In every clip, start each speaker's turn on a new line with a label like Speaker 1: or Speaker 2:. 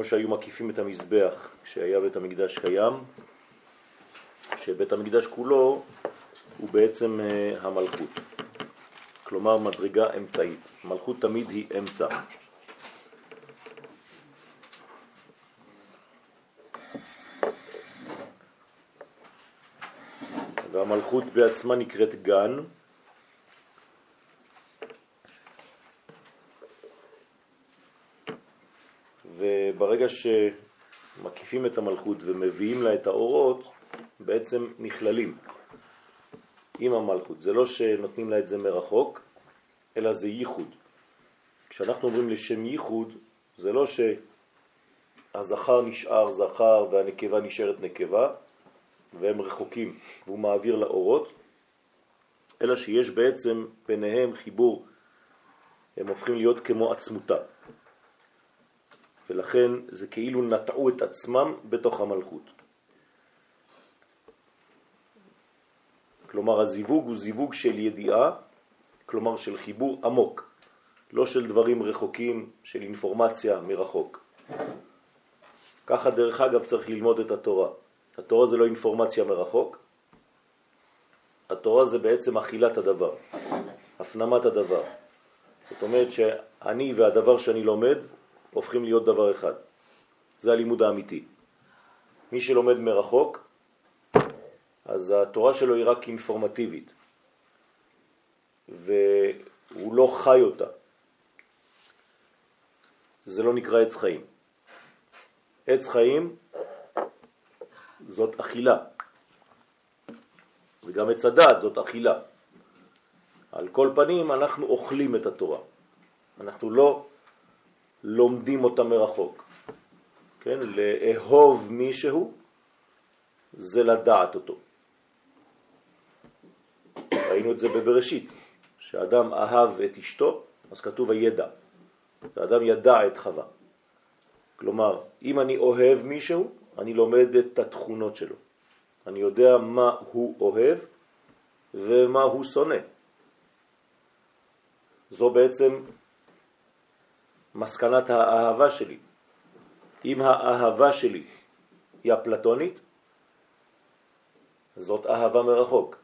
Speaker 1: כמו שהיו מקיפים את המזבח כשהיה בית המקדש קיים, שבית המקדש כולו הוא בעצם אה, המלכות, כלומר מדרגה אמצעית. מלכות תמיד היא אמצע. והמלכות בעצמה נקראת גן, וברגע שמקיפים את המלכות ומביאים לה את האורות, בעצם נכללים עם המלכות. זה לא שנותנים לה את זה מרחוק, אלא זה ייחוד. כשאנחנו אומרים לשם ייחוד, זה לא שהזכר נשאר זכר והנקבה נשארת נקבה, והם רחוקים, והוא מעביר לאורות, אלא שיש בעצם ביניהם חיבור, הם הופכים להיות כמו עצמותה. ולכן זה כאילו נטעו את עצמם בתוך המלכות. כלומר הזיווג הוא זיווג של ידיעה, כלומר של חיבור עמוק, לא של דברים רחוקים, של אינפורמציה מרחוק. ככה דרך אגב צריך ללמוד את התורה. התורה זה לא אינפורמציה מרחוק, התורה זה בעצם אכילת הדבר, הפנמת הדבר. זאת אומרת שאני והדבר שאני לומד הופכים להיות דבר אחד. זה הלימוד האמיתי. מי שלומד מרחוק, אז התורה שלו היא רק אינפורמטיבית, והוא לא חי אותה. זה לא נקרא עץ חיים. עץ חיים זאת אכילה, וגם עץ הדעת זאת אכילה. על כל פנים אנחנו אוכלים את התורה, אנחנו לא לומדים אותה מרחוק. כן? לאהוב מישהו זה לדעת אותו. ראינו את זה בבראשית, שאדם אהב את אשתו, אז כתוב הידע. האדם ידע את חווה. כלומר, אם אני אוהב מישהו, אני לומד את התכונות שלו. אני יודע מה הוא אוהב ומה הוא שונא. זו בעצם מסקנת האהבה שלי. אם האהבה שלי היא אפלטונית, זאת אהבה מרחוק.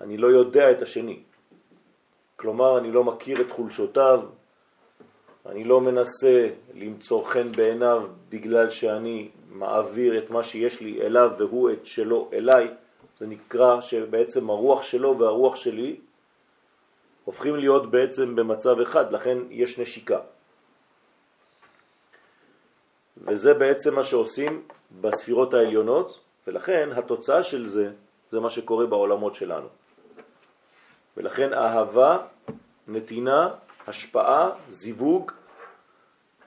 Speaker 1: אני לא יודע את השני. כלומר, אני לא מכיר את חולשותיו, אני לא מנסה למצוא חן בעיניו בגלל שאני מעביר את מה שיש לי אליו והוא את שלו אליי. זה נקרא שבעצם הרוח שלו והרוח שלי הופכים להיות בעצם במצב אחד, לכן יש נשיקה. וזה בעצם מה שעושים בספירות העליונות, ולכן התוצאה של זה, זה מה שקורה בעולמות שלנו. ולכן אהבה, נתינה, השפעה, זיווג,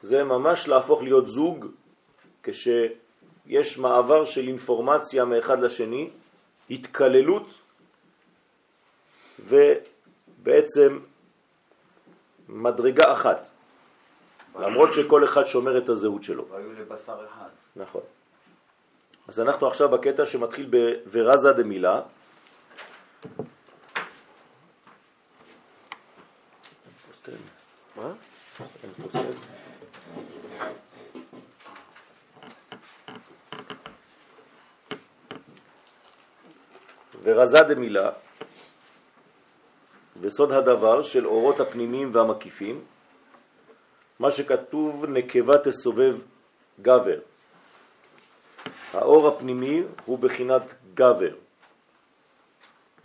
Speaker 1: זה ממש להפוך להיות זוג כשיש מעבר של אינפורמציה מאחד לשני, התקללות ובעצם מדרגה אחת, למרות שכל אחד שומר את הזהות שלו.
Speaker 2: והיו לבשר אחד.
Speaker 1: נכון. אז אנחנו עכשיו בקטע שמתחיל ב"ורזה דמילה". מה? ורזה דמילה, וסוד הדבר של אורות הפנימיים והמקיפים, מה שכתוב נקבה תסובב גבר. האור הפנימי הוא בחינת גבר,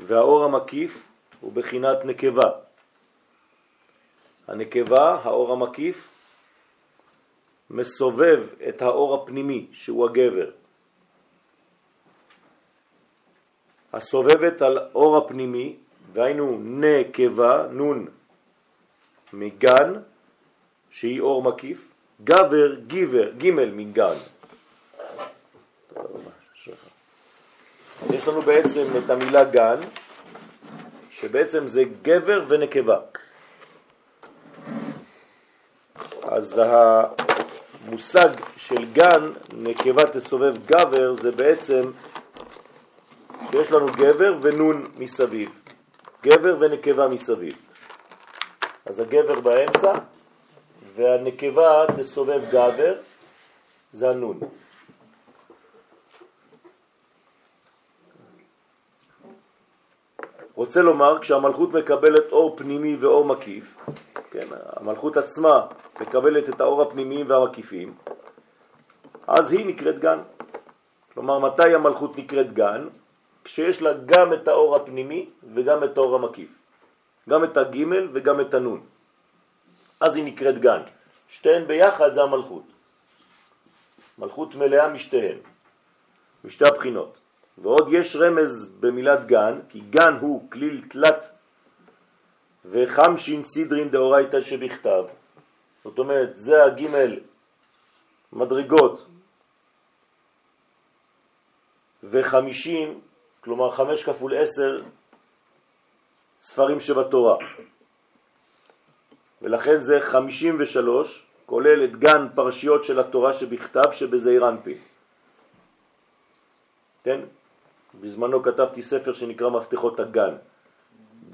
Speaker 1: והאור המקיף הוא בחינת נקבה. הנקבה, האור המקיף, מסובב את האור הפנימי, שהוא הגבר. הסובבת על אור הפנימי, והיינו נקבה, נון, מגן, שהיא אור מקיף, גבר, גיבר, גימל מגן. יש לנו בעצם את המילה גן, שבעצם זה גבר ונקבה. אז המושג של גן, נקבה תסובב גבר, זה בעצם שיש לנו גבר ונון מסביב, גבר ונקבה מסביב. אז הגבר באמצע והנקבה תסובב גבר, זה הנון. רוצה לומר, כשהמלכות מקבלת אור פנימי ואור מקיף, כן, המלכות עצמה מקבלת את האור הפנימיים והמקיפים, אז היא נקראת גן. כלומר, מתי המלכות נקראת גן? כשיש לה גם את האור הפנימי וגם את האור המקיף. גם את הגימל וגם את הנון. אז היא נקראת גן. שתיהן ביחד זה המלכות. מלכות מלאה משתיהן, משתי הבחינות. ועוד יש רמז במילת גן, כי גן הוא כליל תלת וחמשין סידרין דאורייתא שבכתב. זאת אומרת, זה הגימל מדרגות וחמישים, כלומר חמש כפול עשר ספרים שבתורה. ולכן זה חמישים ושלוש, כולל את גן פרשיות של התורה שבכתב שבזעיר אנפין. כן? בזמנו כתבתי ספר שנקרא מפתחות הגן,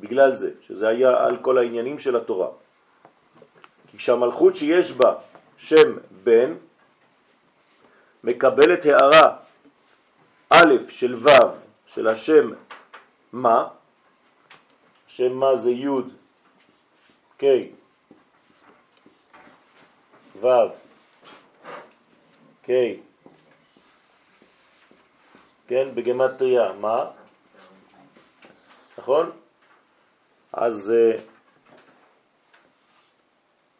Speaker 1: בגלל זה, שזה היה על כל העניינים של התורה. כי כשהמלכות שיש בה שם בן, מקבלת הערה א' של ו' של השם מה, שם מה זה י' ק' ו' ק' כן, בגמטריה, מה? נכון? אז uh,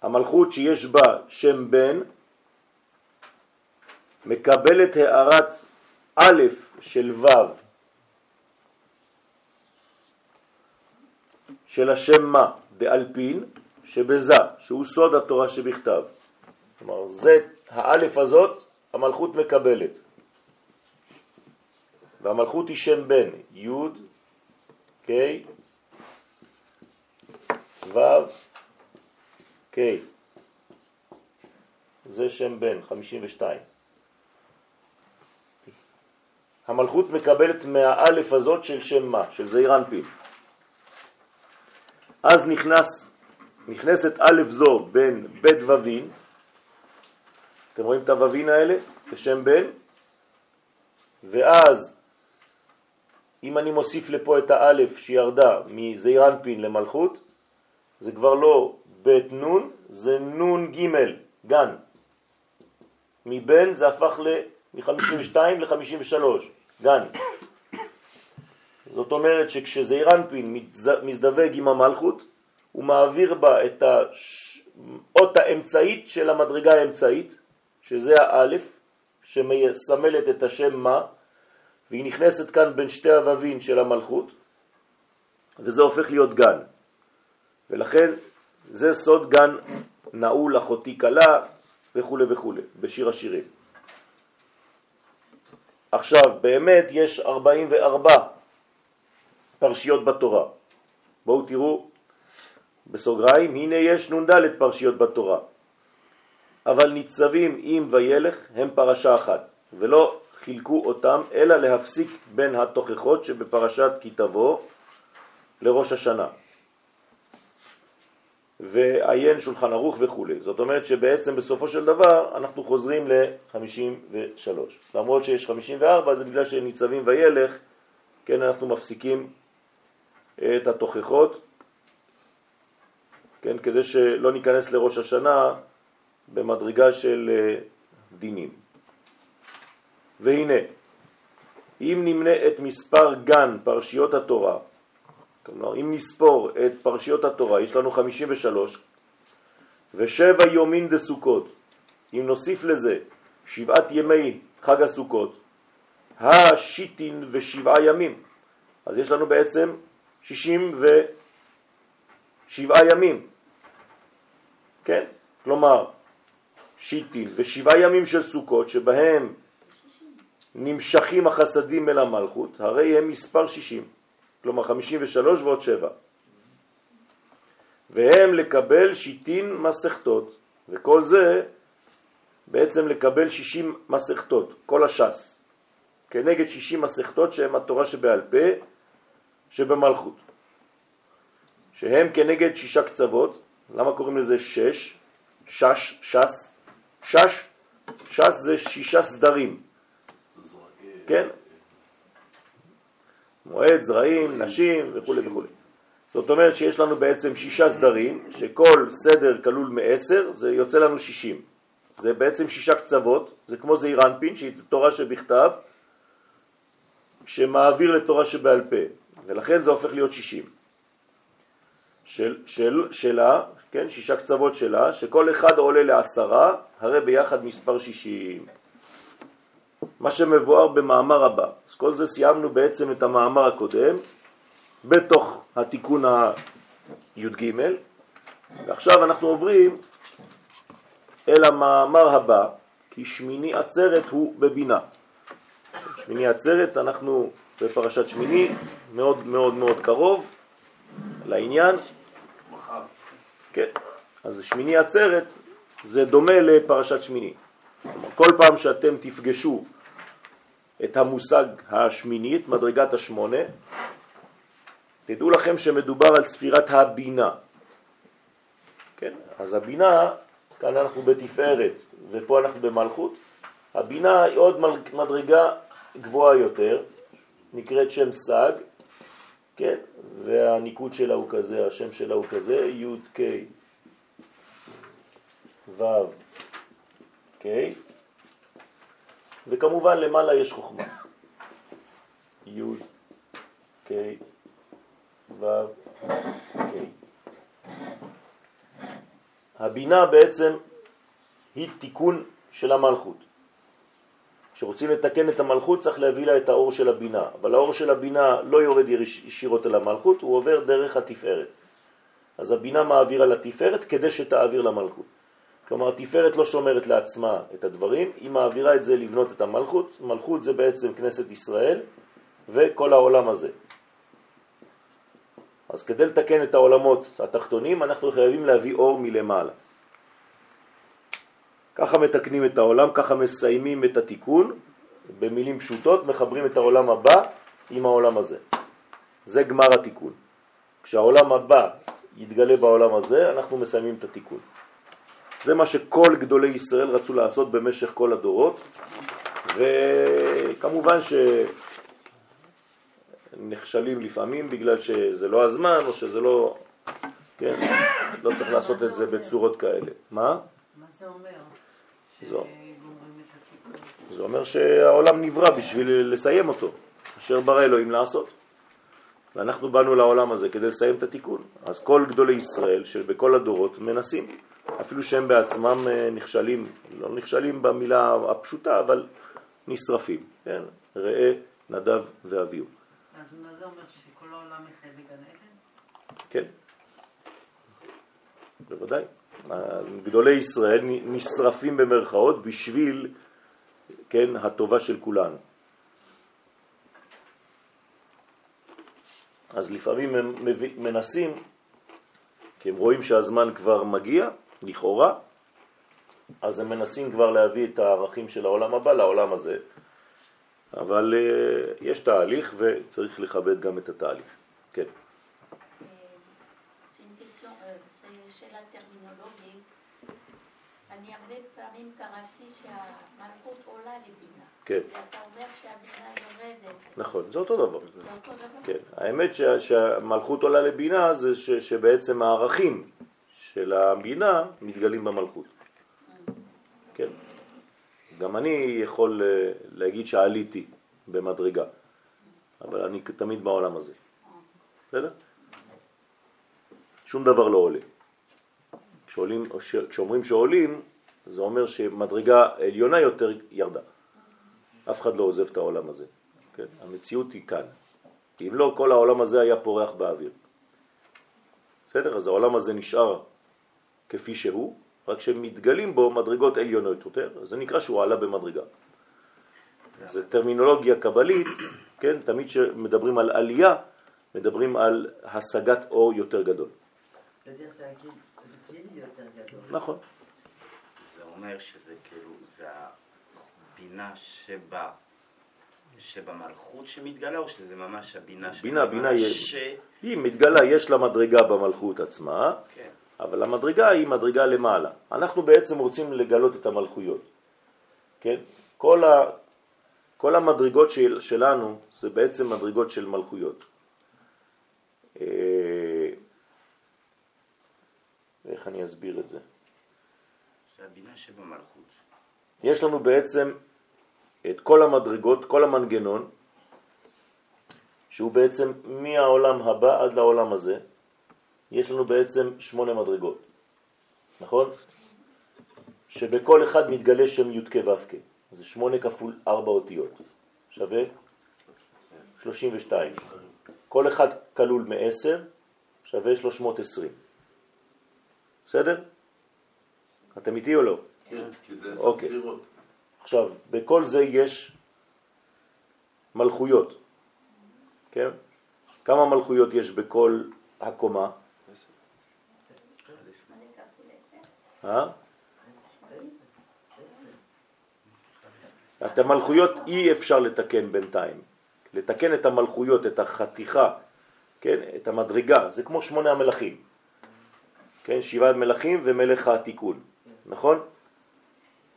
Speaker 1: המלכות שיש בה שם בן מקבלת הערת א' של ו' של השם מה דאלפין שבזה, שהוא סוד התורה שבכתב. כלומר, זה האלף הזאת המלכות מקבלת. והמלכות היא שם בן, י' ק' ו' ק' זה שם בן, 52. המלכות מקבלת מהאלף הזאת של שם מה, של זעיר אנפין. אז נכנס, נכנסת א' זו בין בית ווין, אתם רואים את הווין האלה בשם בן, ואז אם אני מוסיף לפה את האלף שירדה מזעיר אנפין למלכות, זה כבר לא בית נון, זה נון ג' גן. מבן זה הפך מ-52 ל-53, גן. זאת אומרת שכשזעיר אנפין מזדווג עם המלכות, הוא מעביר בה את האות האמצעית של המדרגה האמצעית, שזה האלף, שמסמלת את השם מה, והיא נכנסת כאן בין שתי אבבים של המלכות, וזה הופך להיות גן. ולכן זה סוד גן נעול אחותי קלה וכו' וכו', בשיר השירים. עכשיו, באמת יש 44 פרשיות בתורה. בואו תראו בסוגריים, הנה יש נ"ד פרשיות בתורה. אבל ניצבים עם וילך הם פרשה אחת, ולא חילקו אותם, אלא להפסיק בין התוכחות שבפרשת כי תבוא לראש השנה. ועיין שולחן ערוך וכו'. זאת אומרת שבעצם בסופו של דבר אנחנו חוזרים ל-53. למרות שיש 54 זה בגלל שניצבים וילך, כן, אנחנו מפסיקים את התוכחות, כן, כדי שלא ניכנס לראש השנה במדרגה של אה, דינים. והנה, אם נמנה את מספר גן פרשיות התורה, כלומר אם נספור את פרשיות התורה, יש לנו 53, ושבע יומין דסוכות, אם נוסיף לזה שבעת ימי חג הסוכות, השיטין ושבעה ימים, אז יש לנו בעצם 67 ימים, כן? כלומר, שיטין ושבעה ימים של סוכות שבהם נמשכים החסדים אל המלכות, הרי הם מספר 60, כלומר 53 ועוד 7. והם לקבל שיטין מסכתות, וכל זה בעצם לקבל 60 מסכתות, כל הש"ס, כנגד 60 מסכתות שהם התורה שבעל פה שבמלכות, שהם כנגד שישה קצוות, למה קוראים לזה שש? שש, שס, שש, ש"ס זה שישה סדרים, כן? מועד, זרעים, נשים וכו' וכו'. זאת אומרת שיש לנו בעצם שישה סדרים, שכל סדר כלול מעשר, זה יוצא לנו שישים. זה בעצם שישה קצוות, זה כמו זעיר אנפין, שהיא תורה שבכתב, שמעביר לתורה שבעל פה, ולכן זה הופך להיות שישים. של, של, שלה, כן, שישה קצוות שלה, שכל אחד עולה לעשרה, הרי ביחד מספר שישים. מה שמבואר במאמר הבא. אז כל זה סיימנו בעצם את המאמר הקודם, בתוך התיקון הי"ג, ועכשיו אנחנו עוברים אל המאמר הבא, כי שמיני עצרת הוא בבינה. שמיני עצרת, אנחנו בפרשת שמיני, מאוד מאוד מאוד קרוב לעניין. כן, אז שמיני עצרת זה דומה לפרשת שמיני. כל פעם שאתם תפגשו את המושג השמינית, מדרגת השמונה, תדעו לכם שמדובר על ספירת הבינה. כן, אז הבינה, כאן אנחנו בתפארת ופה אנחנו במלכות, הבינה היא עוד מדרגה גבוהה יותר, נקראת שם סג, והניקוד שלה הוא כזה, השם שלה הוא כזה, י' ק' ו' ק', וכמובן למעלה יש חוכמה. י' ק' ו' ק'. הבינה בעצם היא תיקון של המלכות. כשרוצים לתקן את המלכות צריך להביא לה את האור של הבינה, אבל האור של הבינה לא יורד ישירות אל המלכות, הוא עובר דרך התפארת. אז הבינה מעבירה לתפארת כדי שתעביר למלכות. כלומר, התפארת לא שומרת לעצמה את הדברים, היא מעבירה את זה לבנות את המלכות. מלכות זה בעצם כנסת ישראל וכל העולם הזה. אז כדי לתקן את העולמות התחתונים אנחנו חייבים להביא אור מלמעלה. ככה מתקנים את העולם, ככה מסיימים את התיקון, במילים פשוטות מחברים את העולם הבא עם העולם הזה. זה גמר התיקון. כשהעולם הבא יתגלה בעולם הזה, אנחנו מסיימים את התיקון. זה מה שכל גדולי ישראל רצו לעשות במשך כל הדורות, וכמובן שנכשלים לפעמים בגלל שזה לא הזמן או שזה לא, כן, לא צריך לעשות את זה בצורות כאלה.
Speaker 2: מה? מה זה אומר?
Speaker 1: זה, זה אומר שהעולם נברא בשביל לסיים אותו, אשר ברא אלוהים לעשות. ואנחנו באנו לעולם הזה כדי לסיים את התיקון. אז כל גדולי ישראל שבכל הדורות מנסים, אפילו שהם בעצמם אה, נכשלים, לא נכשלים במילה הפשוטה, אבל נשרפים, כן? ראה, נדב ואביהו.
Speaker 2: אז מה זה אומר שכל העולם יחיה בגן עדן?
Speaker 1: כן, בוודאי. גדולי ישראל נשרפים במרכאות בשביל, כן, הטובה של כולנו. אז לפעמים הם מנסים, כי הם רואים שהזמן כבר מגיע, לכאורה, אז הם מנסים כבר להביא את הערכים של העולם הבא לעולם הזה, אבל uh, יש תהליך וצריך לכבד גם את התהליך. כן.
Speaker 3: אני הרבה פעמים קראתי שהמלכות עולה לבינה.
Speaker 1: כן.
Speaker 3: ואתה אומר שהבינה יורדת.
Speaker 1: נכון, זה אותו דבר.
Speaker 3: זה אותו דבר?
Speaker 1: כן. האמת שהמלכות עולה לבינה זה ש, שבעצם הערכים של הבינה מתגלים במלכות. כן. גם אני יכול אה, להגיד שעליתי במדרגה, אבל אני תמיד בעולם הזה. בסדר? שום דבר לא עולה. כשעולים, כשאומרים שעולים, זה אומר שמדרגה עליונה יותר ירדה. אף אחד לא עוזב את העולם הזה. כן? המציאות היא כאן. אם לא, כל העולם הזה היה פורח באוויר. בסדר? אז העולם הזה נשאר כפי שהוא, רק שמתגלים בו מדרגות עליונות יותר, זה נקרא שהוא עלה במדרגה. זה טרמינולוגיה קבלית, כן? תמיד כשמדברים על עלייה, מדברים על השגת אור יותר גדול. נכון.
Speaker 4: זה אומר שזה כאילו, זה הבינה שבה, שבמלכות שמתגלה, או שזה ממש הבינה
Speaker 1: בינה, בינה, ש... היא מתגלה, יש לה מדרגה במלכות עצמה, כן. אבל המדרגה היא מדרגה למעלה. אנחנו בעצם רוצים לגלות את המלכויות. כן? כל, ה, כל המדרגות של, שלנו זה בעצם מדרגות של מלכויות. אה, איך אני אסביר את זה?
Speaker 4: זה הבינה שבמלכות.
Speaker 1: יש לנו בעצם את כל המדרגות, כל המנגנון, שהוא בעצם מהעולם הבא עד לעולם הזה, יש לנו בעצם שמונה מדרגות, נכון? שבכל אחד מתגלה שם י' כ' ו' כ', זה שמונה כפול ארבע אותיות, שווה 32. כל אחד כלול מ-10 שווה 320. בסדר? אתם איתי או לא?
Speaker 5: כן, כי זה עשר
Speaker 1: אוקיי.
Speaker 5: ספירות.
Speaker 1: עכשיו, בכל זה יש מלכויות, כן? כמה מלכויות יש בכל הקומה? אה? את המלכויות אי אפשר לתקן בינתיים. לתקן את המלכויות, את החתיכה, כן? את המדרגה, זה כמו שמונה המלכים. כן? שבעת מלכים ומלך התיקון, נכון?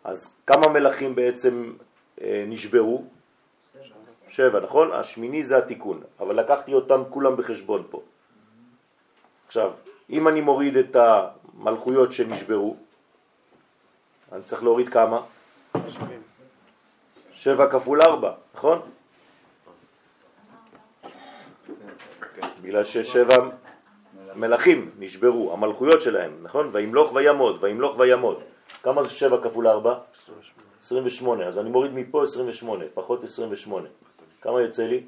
Speaker 1: אז כמה מלכים בעצם אה, נשברו? שבע, נכון? השמיני זה התיקון, אבל לקחתי אותם כולם בחשבון פה. עכשיו, אם אני מוריד את המלכויות שנשברו, אני צריך להוריד כמה? שבע כפול ארבע, נכון? בגלל ששבע מלכים נשברו, המלכויות שלהם, נכון? וימלוך וימוד, וימלוך וימוד. כמה זה שבע כפול ארבע? 28. אז אני מוריד מפה 28, פחות 28. כמה יוצא לי?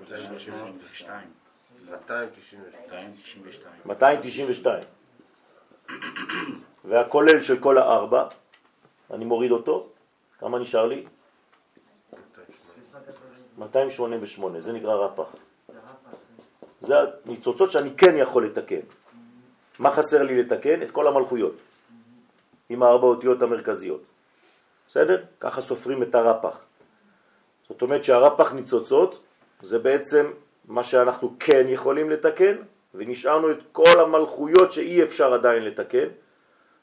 Speaker 4: 292. 292.
Speaker 1: 292. והכולל של כל הארבע, אני מוריד אותו, כמה נשאר לי? 288, זה נקרא רפ"ח. זה הניצוצות שאני כן יכול לתקן. מה חסר לי לתקן? את כל המלכויות, עם הארבע אותיות המרכזיות. בסדר? ככה סופרים את הרפ"ח. זאת אומרת שהרפ"ח ניצוצות זה בעצם מה שאנחנו כן יכולים לתקן, ונשארנו את כל המלכויות שאי אפשר עדיין לתקן,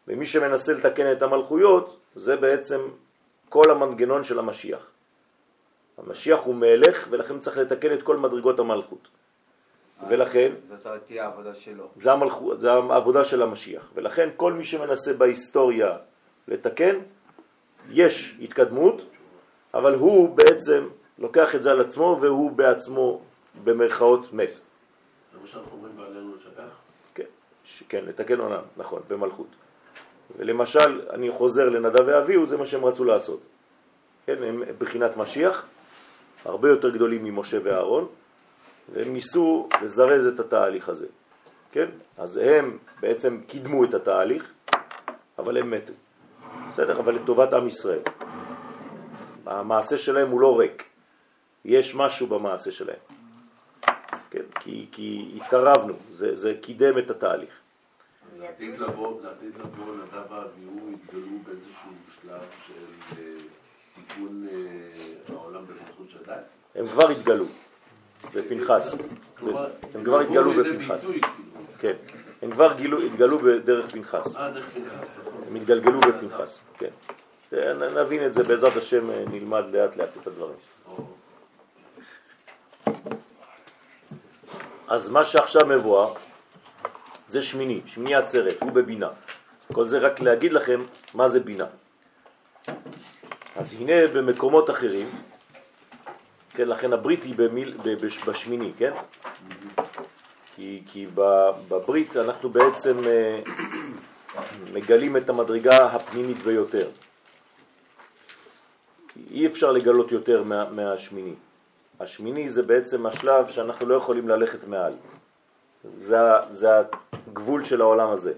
Speaker 1: ומי שמנסה לתקן את המלכויות זה בעצם כל המנגנון של המשיח. המשיח הוא מלך ולכן צריך לתקן את כל מדרגות המלכות. ולכן,
Speaker 6: זאת תהיה העבודה שלו.
Speaker 1: זה, המלכו, זה העבודה של המשיח. ולכן כל מי שמנסה בהיסטוריה לתקן, יש התקדמות, אבל הוא בעצם לוקח את זה על עצמו והוא בעצמו במרכאות מת.
Speaker 5: זה מה שאנחנו אומרים בעלינו לשבח?
Speaker 1: כן, כן, לתקן עולם, נכון, במלכות. ולמשל, אני חוזר לנדב ואביהו, זה מה שהם רצו לעשות. כן, הם בחינת משיח, הרבה יותר גדולים ממשה ואהרון, והם ניסו לזרז את התהליך הזה. כן? אז הם בעצם קידמו את התהליך, אבל הם מתו. בסדר? אבל לטובת עם ישראל. המעשה שלהם הוא לא ריק. יש משהו במעשה שלהם. כן? כי, כי התקרבנו, זה, זה קידם את התהליך.
Speaker 5: לעתיד לבוא, לעתיד לבוא, נדב ואביהו התגלו באיזשהו שלב של אה, תיקון אה, העולם במלכות שדי.
Speaker 1: הם כבר התגלו בפנחס. הם כבר התגלו בפנחס.
Speaker 5: כאילו.
Speaker 1: כן. הם כבר התגלו בדרך פנחס.
Speaker 5: אה, נכון.
Speaker 1: הם התגלגלו בפנחס. כן. נ- נבין את זה, בעזרת השם נלמד לאט לאט את הדברים. אז מה שעכשיו מבואר זה שמיני, שמיני עצרת, הוא בבינה. כל זה רק להגיד לכם מה זה בינה. אז הנה במקומות אחרים, כן, לכן הברית היא במיל, בשמיני, כן? כי, כי בברית אנחנו בעצם אה, מגלים את המדרגה הפנימית ביותר. אי אפשר לגלות יותר מה, מהשמיני. השמיני זה בעצם השלב שאנחנו לא יכולים ללכת מעל. זה, זה הגבול של העולם הזה.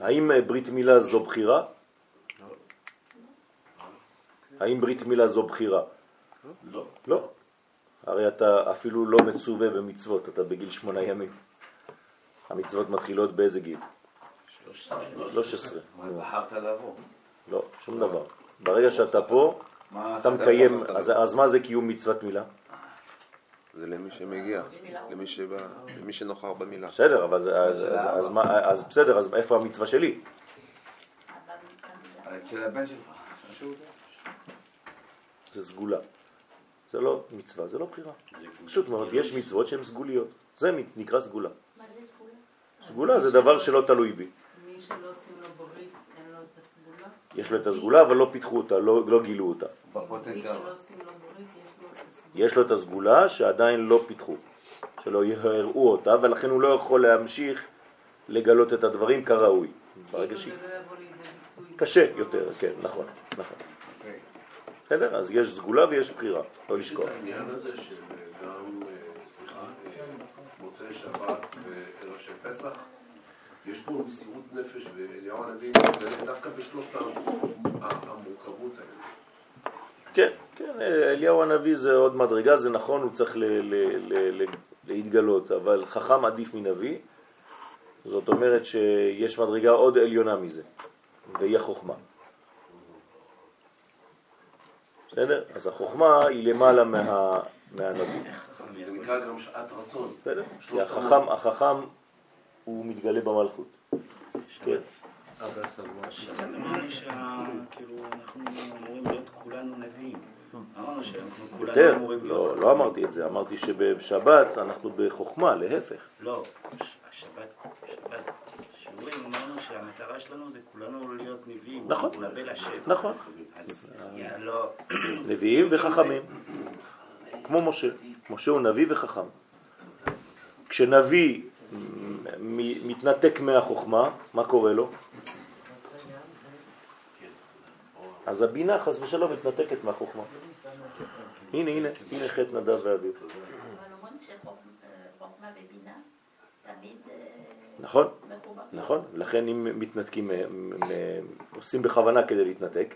Speaker 1: האם ברית מילה זו בחירה? האם ברית מילה זו בחירה?
Speaker 5: לא.
Speaker 1: לא. הרי אתה אפילו לא מצווה במצוות, אתה בגיל שמונה ימים. המצוות מתחילות באיזה גיל? 13.
Speaker 6: אבל בחרת לבוא.
Speaker 1: לא, שום דבר. ברגע שאתה פה, אתה מקיים,
Speaker 6: בחרת
Speaker 1: אז, מה זה קיום מצוות מילה?
Speaker 7: זה למי שמגיע, למי שבא, למי שנוכח במילה.
Speaker 1: בסדר, אבל זה- אז- אז- אז מה- אז בסדר, אז איפה המצווה שלי?
Speaker 6: של הבן שלך.
Speaker 1: זה סגולה. זה לא מצווה, זה לא בחירה. פשוט מאוד, יש מצוות שהן סגוליות. זה נקרא סגולה.
Speaker 3: מה זה סגולה?
Speaker 1: סגולה זה דבר שלא תלוי בי.
Speaker 2: מי שלא עושים לו ברית, אין לו את הסגולה?
Speaker 1: יש לו את הסגולה, אבל לא פיתחו אותה, לא, לא גילו אותה.
Speaker 2: מי. שלא עושים לו ברית, יש לו את הסגולה.
Speaker 1: יש לו את הסגולה שעדיין לא פיתחו, שלא יראו אותה, ולכן הוא לא יכול להמשיך לגלות את הדברים כראוי. ברגע שהיא... קשה יותר, כן, נכון, נכון. בסדר? אז יש סגולה ויש בחירה, לא
Speaker 5: יש את
Speaker 1: לשכוח.
Speaker 5: העניין הזה של גם, אה, סליחה, אה, מוצאי שבת וראשי פסח. יש פה מסירות נפש, ואליהו הנביא מתגלה דווקא בשלושת המורכבות האלה.
Speaker 1: כן, כן, אליהו הנביא זה עוד מדרגה, זה נכון, הוא צריך ל- ל- ל- ל- להתגלות, אבל חכם עדיף מנביא, זאת אומרת שיש מדרגה עוד עליונה מזה, והיא החוכמה. בסדר? אז החוכמה היא למעלה מה, מהנביא.
Speaker 5: זה נקרא גם שעת רצון.
Speaker 1: בסדר? כי החכם, החכם הוא מתגלה במלכות. כן.
Speaker 4: שבת אמרנו שכאילו אנחנו אמורים להיות כולנו נביאים. אמרנו שאנחנו כולנו
Speaker 1: יותר,
Speaker 4: אמורים
Speaker 1: לא,
Speaker 4: להיות...
Speaker 1: לא אמרתי את זה, אמרתי שבשבת אנחנו בחוכמה, להפך.
Speaker 4: לא, השבת, שבת, אמרנו שהמטרה שלנו זה כולנו להיות נביאים.
Speaker 1: נכון. נכון.
Speaker 4: אז לא...
Speaker 1: נביאים וחכמים, כמו משה. משה הוא נביא וחכם. כשנביא מתנתק מהחוכמה, מה קורה לו? אז הבינה חס ושלום מתנתקת מהחוכמה. הנה, הנה, הנה חטא נדב ואביו.
Speaker 3: אבל אומרים שחוכמה ובינה תמיד אה,
Speaker 1: נכון? נכון, לכן אם מתנתקים, אה, עושים בכוונה כדי להתנתק.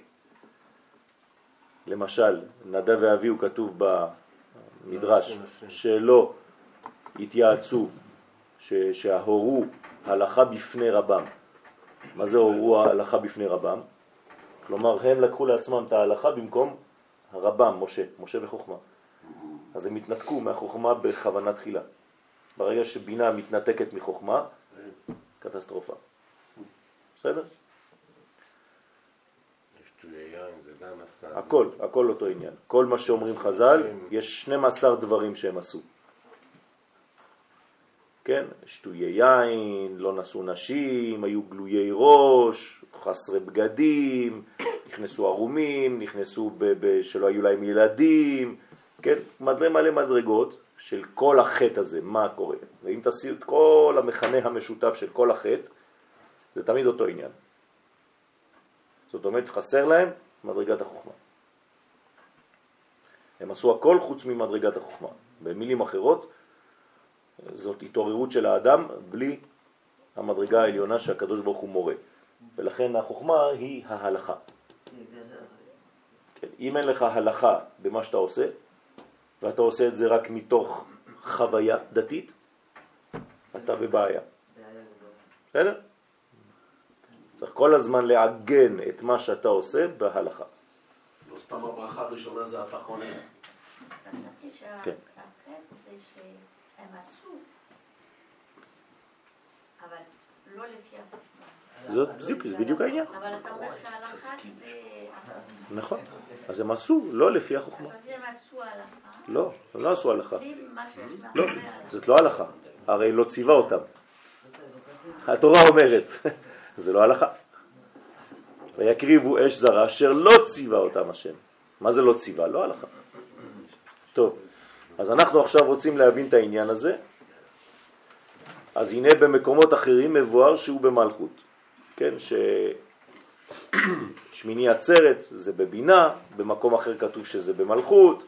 Speaker 1: למשל, נדב ואביהו כתוב במדרש שלא התייעצו, שההורו הלכה בפני רבם. מה זה הורו ההלכה בפני רבם? כלומר, הם לקחו לעצמם את ההלכה במקום הרבם, משה, משה וחוכמה. אז הם התנתקו מהחוכמה בכוונה תחילה. ברגע שבינה מתנתקת מחוכמה, קטסטרופה. בסדר? הכל, הכל אותו עניין. כל מה שאומרים חז"ל, יש 12 דברים שהם עשו. כן? שטויי יין, לא נשאו נשים, היו גלויי ראש, חסרי בגדים, נכנסו ערומים, נכנסו ב- ב- שלא היו להם ילדים, כן? מלא מלא מדרגות של כל החטא הזה, מה קורה. ואם תעשי את כל המכנה המשותף של כל החטא, זה תמיד אותו עניין. זאת אומרת, חסר להם מדרגת החוכמה. הם עשו הכל חוץ ממדרגת החוכמה. במילים אחרות, זאת התעוררות של האדם בלי המדרגה העליונה שהקדוש ברוך הוא מורה. ולכן החוכמה היא ההלכה. כן, אם אין לך הלכה במה שאתה עושה, ואתה עושה את זה רק מתוך חוויה דתית, אתה בבעיה. בסדר? צריך כל הזמן לעגן את מה שאתה עושה בהלכה.
Speaker 5: לא סתם הברכה הראשונה זה אתה
Speaker 1: כן.
Speaker 3: שהחטא זה שהם עשו, אבל לא לפי החוכמה.
Speaker 1: זאת בדיוק, זה בדיוק העניין.
Speaker 3: אבל אתה אומר שההלכה זה...
Speaker 1: נכון. אז הם עשו לא לפי החוכמה.
Speaker 3: חשבתי שהם עשו הלכה,
Speaker 1: לא, הם לא עשו הלכה. לא. זאת לא הלכה. הרי לא ציווה אותם. התורה אומרת, זה לא הלכה. ויקריבו אש זרה אשר לא ציווה אותם השם. מה זה לא ציווה? לא הלכה. טוב, אז אנחנו עכשיו רוצים להבין את העניין הזה. אז הנה במקומות אחרים מבואר שהוא במלכות. כן, ש... שמיני עצרת זה בבינה, במקום אחר כתוב שזה במלכות.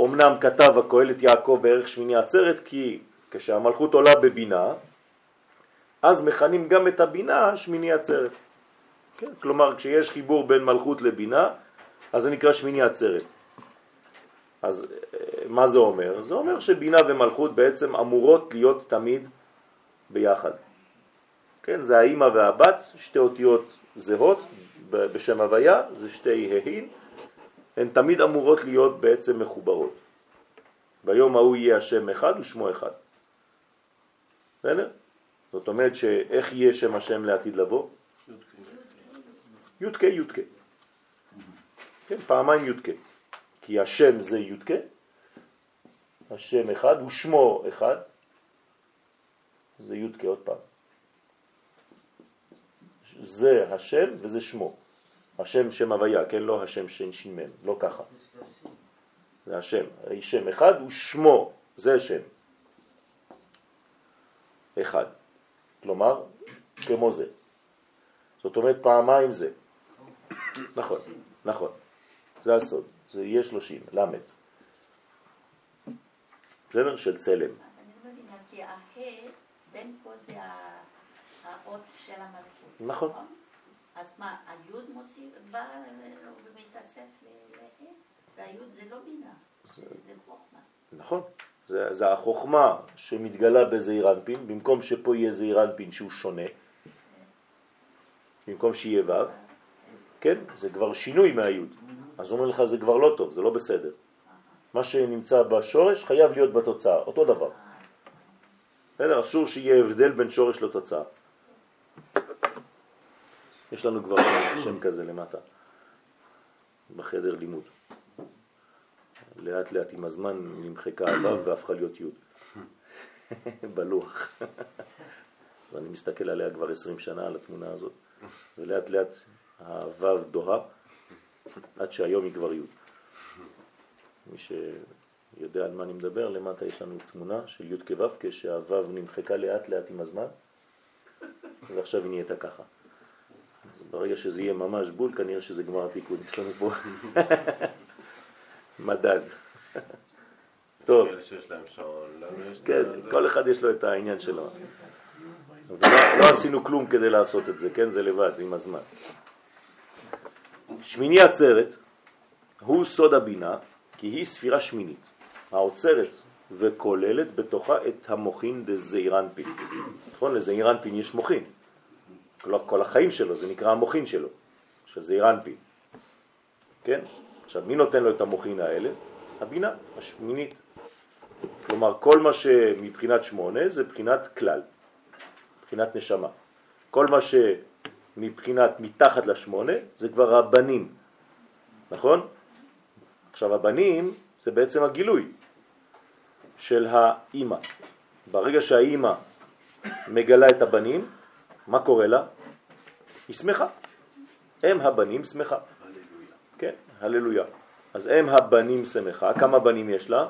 Speaker 1: אמנם כתב הקהלת יעקב בערך שמיני עצרת כי כשהמלכות עולה בבינה, אז מכנים גם את הבינה שמיני עצרת. כן? כלומר, כשיש חיבור בין מלכות לבינה, אז זה נקרא שמיני עצרת. אז אה, מה זה אומר? זה אומר שבינה ומלכות בעצם אמורות להיות תמיד ביחד. כן, זה האימא והבת, שתי אותיות זהות בשם הוויה, זה שתי ההין, הן תמיד אמורות להיות בעצם מחוברות. ביום ההוא יהיה השם אחד ושמו אחד. בסדר? זאת אומרת שאיך יהיה שם השם לעתיד לבוא? י"ק י"ק. כן, פעמיים י"ק. כי השם זה י"ק, השם אחד ושמו אחד, זה י"ק עוד פעם. זה השם וזה שמו. השם שם הוויה, כן? לא השם שן שימן, לא ככה. זה השם. שם אחד ושמו, זה שם. אחד. כלומר, כמו זה. זאת אומרת פעמיים זה. נכון, נכון. זה הסוד. זה יהיה שלושים, למד. בסדר? של צלם.
Speaker 3: אני לא מבינה, כי הה, בין פה זה ה- האות של המלכות.
Speaker 1: נכון.
Speaker 3: אז מה, היוד מוסיף, בא ומתאסף ל- לה, והיוד זה לא בינה, זה חוכמה.
Speaker 1: נכון. זה, זה החוכמה שמתגלה בזעיר אנפין, במקום שפה יהיה זעיר אנפין שהוא שונה, במקום שיהיה ו', כן? זה כבר שינוי מהיוד. אז הוא אומר לך זה כבר לא טוב, זה לא בסדר. מה שנמצא בשורש חייב להיות בתוצאה, אותו דבר. בסדר? אסור שיהיה הבדל בין שורש לתוצאה. יש לנו כבר שם כזה למטה, בחדר לימוד. לאט לאט עם הזמן נמחקה הוו והפכה להיות י' בלוח. ואני מסתכל עליה כבר 20 שנה, על התמונה הזאת, ולאט לאט הוו דוהה, עד שהיום היא כבר י'. מי שיודע על מה אני מדבר, למטה יש לנו תמונה של י' כו', כשהוו נמחקה לאט לאט עם הזמן, ועכשיו היא נהייתה ככה. ברגע שזה יהיה ממש בול, כנראה שזה גמר התיקון. יש לנו פה מדד. טוב. כן, כל אחד יש לו את העניין שלו. אבל לא, לא עשינו כלום כדי לעשות את זה, כן? זה לבד, עם הזמן. שמיני עצרת הוא סוד הבינה, כי היא ספירה שמינית, העוצרת וכוללת בתוכה את המוחין דזעירנפין. נכון? לזעירנפין יש מוחין. כל, כל החיים שלו, זה נקרא המוחין שלו, של זעירנפין. כן? עכשיו, מי נותן לו את המוחין האלה? הבינה, השמינית. כלומר, כל מה שמבחינת שמונה זה בחינת כלל, מבחינת נשמה. כל מה שמבחינת מתחת לשמונה זה כבר הבנים, נכון? עכשיו, הבנים זה בעצם הגילוי של האימא. ברגע שהאימא מגלה את הבנים, מה קורה לה? היא שמחה. הם הבנים שמחה. כן, הללויה. אז הם הבנים שמחה. כמה בנים יש לה?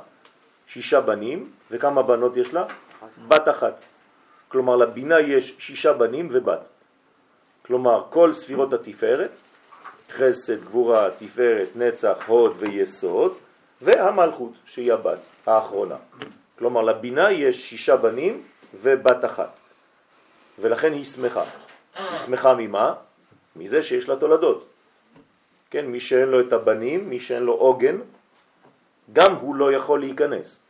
Speaker 1: שישה בנים, וכמה בנות יש לה? בת אחת. כלומר, לבינה יש שישה בנים ובת. כלומר, כל ספירות התפארת, חסד, גבורה, תפארת, נצח, הוד ויסוד, והמלכות, שהיא הבת האחרונה. כלומר, לבינה יש שישה בנים ובת אחת. ולכן היא שמחה. היא שמחה ממה? מזה שיש לה תולדות. כן, מי שאין לו את הבנים, מי שאין לו עוגן, גם הוא לא יכול להיכנס.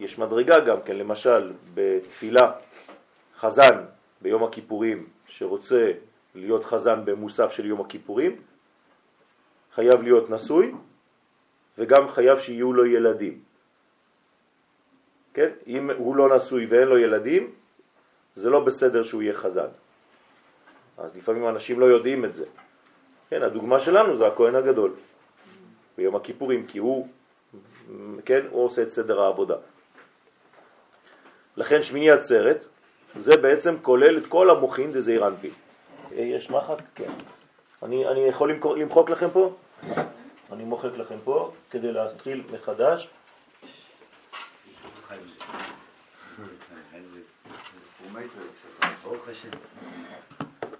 Speaker 1: יש מדרגה גם כן, למשל בתפילה, חזן ביום הכיפורים שרוצה להיות חזן במוסף של יום הכיפורים, חייב להיות נשוי וגם חייב שיהיו לו ילדים. כן? אם הוא לא נשוי ואין לו ילדים, זה לא בסדר שהוא יהיה חזן. אז לפעמים אנשים לא יודעים את זה. כן, הדוגמה שלנו זה הכהן הגדול ביום הכיפורים, כי הוא, כן, הוא עושה את סדר העבודה. לכן שמיני עצרת, זה בעצם כולל את כל המוחין דזעיר אנפין. אה, יש מחק? כן. אני, אני יכול למחוק, לכם פה? אני מוחק לכם פה כדי להתחיל מחדש.
Speaker 4: ברוך השם.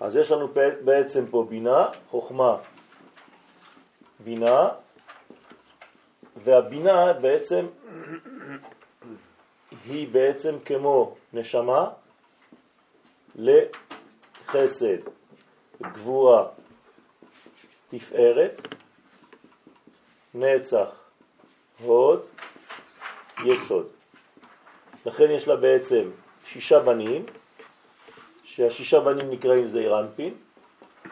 Speaker 1: אז יש לנו בעצם פה בינה, חוכמה, בינה, והבינה בעצם היא בעצם כמו נשמה לחסד, גבורה, תפארת, נצח, הוד, יסוד. לכן יש לה בעצם שישה בנים, שהשישה בנים נקראים זעיר אנפין,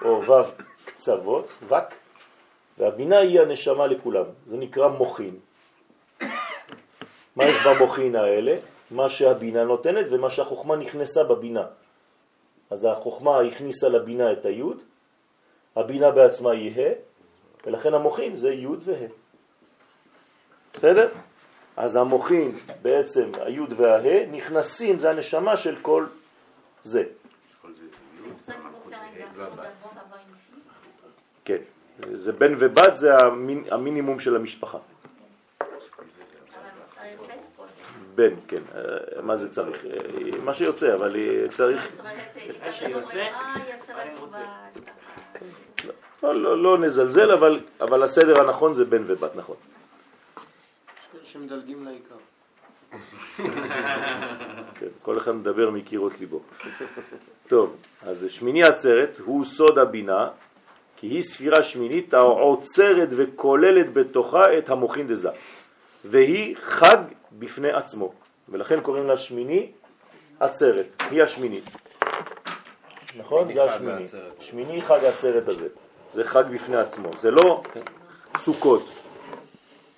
Speaker 1: או ו' קצוות, וק, והבינה היא הנשמה לכולם, זה נקרא מוכין. מה יש במוכין האלה? מה שהבינה נותנת ומה שהחוכמה נכנסה בבינה. אז החוכמה הכניסה לבינה את היוד, הבינה בעצמה היא ה', ולכן המוכין זה יוד וה'. בסדר? אז המוכין, בעצם היוד והה, נכנסים, זה הנשמה של כל זה. כן, זה בן ובת, זה המינימום של המשפחה. בן, כן, מה זה צריך? מה שיוצא, אבל צריך... לא, לא, לא נזלזל, אבל, אבל הסדר הנכון זה בן ובת, נכון.
Speaker 8: שמדלגים לעיקר.
Speaker 1: כן, כל אחד מדבר מקירות ליבו. טוב, אז שמיני עצרת הוא סוד הבינה, כי היא ספירה שמינית העוצרת וכוללת בתוכה את המוכין דזה, והיא חג בפני עצמו, ולכן קוראים לה שמיני עצרת, היא השמינית. נכון? זה השמיני. שמיני חג עצרת הזה, זה חג בפני עצמו, זה לא סוכות.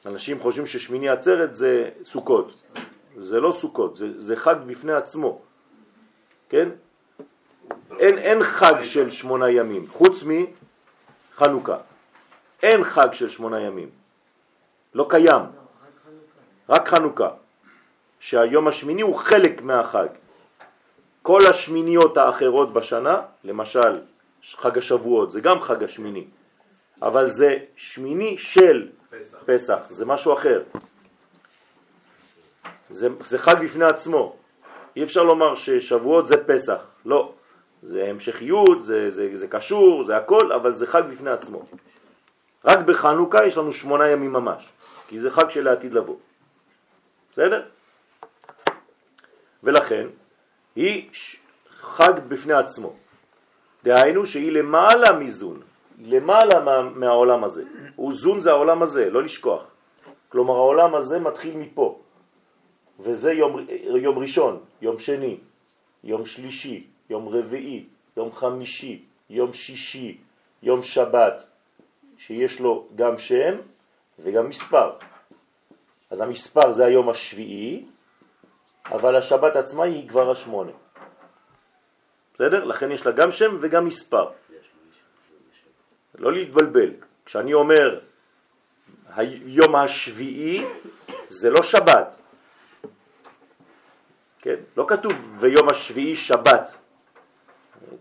Speaker 1: אנשים חושבים ששמיני עצרת זה סוכות. זה לא סוכות, זה, זה חג בפני עצמו. כן? אין, אין חג של שמונה ימים, חוץ מחנוכה. אין חג של שמונה ימים. לא קיים. רק חנוכה. שהיום השמיני הוא חלק מהחג. כל השמיניות האחרות בשנה, למשל חג השבועות, זה גם חג השמיני, אבל זה שמיני של פסח, פסח זה משהו אחר. זה, זה חג בפני עצמו. אי אפשר לומר ששבועות זה פסח, לא. זה המשכיות, זה, זה, זה קשור, זה הכל, אבל זה חג בפני עצמו. רק בחנוכה יש לנו שמונה ימים ממש, כי זה חג של העתיד לבוא. בסדר? ולכן היא חג בפני עצמו. דהיינו שהיא למעלה מזון, למעלה מה, מהעולם הזה. זון זה העולם הזה, לא לשכוח. כלומר העולם הזה מתחיל מפה, וזה יום, יום ראשון, יום שני, יום שלישי, יום רביעי, יום חמישי, יום שישי, יום שבת, שיש לו גם שם וגם מספר. אז המספר זה היום השביעי, אבל השבת עצמה היא כבר השמונה. בסדר? לכן יש לה גם שם וגם מספר. לא להתבלבל. כשאני אומר היום השביעי, זה לא שבת. כן? לא כתוב ויום השביעי שבת,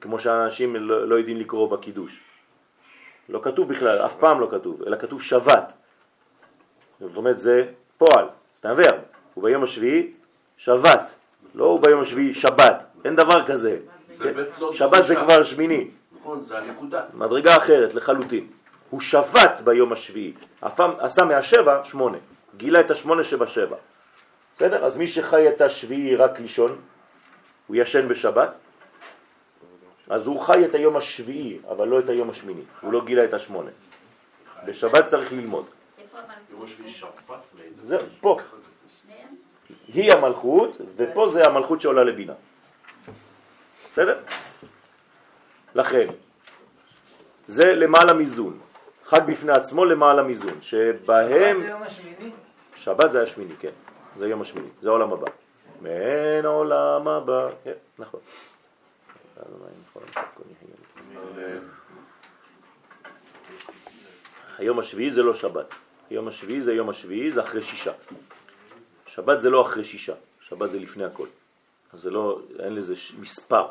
Speaker 1: כמו שאנשים לא, לא יודעים לקרוא בקידוש. לא כתוב בכלל, אף פעם לא כתוב, אלא כתוב שבת. זאת אומרת, זה פועל, סטנבר. וביום השביעי שבת, לא ביום השביעי שבת, אין דבר כזה. לא שבת זה כבר שמיני.
Speaker 5: נכון, זה הנקודה.
Speaker 1: מדרגה אחרת לחלוטין. הוא שבת ביום השביעי, עשה מהשבע שמונה, גילה את השמונה שבשבע. בסדר? אז מי שחי את השביעי רק לישון, הוא ישן בשבת, אז הוא חי את היום השביעי, אבל לא את היום השמיני. הוא לא גילה את השמונה. בשבת צריך ללמוד. זה פה. היא המלכות, ופה זה המלכות שעולה לבינה. בסדר? לכן, זה למעלה מזון. חג בפני עצמו למעלה מזון, שבהם...
Speaker 8: שבת זה יום השמיני?
Speaker 1: שבת זה השמיני, כן. זה יום השמיני, זה העולם הבא. מעין עולם הבא, כן, נכון. היום השביעי זה לא שבת. יום השביעי זה יום השביעי, זה אחרי שישה. שבת זה לא אחרי שישה, שבת זה לפני הכל. אז זה לא, אין לזה מספר,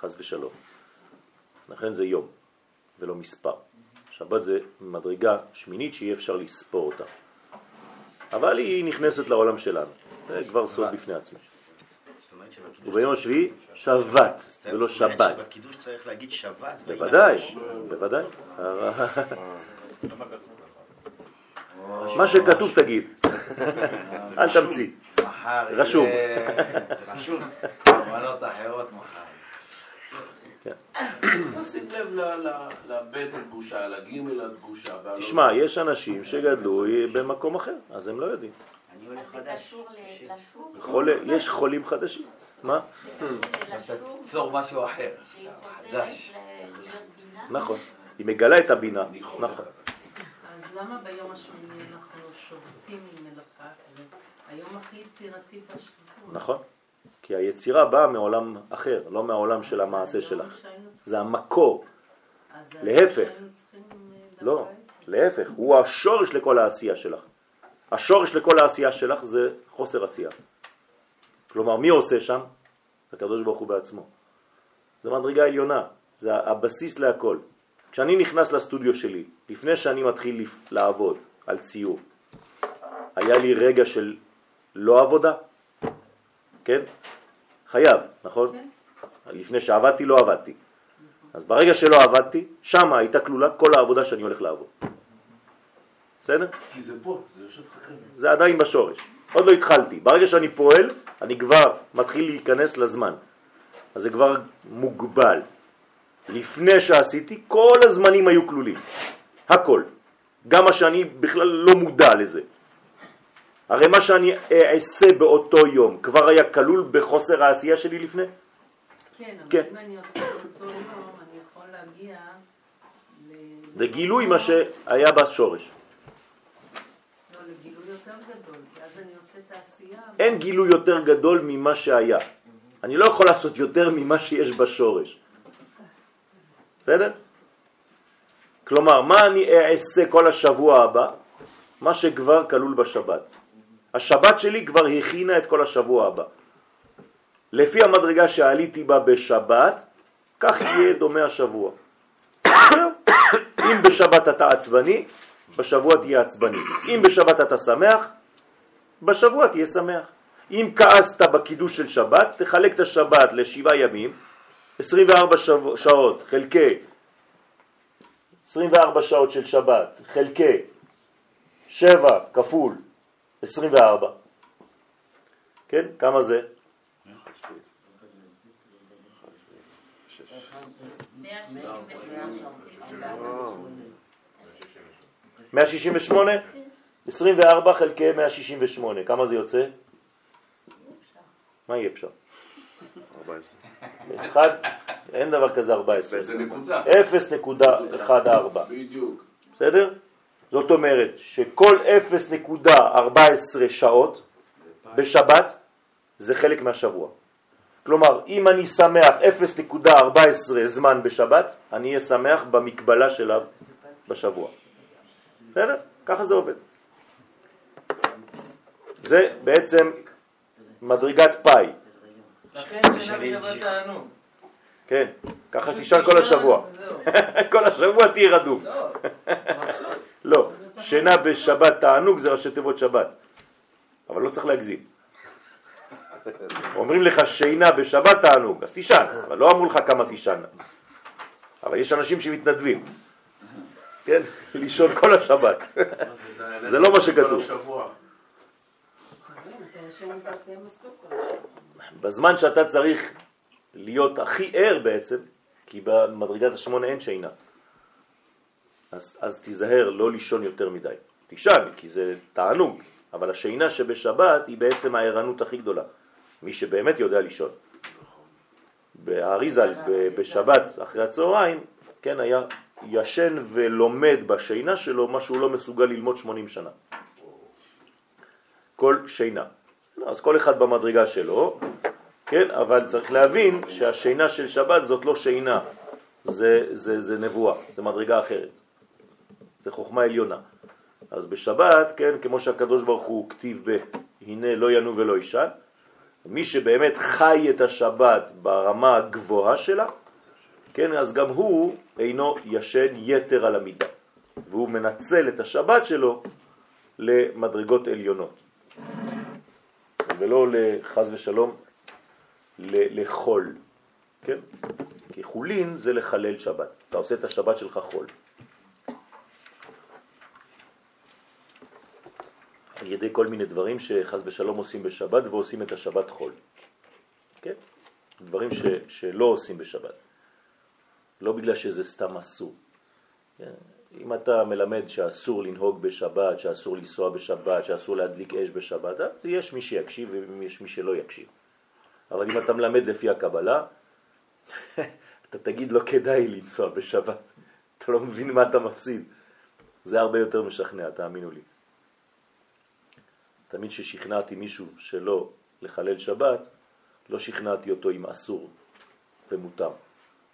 Speaker 1: חז ושלום. לכן זה יום, ולא מספר. שבת זה מדרגה שמינית שאי אפשר לספור אותה. אבל היא נכנסת לעולם שלנו. זה כבר סוד בפני עצמי. וביום השביעי שבת, ולא שבת.
Speaker 4: בקידוש צריך להגיד שבת.
Speaker 1: בוודאי, בוודאי. מה שכתוב תגיד, אל תמציא. רשום.
Speaker 6: רשום. אמנות אחרות מחר.
Speaker 5: שים לב לבית התבושה, לגימל התבושה.
Speaker 1: תשמע, יש אנשים שגדלו במקום אחר, אז הם לא יודעים. יש חולים חדשים. מה?
Speaker 6: תיצור משהו אחר, חדש.
Speaker 1: נכון. היא מגלה את הבינה. נכון.
Speaker 2: אז למה ביום השמיני אנחנו שובתים עם מלאכה? היום הכי יצירתי בשבוע.
Speaker 1: נכון. כי היצירה באה מעולם אחר, לא מהעולם של המעשה שלך. זה המקור. להפך. לא, להפך, הוא השורש לכל העשייה שלך. השורש לכל העשייה שלך זה חוסר עשייה. כלומר, מי עושה שם? הקדוש ברוך הוא בעצמו. זה מדרגה עליונה, זה הבסיס להכל. כשאני נכנס לסטודיו שלי, לפני שאני מתחיל לעבוד על ציור, היה לי רגע של לא עבודה? כן? חייב, נכון? כן. לפני שעבדתי לא עבדתי. אז ברגע שלא עבדתי, שם הייתה כלולה כל העבודה שאני הולך לעבוד. בסדר?
Speaker 5: כי זה פה, זה יושב חכם.
Speaker 1: זה עדיין בשורש. עוד לא התחלתי. ברגע שאני פועל, אני כבר מתחיל להיכנס לזמן. אז זה כבר מוגבל. לפני שעשיתי, כל הזמנים היו כלולים. הכל. גם מה שאני בכלל לא מודע לזה. הרי מה שאני אעשה באותו יום כבר היה כלול בחוסר העשייה שלי לפני?
Speaker 2: כן, אבל כן. אם אני עושה באותו יום, אני יכול להגיע
Speaker 1: לגילוי מה שהיה בשורש.
Speaker 2: לא, לגילוי יותר גדול, כי אז אני עושה את העשייה.
Speaker 1: אין גילוי יותר גדול ממה שהיה. אני לא יכול לעשות יותר ממה שיש בשורש. בסדר? כלומר, מה אני אעשה כל השבוע הבא? מה שכבר כלול בשבת. השבת שלי כבר הכינה את כל השבוע הבא. לפי המדרגה שעליתי בה בשבת, כך יהיה דומה השבוע. אם בשבת אתה עצבני, בשבוע תהיה עצבני. אם בשבת אתה שמח, בשבוע תהיה שמח. אם כעסת בקידוש של שבת, תחלק את השבת לשבעה ימים, 24 שעות חלקי 24 שעות של שבת חלקי 7 כפול 24. כן? כמה זה? 168? 24 חלקי 168, כמה זה יוצא? מה אי אפשר? 14. אחד, אין דבר כזה 14. זה נקודה. 0.14. בדיוק. בסדר? זאת אומרת שכל 0.14 שעות בשבת זה חלק מהשבוע. כלומר, אם אני שמח 0.14 זמן בשבת, אני אהיה שמח במקבלה שלה בשבוע. בסדר? ככה זה עובד. זה בעצם מדרגת פאי. כן, ככה תישן כל השבוע. כל השבוע תהיה רדום. לא, שינה בשבת תענוג זה ראשי תיבות שבת, אבל לא צריך להגזים. אומרים לך שינה בשבת תענוג, אז תישן, אבל לא אמרו לך כמה תישן. אבל יש אנשים שמתנדבים, כן, לישון כל השבת. זה לא מה שכתוב. בזמן שאתה צריך להיות הכי ער בעצם, כי במדרגת השמונה אין שינה. אז, אז תיזהר לא לישון יותר מדי. תישן, כי זה תענוג, אבל השינה שבשבת היא בעצם הערנות הכי גדולה. מי שבאמת יודע לישון. באריזל בשבת אחרי הצהריים, כן, היה ישן ולומד בשינה שלו מה שהוא לא מסוגל ללמוד 80 שנה. כל שינה. אז כל אחד במדרגה שלו, כן, אבל צריך להבין שהשינה של שבת זאת לא שינה, זה, זה, זה נבואה, זה מדרגה אחרת. זה חוכמה עליונה. אז בשבת, כן, כמו שהקדוש ברוך הוא כתיב ב, הנה לא ינו ולא ישן, מי שבאמת חי את השבת ברמה הגבוהה שלה, כן, אז גם הוא אינו ישן יתר על המידה, והוא מנצל את השבת שלו למדרגות עליונות, ולא לחז ושלום לחול, כן? כי חולין זה לחלל שבת, אתה עושה את השבת שלך חול. על ידי כל מיני דברים שחז ושלום עושים בשבת ועושים את השבת חול. כן? דברים ש, שלא עושים בשבת. לא בגלל שזה סתם אסור. כן? אם אתה מלמד שאסור לנהוג בשבת, שאסור לנסוע בשבת, שאסור להדליק אש בשבת, אז יש מי שיקשיב ויש מי שלא יקשיב. אבל אם אתה מלמד לפי הקבלה, אתה תגיד לא כדאי לנסוע בשבת. אתה לא מבין מה אתה מפסיד. זה הרבה יותר משכנע, תאמינו לי. תמיד ששכנעתי מישהו שלא לחלל שבת, לא שכנעתי אותו עם אסור ומותר,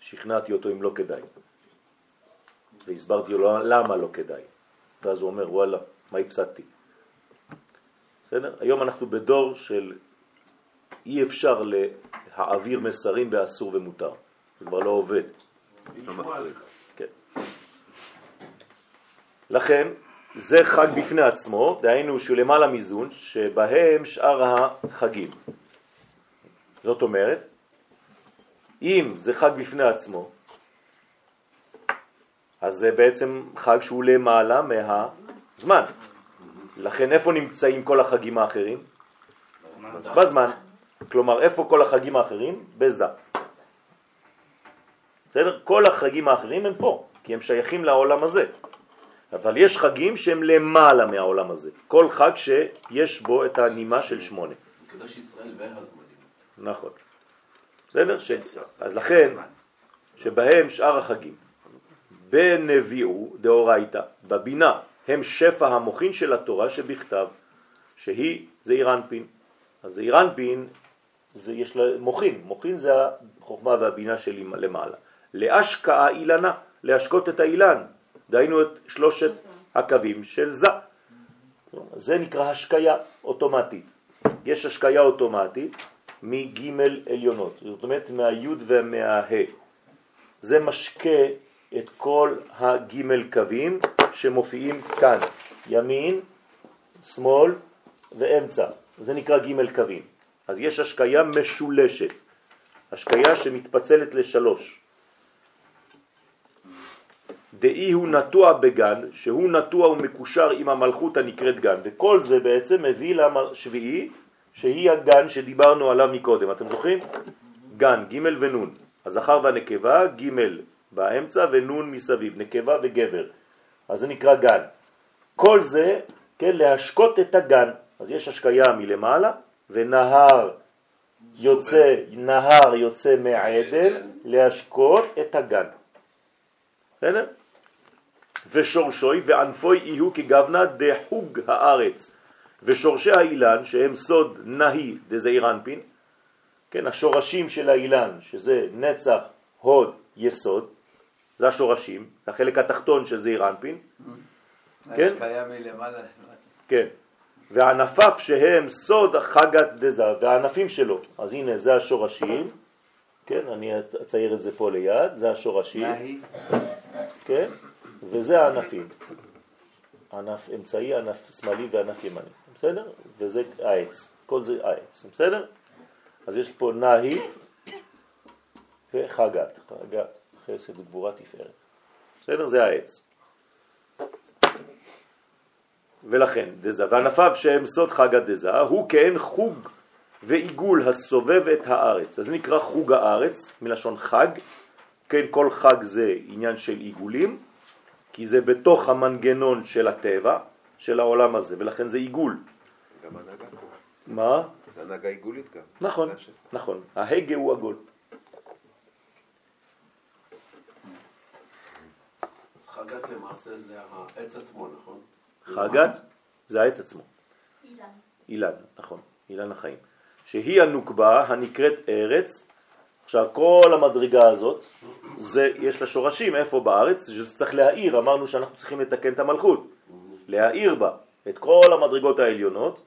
Speaker 1: שכנעתי אותו עם לא כדאי. והסברתי לו למה לא כדאי. ואז הוא אומר, וואלה, מה הפסדתי? בסדר? היום אנחנו בדור של אי אפשר להעביר מסרים באסור ומותר. זה כבר לא עובד. כן. לכן, זה חג בפני עצמו, דהיינו שלמעלה מזון, שבהם שאר החגים. זאת אומרת, אם זה חג בפני עצמו, אז זה בעצם חג שהוא למעלה מהזמן. לכן איפה נמצאים כל החגים האחרים? בזמן. כלומר, איפה כל החגים האחרים? בזה. בסדר? כל החגים האחרים הם פה, כי הם שייכים לעולם הזה. אבל יש חגים שהם למעלה מהעולם הזה. כל חג שיש בו את הנימה של שמונה.
Speaker 5: קדוש ישראל והזמנים.
Speaker 1: נכון. בסדר? ש... אז לכן, שבהם שאר החגים, בנביאו דאורייתא, בבינה, הם שפע המוכין של התורה שבכתב, שהיא זעיר אנפין. אז זעיר אנפין, זה, יש לה מוכין, מוכין זה החוכמה והבינה שלי למעלה. להשקעה אילנה, להשקות את האילן, דהיינו את שלושת הקווים של זה. זה נקרא השקיה אוטומטית. יש השקיה אוטומטית מג' עליונות, זאת אומרת מהיוד ומהה. זה משקה את כל הג' קווים שמופיעים כאן, ימין, שמאל ואמצע. זה נקרא ג' קווים. אז יש השקיה משולשת, השקיה שמתפצלת לשלוש. דאי הוא נטוע בגן, שהוא נטוע ומקושר עם המלכות הנקראת גן, וכל זה בעצם מביא לשביעי, שהיא הגן שדיברנו עליו מקודם, אתם זוכרים? גן, ג' ונון, הזכר והנקבה, ג' באמצע ונון מסביב, נקבה וגבר, אז זה נקרא גן. כל זה, כן, להשקות את הגן, אז יש השקיה מלמעלה, ונהר יוצא, נהר יוצא מהעדן להשקות את הגן. בסדר? ושורשוי וענפוי יהיו כגוונה דחוג הארץ. ושורשי האילן שהם סוד נהי דזעיר אנפין כן, השורשים של האילן שזה נצח, הוד, יסוד זה השורשים, החלק התחתון של זעיר אנפין
Speaker 6: כן?
Speaker 1: כן, וענפיו שהם סוד חגת דזה והענפים שלו אז הנה זה השורשים. כן, אני אצייר את זה פה ליד, זה השורשים. כן, וזה הענפים. ענף אמצעי, ענף שמאלי וענף ימני, בסדר? וזה העץ, כל זה העץ, בסדר? אז יש פה נהי וחגת, חגת, חסד וגבורה תפארת. בסדר? זה העץ. ולכן, דזה, וענפיו שהם סוד חגת דזה, הוא כאין חוג ועיגול הסובב את הארץ. אז זה נקרא חוג הארץ, מלשון חג, כן, כל חג זה עניין של עיגולים, כי זה בתוך המנגנון של הטבע, של העולם הזה, ולכן זה עיגול.
Speaker 7: גם הנהגה.
Speaker 1: מה?
Speaker 7: זה הנהגה עיגולית גם.
Speaker 1: נכון, נכון. ההגה הוא עגול.
Speaker 5: חגת למעשה זה העץ עצמו, נכון?
Speaker 1: חגת זה העץ עצמו.
Speaker 3: אילן.
Speaker 1: אילן, נכון, אילן החיים. שהיא הנוקבה הנקראת ארץ. עכשיו כל המדרגה הזאת, זה, יש לה שורשים איפה בארץ, שזה צריך להאיר, אמרנו שאנחנו צריכים לתקן את המלכות, להאיר בה את כל המדרגות העליונות,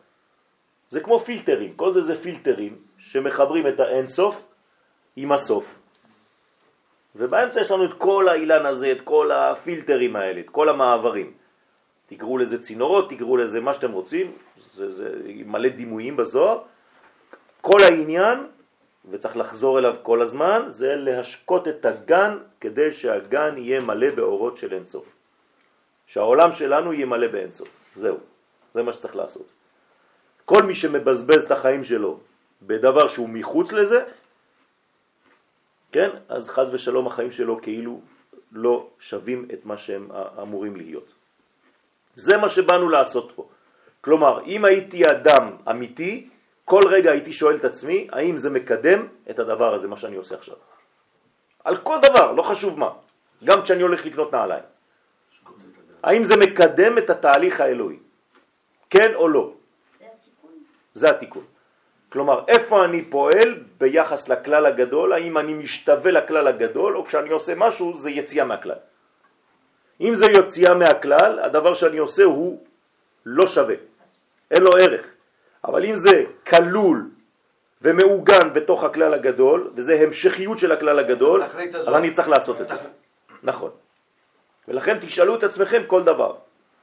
Speaker 1: זה כמו פילטרים, כל זה זה פילטרים שמחברים את האינסוף עם הסוף. ובאמצע יש לנו את כל האילן הזה, את כל הפילטרים האלה, את כל המעברים. תקראו לזה צינורות, תקראו לזה מה שאתם רוצים, זה, זה מלא דימויים בזוהר. כל העניין, וצריך לחזור אליו כל הזמן, זה להשקות את הגן כדי שהגן יהיה מלא באורות של אינסוף. שהעולם שלנו יהיה מלא באינסוף. זהו, זה מה שצריך לעשות. כל מי שמבזבז את החיים שלו בדבר שהוא מחוץ לזה, כן, אז חז ושלום החיים שלו כאילו לא שווים את מה שהם אמורים להיות. זה מה שבאנו לעשות פה. כלומר, אם הייתי אדם אמיתי, כל רגע הייתי שואל את עצמי, האם זה מקדם את הדבר הזה, מה שאני עושה עכשיו. על כל דבר, לא חשוב מה. גם כשאני הולך לקנות נעליים. האם זה מקדם את התהליך האלוהי? כן או לא?
Speaker 3: זה התיקון.
Speaker 1: זה התיקון. כלומר, איפה אני פועל ביחס לכלל הגדול, האם אני משתווה לכלל הגדול, או כשאני עושה משהו זה יציאה מהכלל. אם זה יציאה מהכלל, הדבר שאני עושה הוא לא שווה, אין לו ערך. אבל אם זה כלול ומעוגן בתוך הכלל הגדול, וזה המשכיות של הכלל הגדול, אז אני צריך לעשות את זה. נכון. ולכן תשאלו את עצמכם כל דבר.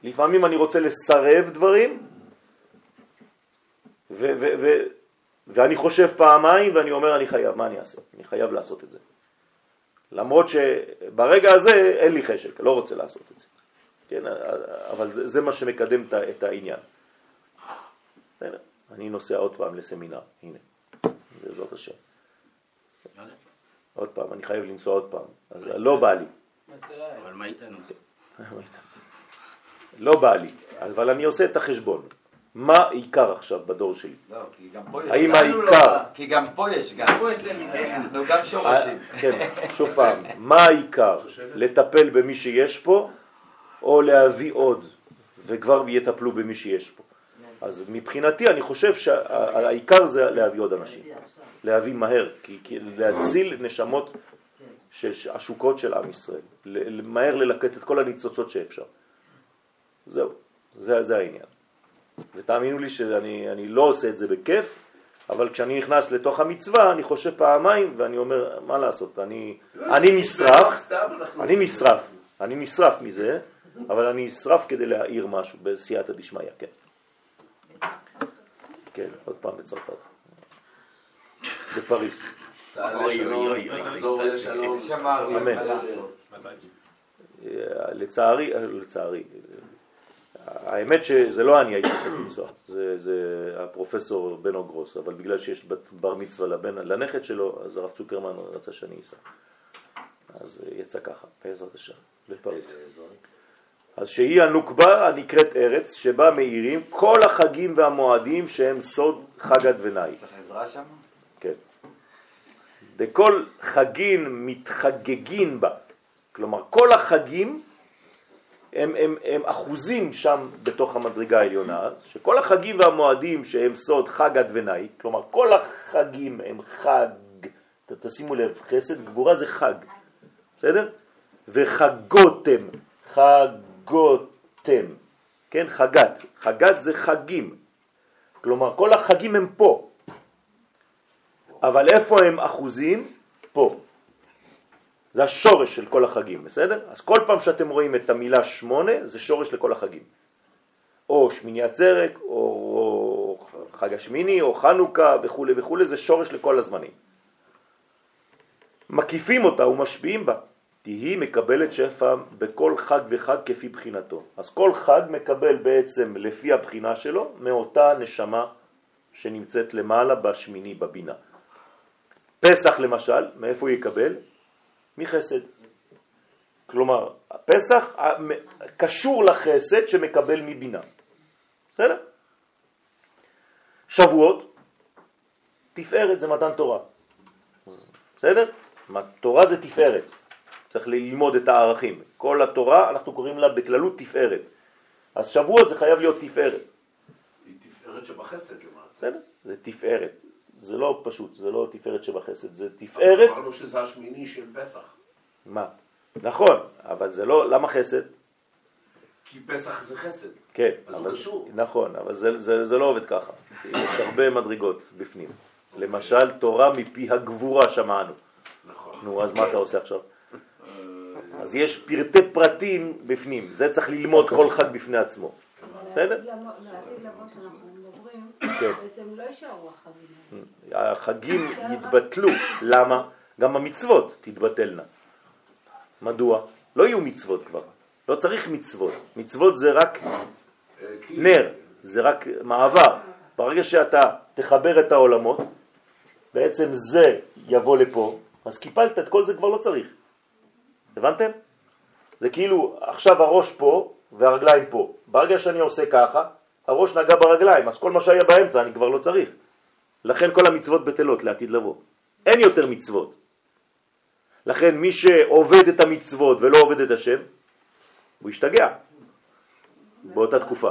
Speaker 1: לפעמים אני רוצה לסרב דברים, ואני חושב פעמיים ואני אומר אני חייב, מה אני אעשה? אני חייב לעשות את זה. למרות שברגע הזה אין לי חשק, לא רוצה לעשות את זה. כן, אבל זה, זה מה שמקדם את העניין. אני נוסע עוד פעם לסמינר, הנה, בעזרת השם. עוד פעם, אני חייב לנסוע עוד פעם, אז לא בא לי.
Speaker 4: אבל מה איתנו?
Speaker 1: לא בא לי, אבל אני עושה את החשבון. מה עיקר עכשיו בדור שלי?
Speaker 8: לא, כי גם פה יש...
Speaker 1: האם העיקר...
Speaker 8: כי גם פה יש גם.
Speaker 6: פה יש סמינר.
Speaker 8: אנחנו גם שורשים.
Speaker 1: כן, שוב פעם, מה העיקר? לטפל במי שיש פה, או להביא עוד, וכבר יטפלו במי שיש פה. אז מבחינתי אני חושב שהעיקר זה להביא עוד אנשים, להביא מהר, כי, כי להציל נשמות השוקות של עם ישראל, מהר ללקט את כל הניצוצות שאפשר. זהו, זה, זה העניין. ותאמינו לי שאני לא עושה את זה בכיף, אבל כשאני נכנס לתוך המצווה אני חושב פעמיים ואני אומר מה לעשות, אני, אני נשרף, אני נשרף, אני נשרף מזה, אבל אני נשרף כדי להעיר משהו בסייעתא דשמיא, כן. כן, עוד פעם בצרפת. בפריס. אמן. לצערי, לצערי, האמת שזה לא אני הייתי צריך לנסוע, זה, זה הפרופסור בנו גרוס, אבל בגלל שיש בר מצווה לבן, לנכד שלו, אז הרב צוקרמן רצה שאני אסע. אז יצא ככה, בעזרת השם, לפריס. אז שהיא הנוקבה הנקראת ארץ, שבה מאירים כל החגים והמועדים שהם סוד חג אדוני.
Speaker 8: צריך עזרה שם?
Speaker 1: כן. דכל חגים מתחגגים בה. כלומר, כל החגים הם, הם, הם אחוזים שם בתוך המדרגה העליונה, שכל החגים והמועדים שהם סוד חג אדוני, כלומר כל החגים הם חג, תשימו לב, חסד, גבורה זה חג, בסדר? וחגותם, חגותם, כן? חגת, חגת זה חגים, כלומר כל החגים הם פה, אבל איפה הם אחוזים? פה. זה השורש של כל החגים, בסדר? אז כל פעם שאתם רואים את המילה שמונה, זה שורש לכל החגים. או שמיני עצרת, או, או חג השמיני, או חנוכה וכו' וכו', זה שורש לכל הזמנים. מקיפים אותה ומשפיעים בה. תהי מקבלת שפע בכל חג וחג כפי בחינתו. אז כל חג מקבל בעצם לפי הבחינה שלו מאותה נשמה שנמצאת למעלה בשמיני, בבינה. פסח למשל, מאיפה הוא יקבל? מחסד. כלומר, הפסח קשור לחסד שמקבל מבינה. בסדר? שבועות, תפארת זה מתן תורה. בסדר? תורה זה תפארת. צריך ללמוד את הערכים. כל התורה, אנחנו קוראים לה בכללות תפארת. אז שבועות זה חייב להיות תפארת.
Speaker 5: היא תפארת שבחסד למעשה.
Speaker 1: בסדר? זה תפארת. זה לא פשוט, זה לא תפארת שבחסד, זה תפארת...
Speaker 5: אמרנו שזה השמיני של פסח.
Speaker 1: מה? נכון, אבל זה לא, למה חסד?
Speaker 5: כי פסח זה חסד.
Speaker 1: כן.
Speaker 5: אז
Speaker 1: אבל,
Speaker 5: הוא קשור.
Speaker 1: נכון, אבל זה, זה, זה לא עובד ככה. יש הרבה מדרגות בפנים. למשל, תורה מפי הגבורה שמענו.
Speaker 5: נכון.
Speaker 1: נו, אז מה אתה עושה עכשיו? אז יש פרטי פרטים בפנים, זה צריך ללמוד כל חג בפני עצמו. בסדר? כן.
Speaker 9: בעצם לא יישארו החגים.
Speaker 1: החגים יתבטלו, למה? גם המצוות תתבטלנה. מדוע? לא יהיו מצוות כבר, לא צריך מצוות. מצוות זה רק
Speaker 5: אה.
Speaker 1: נר, זה רק מעבר. ברגע שאתה תחבר את העולמות, בעצם זה יבוא לפה, אז קיפלת את כל זה כבר לא צריך. הבנתם? זה כאילו עכשיו הראש פה והרגליים פה. ברגע שאני עושה ככה, הראש נגע ברגליים, אז כל מה שהיה באמצע אני כבר לא צריך. לכן כל המצוות בטלות לעתיד לבוא. אין יותר מצוות. לכן מי שעובד את המצוות ולא עובד את השם, הוא ישתגע. באותה תקופה.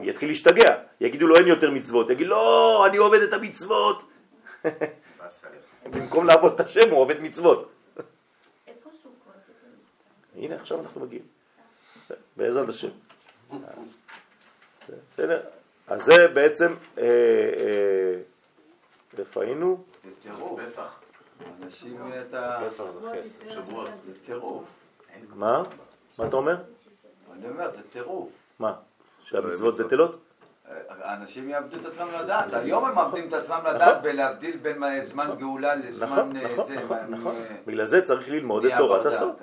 Speaker 1: יתחיל להשתגע, יגידו לו אין יותר מצוות, יגיד לא, אני עובד את המצוות. במקום לעבוד את השם הוא עובד מצוות. הנה עכשיו אנחנו מגיעים, בעזרת השם. בסדר? אז זה בעצם, אה, אה, איפה היינו?
Speaker 5: פסח,
Speaker 8: אנשים אתה...
Speaker 10: פסח זה חסד.
Speaker 5: שבועות.
Speaker 8: זה טירוף.
Speaker 1: מה? מה אתה אומר?
Speaker 8: אני אומר, זה טירוף.
Speaker 1: מה? שהמצוות בטלות?
Speaker 8: האנשים יאבדו את עצמם לדעת. היום הם מאבדים את עצמם לדעת בלהבדיל בין זמן גאולה
Speaker 1: נכון,
Speaker 8: לזמן אה,
Speaker 1: נכון,
Speaker 8: זה.
Speaker 1: נכון,
Speaker 8: מה-
Speaker 1: נכון.
Speaker 8: אה,
Speaker 1: בגלל זה צריך ללמוד את תורת הסוד.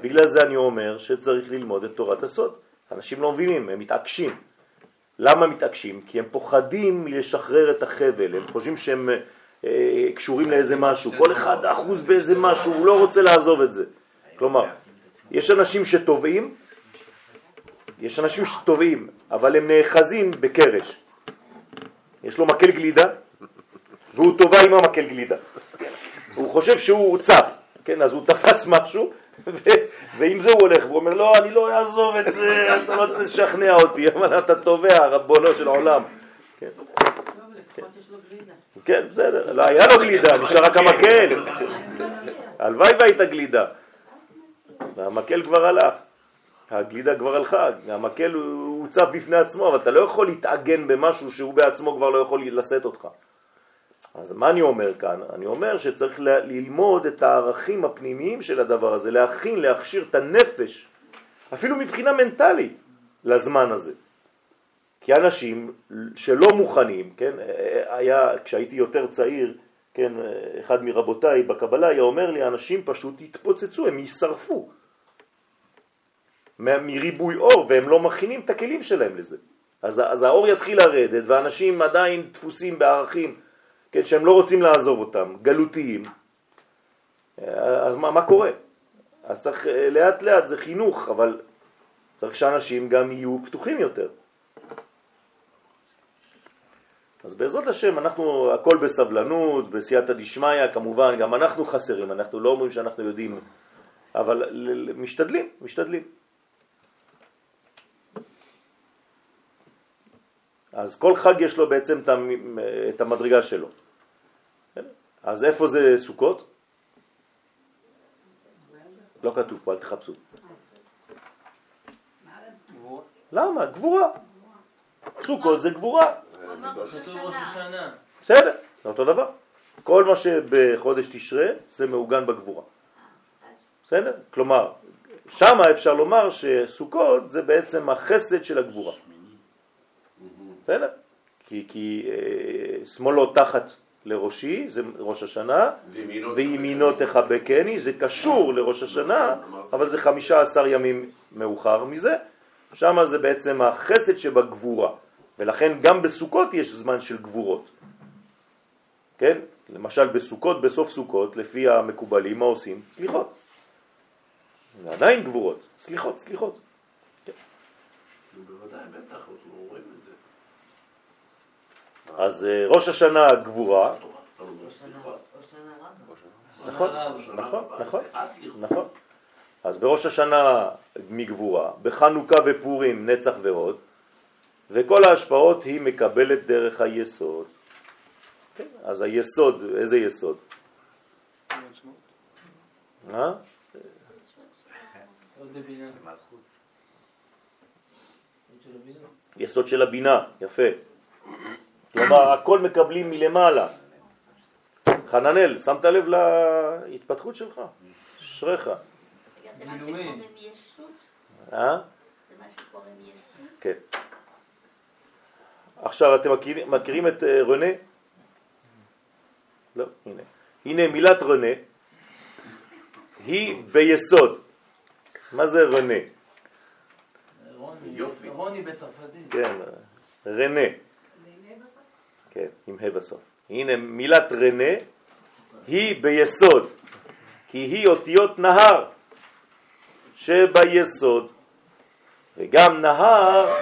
Speaker 1: בגלל זה אני אומר שצריך ללמוד את תורת הסוד. אנשים לא מבינים, הם מתעקשים. למה מתעקשים? כי הם פוחדים לשחרר את החבל, הם חושבים שהם אה, קשורים לאיזה משהו, כל אחד אחוז באיזה משהו, הוא לא רוצה לעזוב את זה. כלומר, יש אנשים שטובעים, יש אנשים שטובעים, אבל הם נאחזים בקרש. יש לו מקל גלידה, והוא טובע עם המקל גלידה. הוא חושב שהוא צף, כן, אז הוא תפס משהו, ועם זה הוא הולך, והוא אומר, לא, אני לא אעזוב את זה, אתה לא תשכנע אותי, אבל אתה תובע, רבונו של עולם. כן. כן, בסדר, לא היה לו גלידה, נשאר רק המקל. הלוואי והייתה גלידה. והמקל כבר הלך. הגלידה כבר הלכה, המקל הוא הוא צף בפני עצמו, אבל אתה לא יכול להתעגן במשהו שהוא בעצמו כבר לא יכול לשאת אותך. אז מה אני אומר כאן? אני אומר שצריך ללמוד את הערכים הפנימיים של הדבר הזה, להכין, להכשיר את הנפש, אפילו מבחינה מנטלית, לזמן הזה. כי אנשים שלא מוכנים, כן, היה, כשהייתי יותר צעיר, כן, אחד מרבותיי בקבלה היה אומר לי, אנשים פשוט יתפוצצו, הם יישרפו מריבוי אור, והם לא מכינים את הכלים שלהם לזה. אז, אז האור יתחיל לרדת, ואנשים עדיין דפוסים בערכים, כן, שהם לא רוצים לעזוב אותם, גלותיים. אז מה, מה קורה? אז צריך אה, לאט לאט, זה חינוך, אבל צריך שאנשים גם יהיו פתוחים יותר. אז בעזרת השם אנחנו הכל בסבלנות, בסייעתא דשמיא, כמובן גם אנחנו חסרים, אנחנו לא אומרים שאנחנו יודעים, אבל משתדלים, משתדלים. אז כל חג יש לו בעצם את המדרגה שלו. אז איפה זה סוכות? לא כתוב פה, אל תחפשו. למה? גבורה. סוכות זה גבורה. בסדר, זה אותו דבר. כל מה שבחודש תשרה זה מעוגן בגבורה. בסדר? כלומר, שמה אפשר לומר שסוכות זה בעצם החסד של הגבורה. בסדר? כי, כי אה, שמאלו תחת לראשי, זה ראש השנה,
Speaker 5: וימינו
Speaker 1: תחבקני, זה קשור לראש השנה, אבל זה חמישה עשר ימים מאוחר מזה, שם זה בעצם החסד שבגבורה, ולכן גם בסוכות יש זמן של גבורות. כן? למשל בסוכות, בסוף סוכות, לפי המקובלים, מה עושים? סליחות. זה עדיין גבורות, סליחות, סליחות.
Speaker 5: בוודאי, בטח, אנחנו רואים את זה.
Speaker 1: אז אה, ראש השנה גבורה. נכון, נכון, נכון. נכון. אז בראש השנה מגבורה, בחנוכה ופורים נצח והוד, וכל ההשפעות היא מקבלת דרך היסוד. כן, אז היסוד, איזה יסוד? אה?
Speaker 6: של הבינה.
Speaker 1: יסוד של הבינה, יפה. כלומר, הכל מקבלים מלמעלה. חננאל, שמת לב להתפתחות שלך? אשריך.
Speaker 3: זה מה. שקוראים ישות?
Speaker 1: אה?
Speaker 3: זה מה שקוראים ישות?
Speaker 1: כן. עכשיו, אתם מכירים, מכירים את אה, רנה? לא, הנה. הנה מילת רנה, היא ביסוד. מה זה רנה?
Speaker 6: רוני,
Speaker 5: יופי.
Speaker 6: רוני בצרפתית.
Speaker 1: כן, רנה.
Speaker 9: זה עם ה' בסוף?
Speaker 1: כן, עם ה' בסוף. הנה מילת רנה היא ביסוד, כי היא אותיות נהר שביסוד, וגם נהר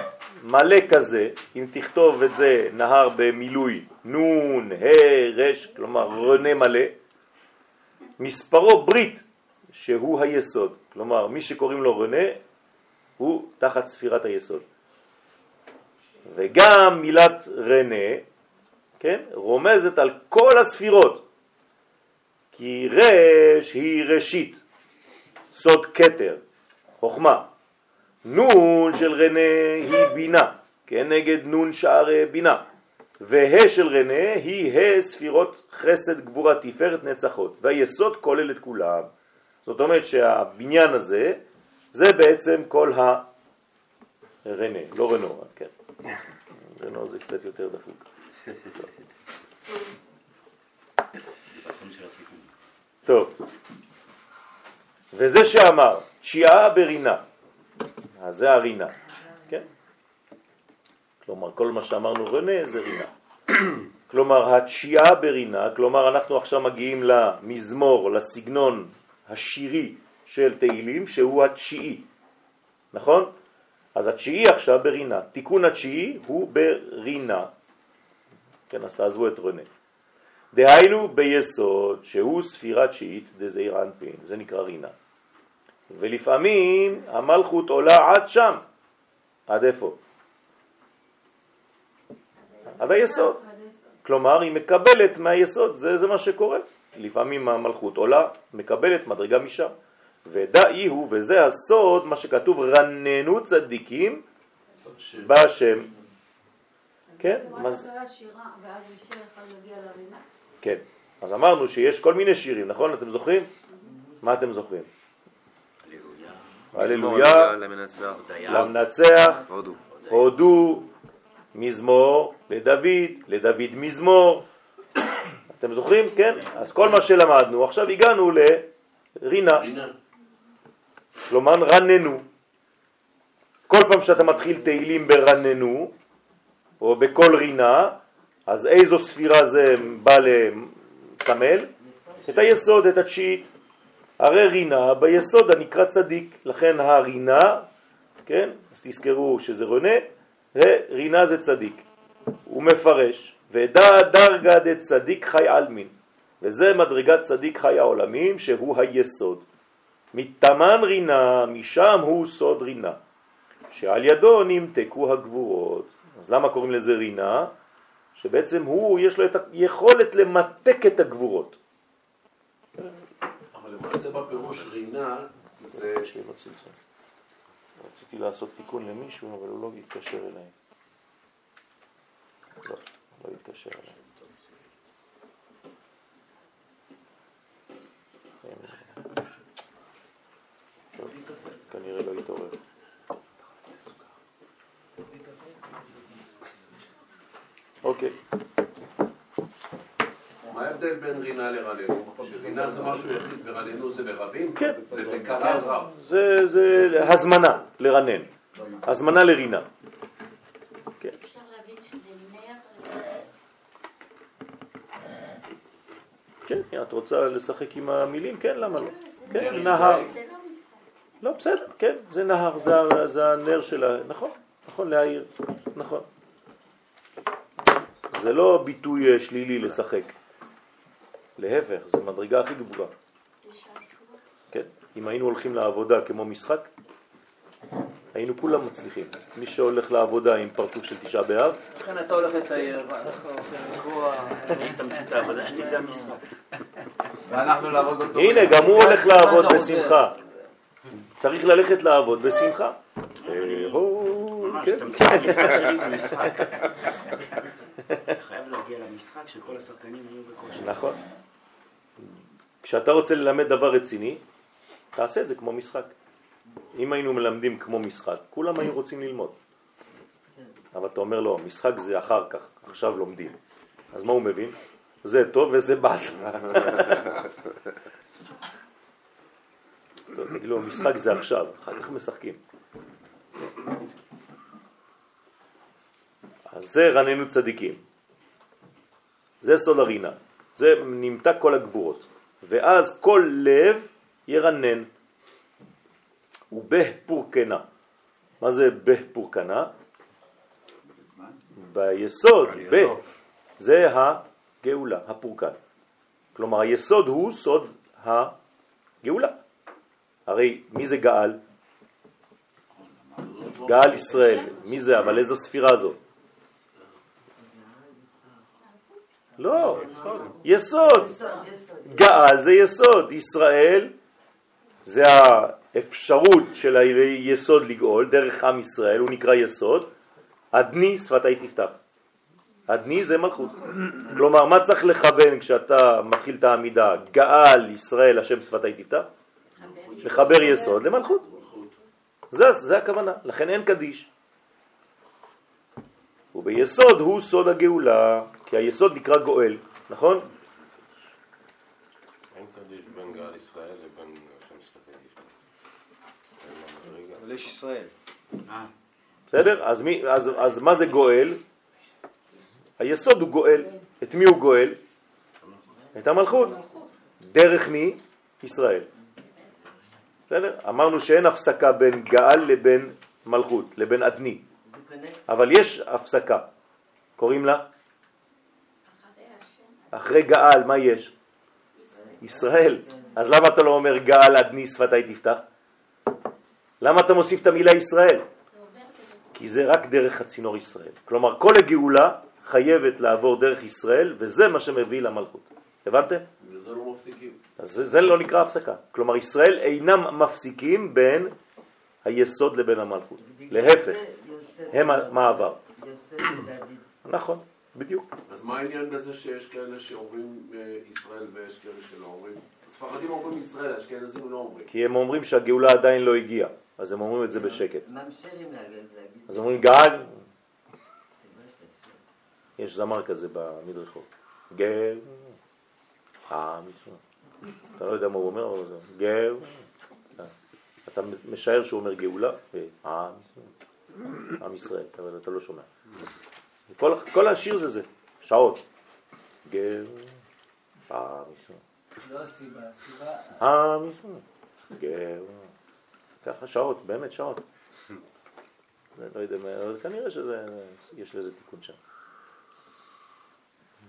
Speaker 1: מלא כזה, אם תכתוב את זה נהר במילוי נון, ה', רש, כלומר רנה מלא, מספרו ברית, שהוא היסוד. כלומר, מי שקוראים לו רנה הוא תחת ספירת היסוד. וגם מילת רנה, כן, רומזת על כל הספירות, כי רש היא ראשית, סוד קטר, חוכמה. נון של רנה היא בינה, כנגד נון שער בינה. והה של רנה היא ה' ספירות חסד גבורה תפארת נצחות, והיסוד כולל את כולם. זאת אומרת שהבניין הזה זה בעצם כל הרנה, לא רנו, כן. רנו זה קצת יותר דפוק. טוב, וזה שאמר, תשיעה ברינה, אז זה הרינה, כן? כלומר, כל מה שאמרנו רנה זה רינה. כלומר, התשיעה ברינה, כלומר, אנחנו עכשיו מגיעים למזמור, לסגנון השירי של תהילים, שהוא התשיעי, נכון? אז התשיעי עכשיו ברינה. תיקון התשיעי הוא ברינה. כן, אז תעזבו את רנה. דהיינו ביסוד, שהוא ספירה תשיעית, דזעיר אנפין, זה נקרא רינה. ולפעמים המלכות עולה עד שם. עד איפה? עד היסוד. כלומר, היא מקבלת מהיסוד, זה, זה מה שקורה. לפעמים המלכות עולה, מקבלת מדרגה משם. ודאי הוא, וזה הסוד, מה שכתוב, רננו צדיקים בהשם. כן? כן. אז אמרנו שיש כל מיני שירים, נכון? אתם זוכרים? מה אתם זוכרים? הללויה, למנצח, הודו, מזמור, לדוד, לדוד מזמור. אתם זוכרים? כן? אז כל מה שלמדנו, עכשיו הגענו לרינה. כלומר רננו. כל פעם שאתה מתחיל תהילים ברננו, או בכל רינה, אז איזו ספירה זה בא לסמל? את היסוד, את התשיעית. הרי רינה ביסוד הנקרא צדיק, לכן הרינה, כן, אז תזכרו שזה רונה, רינה זה צדיק. הוא מפרש, ודא דרגה דצדיק חי עלמין, וזה מדרגת צדיק חי העולמים שהוא היסוד. מתמן רינה, משם הוא סוד רינה, שעל ידו נמתקו הגבורות. אז למה קוראים לזה רינה? שבעצם הוא, יש לו את היכולת למתק את הגבורות.
Speaker 5: אבל למעשה בפירוש רינה זה...
Speaker 1: צלצול. רציתי לעשות תיקון למישהו, אבל הוא לא התקשר אליי. לא, לא התקשר אליי. כנראה לא התעורר. אוקיי.
Speaker 5: מה ההבדל בין רינה לרננו? שרינה זה משהו יחיד ורננו זה לרבים?
Speaker 1: כן.
Speaker 5: זה בקהל רב.
Speaker 1: זה הזמנה לרנן, הזמנה לרינה. כן.
Speaker 3: אפשר להבין שזה נר...
Speaker 1: כן, את רוצה לשחק עם המילים? כן, למה לא? כן, נהר.
Speaker 3: זה לא.
Speaker 1: לא, בסדר, כן, זה נהר, זה הנר של ה... נכון, נכון, להעיר, נכון. זה לא ביטוי אה, שלילי לשחק. להפך, זה מדרגה הכי גבוהה. כן, אם היינו הולכים לעבודה כמו משחק, היינו כולם מצליחים. מי שהולך לעבודה עם פרצוף של תשעה באב,
Speaker 6: לכן אתה הולך לצייר, ואנחנו הולכים לקרוא...
Speaker 4: העבודה שלי זה המשחק.
Speaker 8: ואנחנו לעבוד אותו.
Speaker 1: הנה, גם הוא הולך לעבוד בשמחה. צריך ללכת לעבוד בשמחה. אה,
Speaker 4: ממש,
Speaker 1: כן.
Speaker 4: את המשחק שלי זה משחק. שכל השחקנים יהיו בכושר.
Speaker 1: נכון. כשאתה רוצה ללמד דבר רציני, תעשה את זה כמו משחק. אם היינו מלמדים כמו משחק, כולם היו רוצים ללמוד. אבל אתה אומר לו, משחק זה אחר כך, עכשיו לומדים. אז מה הוא מבין? זה טוב וזה. טוב, תגיד לו, משחק זה עכשיו, אחר כך משחקים. אז זה רננו צדיקים. זה סוד הרינה. זה נמתק כל הגבורות. ואז כל לב ירנן. ובה פורקנה. מה זה בה פורקנה? ביסוד, ב, זה הגאולה, הפורקן. כלומר, היסוד הוא סוד הגאולה. הרי מי זה גאל? גאל ישראל. מי זה? אבל איזו ספירה זו? לא, יסוד. גאל זה יסוד. ישראל זה האפשרות של היסוד לגאול דרך עם ישראל, הוא נקרא יסוד. אדני שפתי תפתח. אדני זה מלכות. כלומר, מה צריך לכוון כשאתה מתחיל את העמידה? גאל ישראל השם שפתי תפתח? לחבר יסוד למלכות. זה, זה הכוונה, לכן אין קדיש. וביסוד הוא סוד הגאולה, כי היסוד נקרא גואל, נכון?
Speaker 10: אין קדיש בין גאל ישראל לבין השם.
Speaker 8: אבל יש ישראל.
Speaker 1: בסדר? אז, מי, אז, אז מה זה גואל? היסוד הוא גואל. את מי הוא גואל? את המלכות. דרך מי? ישראל. בסדר? אמרנו שאין הפסקה בין גאל לבין מלכות, לבין אדני. אבל יש הפסקה. קוראים לה? אחרי גאל, מה יש? ישראל. אז למה אתה לא אומר גאל אדני שפתי תפתח? למה אתה מוסיף את המילה ישראל? כי זה רק דרך הצינור ישראל. כלומר, כל הגאולה חייבת לעבור דרך ישראל, וזה מה שמביא למלכות. הבנתם?
Speaker 5: וזה לא מפסיקים.
Speaker 1: אז זה, זה לא נקרא הפסקה. כלומר, ישראל אינם מפסיקים בין היסוד לבין המלכות. להפך, הם המעבר. נכון, בדיוק.
Speaker 5: אז מה העניין בזה שיש כאלה שאומרים אה, ישראל ויש כאלה שלא אומרים? הספרדים אומרים ישראל, האשכנזים לא אומרים.
Speaker 1: כי הם אומרים שהגאולה עדיין לא הגיעה, אז הם אומרים את זה בשקט. אז אומרים גל, יש זמר כזה במדרכות. גל, עם ישראל. אתה לא יודע מה הוא אומר, אבל זה גל. אתה משער שהוא אומר גאולה. עם ישראל, אבל אתה לא שומע. כל, כל השיר זה זה, שעות. גל, עם ישראל.
Speaker 6: לא הסיבה, הסיבה...
Speaker 1: עם ישראל. גל. ככה שעות, באמת שעות. זה לא יודע, מה- אבל כנראה שיש לזה תיקון שם.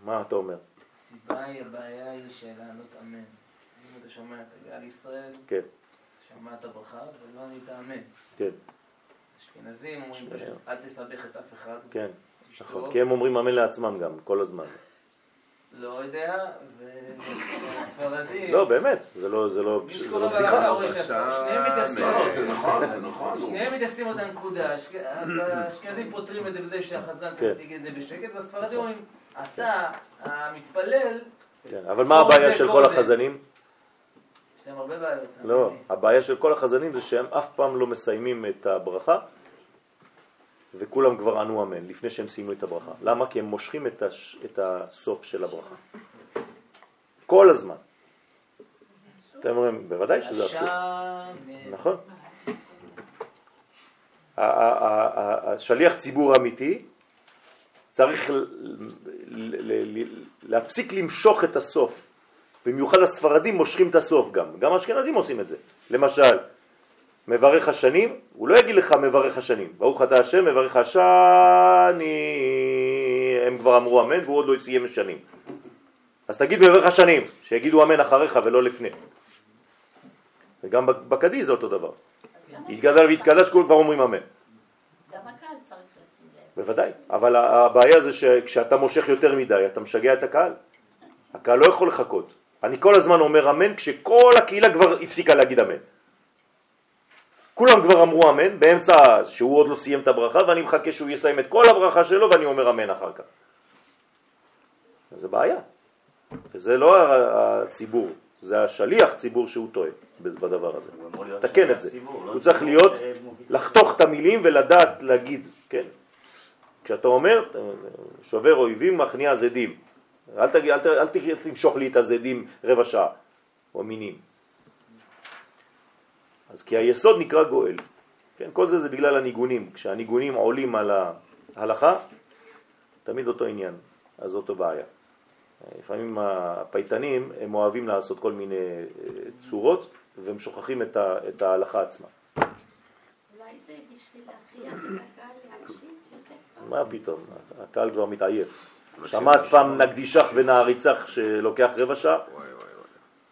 Speaker 1: מה אתה אומר?
Speaker 6: הסיבה היא, הבעיה היא שלענות אמן. אם אתה שומע את הגל ישראל,
Speaker 1: כן,
Speaker 6: שמעת ברכה ולא ענית אמן.
Speaker 1: כן,
Speaker 6: אשכנזים אומרים. פשוט, אל תסבך את אף אחד.
Speaker 1: כן. נכון. כי הם אומרים אמן לעצמם גם, כל הזמן.
Speaker 6: לא יודע, וספרדים...
Speaker 1: לא, באמת, זה לא, זה לא,
Speaker 6: מי
Speaker 1: זה
Speaker 6: שקורא
Speaker 1: לא בדיחה.
Speaker 6: רואה שניהם מתייחסים.
Speaker 5: לא, זה נכון, זה נכון.
Speaker 6: שניהם מתייחסים אותה נקודה. האשכ- האשכנזים פותרים את זה בזה שהחזן
Speaker 1: כן.
Speaker 6: יגיד את זה בשקט, והספרדים אומרים, אתה, המתפלל,
Speaker 1: כן, אבל מה הבעיה של כל. החזנים?
Speaker 6: יש להם הרבה בעיות.
Speaker 1: לא. הבעיה של כל החזנים זה שהם אף פעם לא מסיימים את הברכה וכולם כבר ענו אמן לפני שהם סיימו את הברכה. למה? כי הם מושכים את, הש... את הסוף של הברכה. כל הזמן. אתם אומרים, בוודאי שזה אסור. נכון. השליח ציבור אמיתי צריך להפסיק למשוך את הסוף. במיוחד הספרדים מושכים את הסוף גם. גם האשכנזים עושים את זה. למשל, מברך השנים, הוא לא יגיד לך מברך השנים. ברוך אתה השם, מברך השני. הם כבר אמרו אמן והוא עוד לא סיים שנים. אז תגיד מברך השנים, שיגידו אמן אחריך ולא לפני. וגם בקדיש זה אותו דבר. יתגדל ויתקדש, כולם כבר אומרים אמן.
Speaker 3: גם הקהל צריך לשים לב.
Speaker 1: בוודאי, אבל הבעיה זה שכשאתה מושך יותר מדי, אתה משגע את הקהל. הקהל לא יכול לחכות. אני כל הזמן אומר אמן כשכל הקהילה כבר הפסיקה להגיד אמן. כולם כבר אמרו אמן באמצע שהוא עוד לא סיים את הברכה ואני מחכה שהוא יסיים את כל הברכה שלו ואני אומר אמן אחר כך. זה בעיה. וזה לא הציבור, זה השליח ציבור שהוא טועה בדבר הזה. תקן את זה.
Speaker 4: ציבור, לא
Speaker 1: הוא צריך
Speaker 4: ציבור
Speaker 1: להיות,
Speaker 4: שמוביל.
Speaker 1: לחתוך את המילים ולדעת להגיד, כן? כשאתה אומר, שובר אויבים מכניע זדים. אל, תגיד, אל, ת- אל, ת- אל תמשוך לי את הזדים רבע שעה, או מינים. אז כי היסוד נקרא גואל. כן, כל זה זה בגלל הניגונים. כשהניגונים עולים על ההלכה, תמיד אותו עניין, אז אותו בעיה. לפעמים הפייטנים, הם אוהבים לעשות כל מיני אה, צורות, והם שוכחים את, ה, את ההלכה עצמה.
Speaker 3: אולי זה בשביל להכריח את הקהל להקשיב יותר טוב.
Speaker 1: מה פתאום, הקהל כבר מתעייף. שמעת פעם נקדישך ונעריצך שלוקח רבע שעה?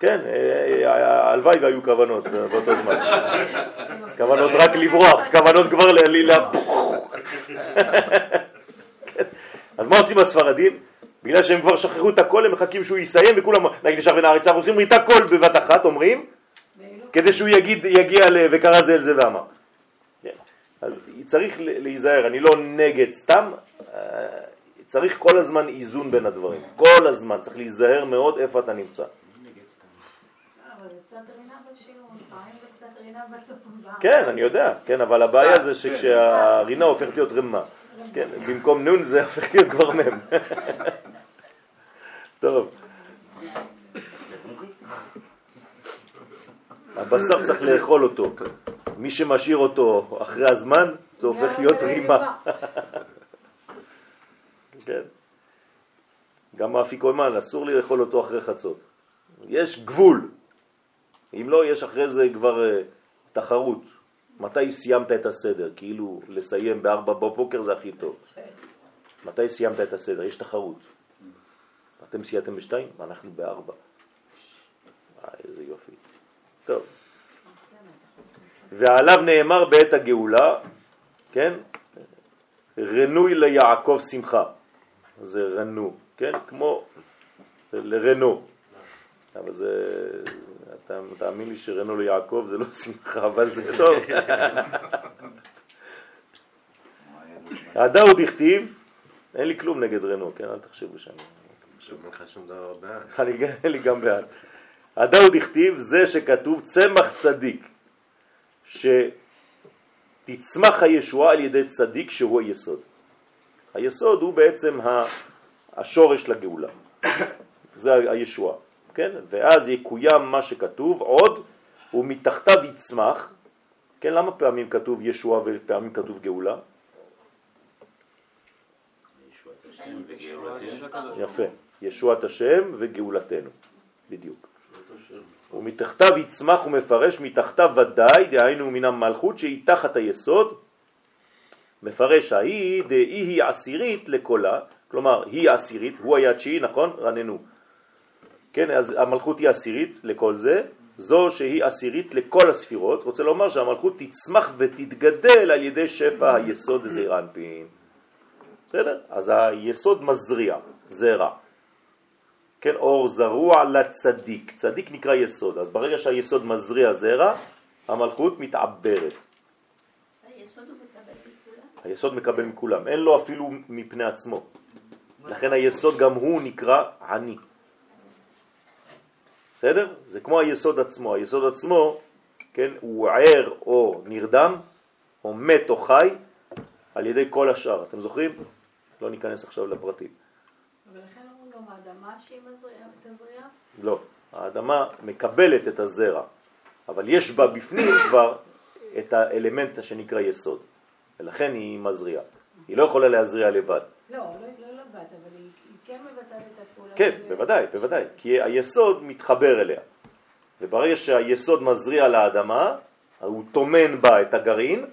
Speaker 1: כן, הלוואי והיו כוונות באותו זמן. כוונות רק לברוח, כוונות כבר לעלילה. אז מה עושים הספרדים? בגלל שהם כבר שכחו את הכל, הם מחכים שהוא יסיים וכולם, נגיד נשאר הארץ, אנחנו עושים את הכל בבת אחת, אומרים, כדי שהוא יגיד, יגיע ל... וקרא זה אל זה ואמר. כן. אז צריך להיזהר, אני לא נגד סתם, אה, צריך כל הזמן איזון בין הדברים, כל הזמן, צריך להיזהר מאוד איפה אתה נמצא. כן, אני יודע, כן, אבל הבעיה זה שכשהרינה הופכת להיות רמה, כן, במקום נון זה הופך להיות כבר מם. טוב. הבשר צריך לאכול אותו. מי שמשאיר אותו אחרי הזמן, זה הופך להיות רימה. כן. גם האפיקומן, אסור לי לאכול אותו אחרי חצות. יש גבול. אם לא, יש אחרי זה כבר uh, תחרות. מתי סיימת את הסדר? כאילו לסיים בארבע בבוקר זה הכי טוב. מתי סיימת את הסדר? יש תחרות. אתם סיימתם בשתיים? אנחנו בארבע. אה, איזה יופי. טוב. ועליו נאמר בעת הגאולה, כן? רנוי ליעקב שמחה. זה רנו, כן? כמו לרנו. אבל זה, תאמין לי שרנו ליעקב זה לא שמחה, אבל זה טוב. הדאוד הכתיב, אין לי כלום נגד רנו, כן? אל תחשבו שאני... אין לי גם בעד. הדאוד הכתיב זה שכתוב צמח צדיק, שתצמח הישועה על ידי צדיק שהוא היסוד. היסוד הוא בעצם השורש לגאולה, זה הישועה. כן? ואז יקוים מה שכתוב עוד, ומתחתיו יצמח, כן? למה פעמים כתוב ישועה ופעמים כתוב גאולה? יפה, ישועת השם וגאולתנו, בדיוק. ומתחתיו יצמח ומפרש מתחתיו ודאי, דהיינו מן המלכות שהיא תחת היסוד, מפרש ההיא דאי היא עשירית לקולה, כלומר היא עשירית, הוא היה תשיעי, נכון? רננו. כן, אז המלכות היא עשירית לכל זה, זו שהיא עשירית לכל הספירות, רוצה לומר שהמלכות תצמח ותתגדל על ידי שפע היסוד זעיר אנפין. בסדר? אז היסוד מזריע, זרע. כן, אור זרוע לצדיק. צדיק נקרא יסוד, אז ברגע שהיסוד מזריע זרע, המלכות מתעברת.
Speaker 3: היסוד מקבל מכולם?
Speaker 1: היסוד מקבל מכולם, אין לו אפילו מפני עצמו. לכן היסוד גם הוא נקרא עני. בסדר? זה כמו היסוד עצמו. היסוד עצמו, כן, הוא ער או נרדם, או מת או חי, על ידי כל השאר. אתם זוכרים? לא ניכנס עכשיו לפרטים.
Speaker 9: ולכן אומרים גם האדמה שהיא מזריעה את הזריעה?
Speaker 1: לא, האדמה מקבלת את הזרע, אבל יש בה בפנים כבר את האלמנט שנקרא יסוד, ולכן היא מזריעה. היא לא יכולה להזריע לבד.
Speaker 9: לא, לא, לא לבד, אבל היא כן מבצעת את הפעולה.
Speaker 1: כן, בוודאי, בוודאי, כי היסוד מתחבר אליה. וברגע שהיסוד מזריע לאדמה, הוא תומן בה את הגרעין,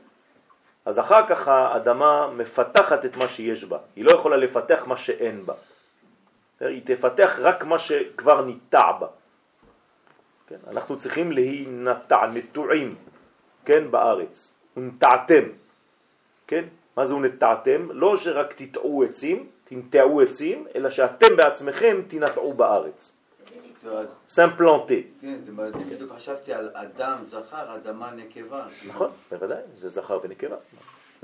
Speaker 1: אז אחר כך האדמה מפתחת את מה שיש בה. היא לא יכולה לפתח מה שאין בה. היא תפתח רק מה שכבר ניטע בה. כן? אנחנו צריכים להינטע, נטועים, כן, בארץ. ונטעתם, כן? מה זה ונטעתם? לא שרק תטעו עצים, תנטעו עצים, אלא שאתם בעצמכם תנטעו בארץ. סמפלנטה.
Speaker 8: כן, זה בדיוק חשבתי על אדם, זכר, אדמה, נקבה.
Speaker 1: נכון, בוודאי, זה זכר ונקבה.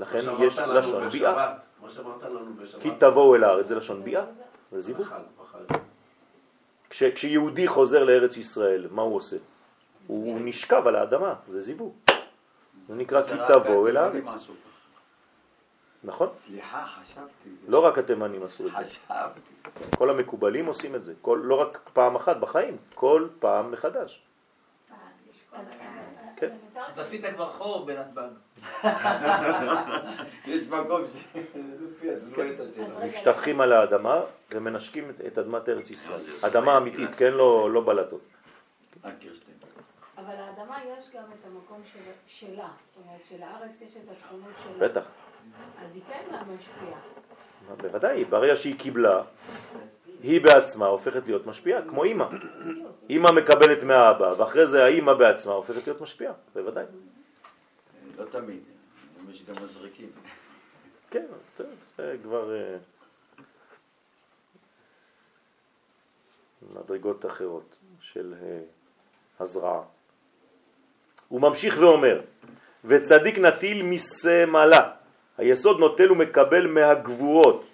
Speaker 1: לכן יש לשון ביאה.
Speaker 5: מה שאמרת לנו בשבת.
Speaker 1: כי תבואו אל הארץ, זה לשון ביאה, זה זיווג. כשיהודי חוזר לארץ ישראל, מה הוא עושה? הוא נשכב על האדמה, זה זיווג. זה נקרא כי תבואו אל הארץ. נכון?
Speaker 8: סליחה, חשבתי.
Speaker 1: לא רק התימנים עשו את זה.
Speaker 8: חשבתי.
Speaker 1: כל המקובלים עושים את זה. כל, לא רק פעם אחת בחיים, כל פעם מחדש.
Speaker 3: אז
Speaker 1: כן.
Speaker 6: אז עשית כבר חור בנתב"ג.
Speaker 8: יש מקום ש... לפי הזמנית שלו.
Speaker 1: משתטחים על האדמה ומנשקים את- אדמת ארץ ישראל. אדמה אמיתית, כן? לא לא בלטות.
Speaker 9: אבל האדמה יש גם את המקום של- שלה. זאת אומרת שלארץ יש את התכונות שלה.
Speaker 1: בטח.
Speaker 9: אז היא כן משפיעה.
Speaker 1: בוודאי, ברגע שהיא קיבלה, היא בעצמה הופכת להיות משפיעה, כמו אימא. אימא מקבלת מהאבא, ואחרי זה האימא בעצמה הופכת להיות משפיעה, בוודאי.
Speaker 8: לא תמיד, יש גם מזריקים.
Speaker 1: כן, טוב, זה כבר אה, מדרגות אחרות של אה, הזרעה. הוא ממשיך ואומר, וצדיק נטיל מסמלה, היסוד נוטל ומקבל מהגבורות,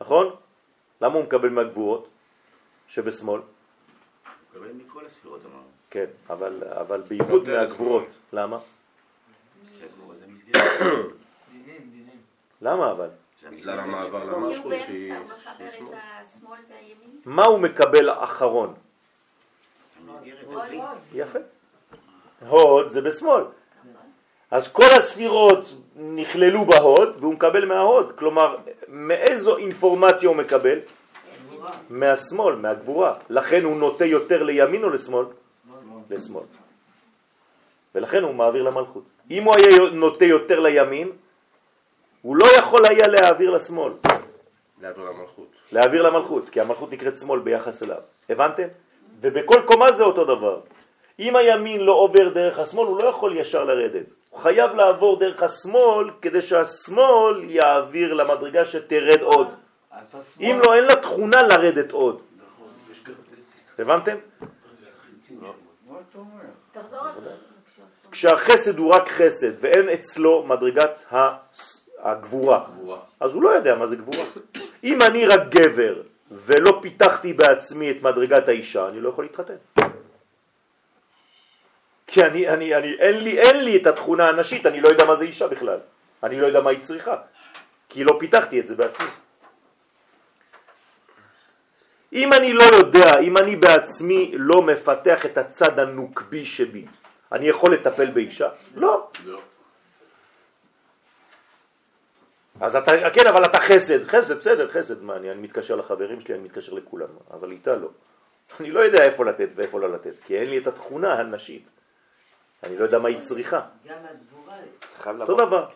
Speaker 1: נכון? למה הוא מקבל מהגבורות שבשמאל?
Speaker 4: מקבל מכל הספירות אמרנו.
Speaker 1: כן, אבל, אבל בעיבוד
Speaker 10: נוטה
Speaker 1: מהגבורות. למה?
Speaker 6: דינים.
Speaker 1: למה אבל?
Speaker 10: בגלל
Speaker 4: המסגרת.
Speaker 10: המעבר
Speaker 3: הוא
Speaker 10: למלכות שהיא...
Speaker 3: הוא.
Speaker 1: מה הוא מקבל אחרון? יפה. הוד זה בשמאל. אז כל הספירות נכללו בהוד והוא מקבל מההוד. כלומר, מאיזו אינפורמציה הוא מקבל? מהשמאל, מהגבורה. לכן הוא נוטה יותר לימין או לשמאל? לשמאל. ולכן הוא מעביר למלכות. אם הוא היה נוטה יותר לימין, הוא לא יכול היה להעביר לשמאל,
Speaker 10: להעביר למלכות.
Speaker 1: להעביר למלכות, כי המלכות נקראת שמאל ביחס אליו. הבנתם? ובכל קומה זה אותו דבר. אם הימין לא עובר דרך השמאל, הוא לא יכול ישר לרדת. הוא חייב לעבור דרך השמאל כדי שהשמאל יעביר למדרגה שתרד עוד. אם לא, אין לה תכונה לרדת עוד. הבנתם?
Speaker 9: זה. בבקשה.
Speaker 1: כשהחסד הוא רק חסד ואין אצלו מדרגת הגבורה,
Speaker 5: גבורה.
Speaker 1: אז הוא לא יודע מה זה גבורה. אם אני רק גבר ולא פיתחתי בעצמי את מדרגת האישה, אני לא יכול להתחתן. כי אני, אני, אני, אין, לי, אין לי את התכונה הנשית, אני לא יודע מה זה אישה בכלל. אני לא יודע מה היא צריכה, כי לא פיתחתי את זה בעצמי. אם אני לא יודע, אם אני בעצמי לא מפתח את הצד הנוקבי שבי, אני יכול לטפל באישה? לא.
Speaker 5: לא.
Speaker 1: אז אתה, כן, אבל אתה חסד, חסד, בסדר, חסד, מה, אני, אני מתקשר לחברים שלי, אני מתקשר לכולם, אבל איתה לא. אני לא יודע איפה לתת ואיפה לא לתת, כי אין לי את התכונה הנשית. אני לא יודע מה היא צריכה.
Speaker 3: גם הגבורה.
Speaker 7: זה חייב
Speaker 1: אותו. דבר,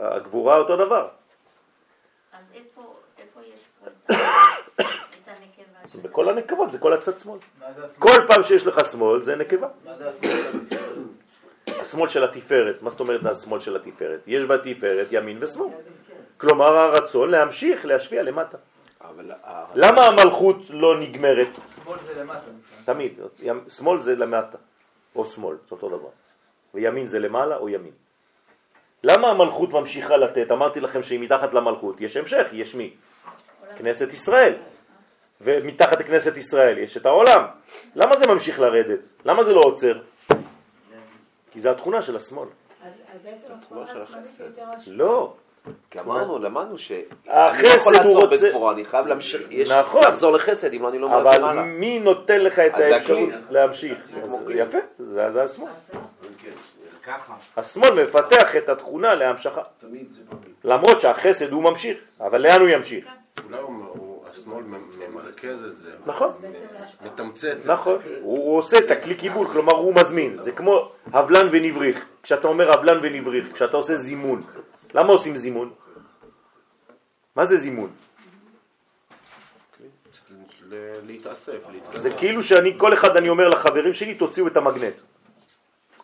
Speaker 1: הגבורה אותו דבר.
Speaker 3: אז איפה איפה יש פה את הנקבה שלו?
Speaker 1: בכל הנקבות זה כל הצד שמאל. כל פעם שיש לך שמאל זה נקבה.
Speaker 6: מה זה השמאל של התפארת?
Speaker 1: השמאל של התפארת, מה זאת אומרת השמאל של התפארת? יש בתפארת ימין ושמאל. כלומר הרצון להמשיך להשפיע למטה.
Speaker 7: אבל
Speaker 1: למה המלכות לא נגמרת?
Speaker 6: שמאל זה למטה.
Speaker 1: תמיד, ים- שמאל זה למטה, או שמאל, זה אותו דבר. וימין זה למעלה או ימין. למה המלכות ממשיכה לתת? אמרתי לכם שהיא מתחת למלכות, יש המשך, יש מי? כנסת ישראל. ומתחת לכנסת ישראל יש את העולם. למה זה ממשיך לרדת? למה זה לא עוצר? כי זה התכונה של השמאל.
Speaker 9: אז בעצם
Speaker 7: התכונה
Speaker 9: השמאלית. יותר.
Speaker 1: לא.
Speaker 7: כי אמרנו, למדנו ש...
Speaker 1: החסד
Speaker 7: אני לא יכול
Speaker 1: הוא
Speaker 7: לעצור
Speaker 1: רוצה-
Speaker 7: בגבורה, אני חייב להמשיך, יש
Speaker 1: נכון.
Speaker 7: לחזור לחסד, אם לא אני לא מעביר
Speaker 1: אבל
Speaker 7: הלאה.
Speaker 1: מי נותן לך את האפשרות. להמשיך? יפה, זה זה השמאל.
Speaker 4: ככה.
Speaker 1: השמאל מפתח את התכונה להמשכה.
Speaker 5: תמיד זה פעמים.
Speaker 1: למרות שהחסד הוא ממשיך, אבל לאן הוא ימשיך?
Speaker 10: אולי השמאל ממרכז את זה.
Speaker 1: נכון.
Speaker 10: מתמצת.
Speaker 1: נכון, הוא עושה את הכלי קיבול, כלומר הוא מזמין, זה כמו הבלן ונבריך, כשאתה אומר הבלן ונבריך, כשאתה עושה זימון, למה עושים זימון? מה זה זימון?
Speaker 10: להתאסף, להתקדם.
Speaker 1: זה כאילו שאני, כל אחד אני אומר לחברים שלי, תוציאו את המגנט.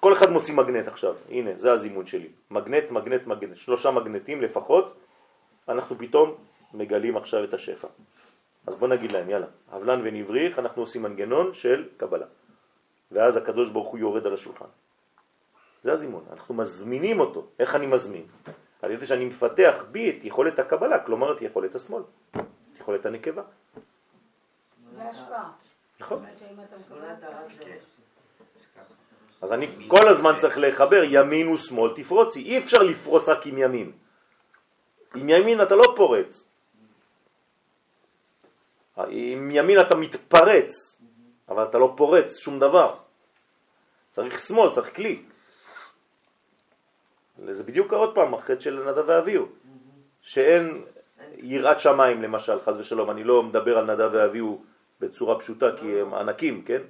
Speaker 1: כל אחד מוציא מגנט עכשיו, הנה, זה הזימון שלי. מגנט, מגנט, מגנט, שלושה מגנטים לפחות, אנחנו פתאום מגלים עכשיו את השפע. אז בוא נגיד להם, יאללה, הבלן ונבריך, אנחנו עושים מנגנון של קבלה. ואז הקדוש ברוך הוא יורד על השולחן. זה הזימון, אנחנו מזמינים אותו. איך אני מזמין? על ידי שאני מפתח בי את יכולת הקבלה, כלומר את יכולת השמאל, את יכולת הנקבה.
Speaker 9: והשפעה.
Speaker 1: נכון.
Speaker 9: שאם אתה מקבל את זה.
Speaker 1: אז אני כל הזמן צריך לחבר ימין ושמאל, תפרוצי. אי אפשר לפרוץ רק עם ימין. עם ימין אתה לא פורץ. עם ימין אתה מתפרץ, אבל אתה לא פורץ שום דבר. צריך שמאל, צריך כלי. זה בדיוק עוד פעם החטא של נדב ואביהו, שאין יראת שמיים למשל, חז ושלום, אני לא מדבר על נדב ואביהו בצורה פשוטה כי הם ענקים, כן?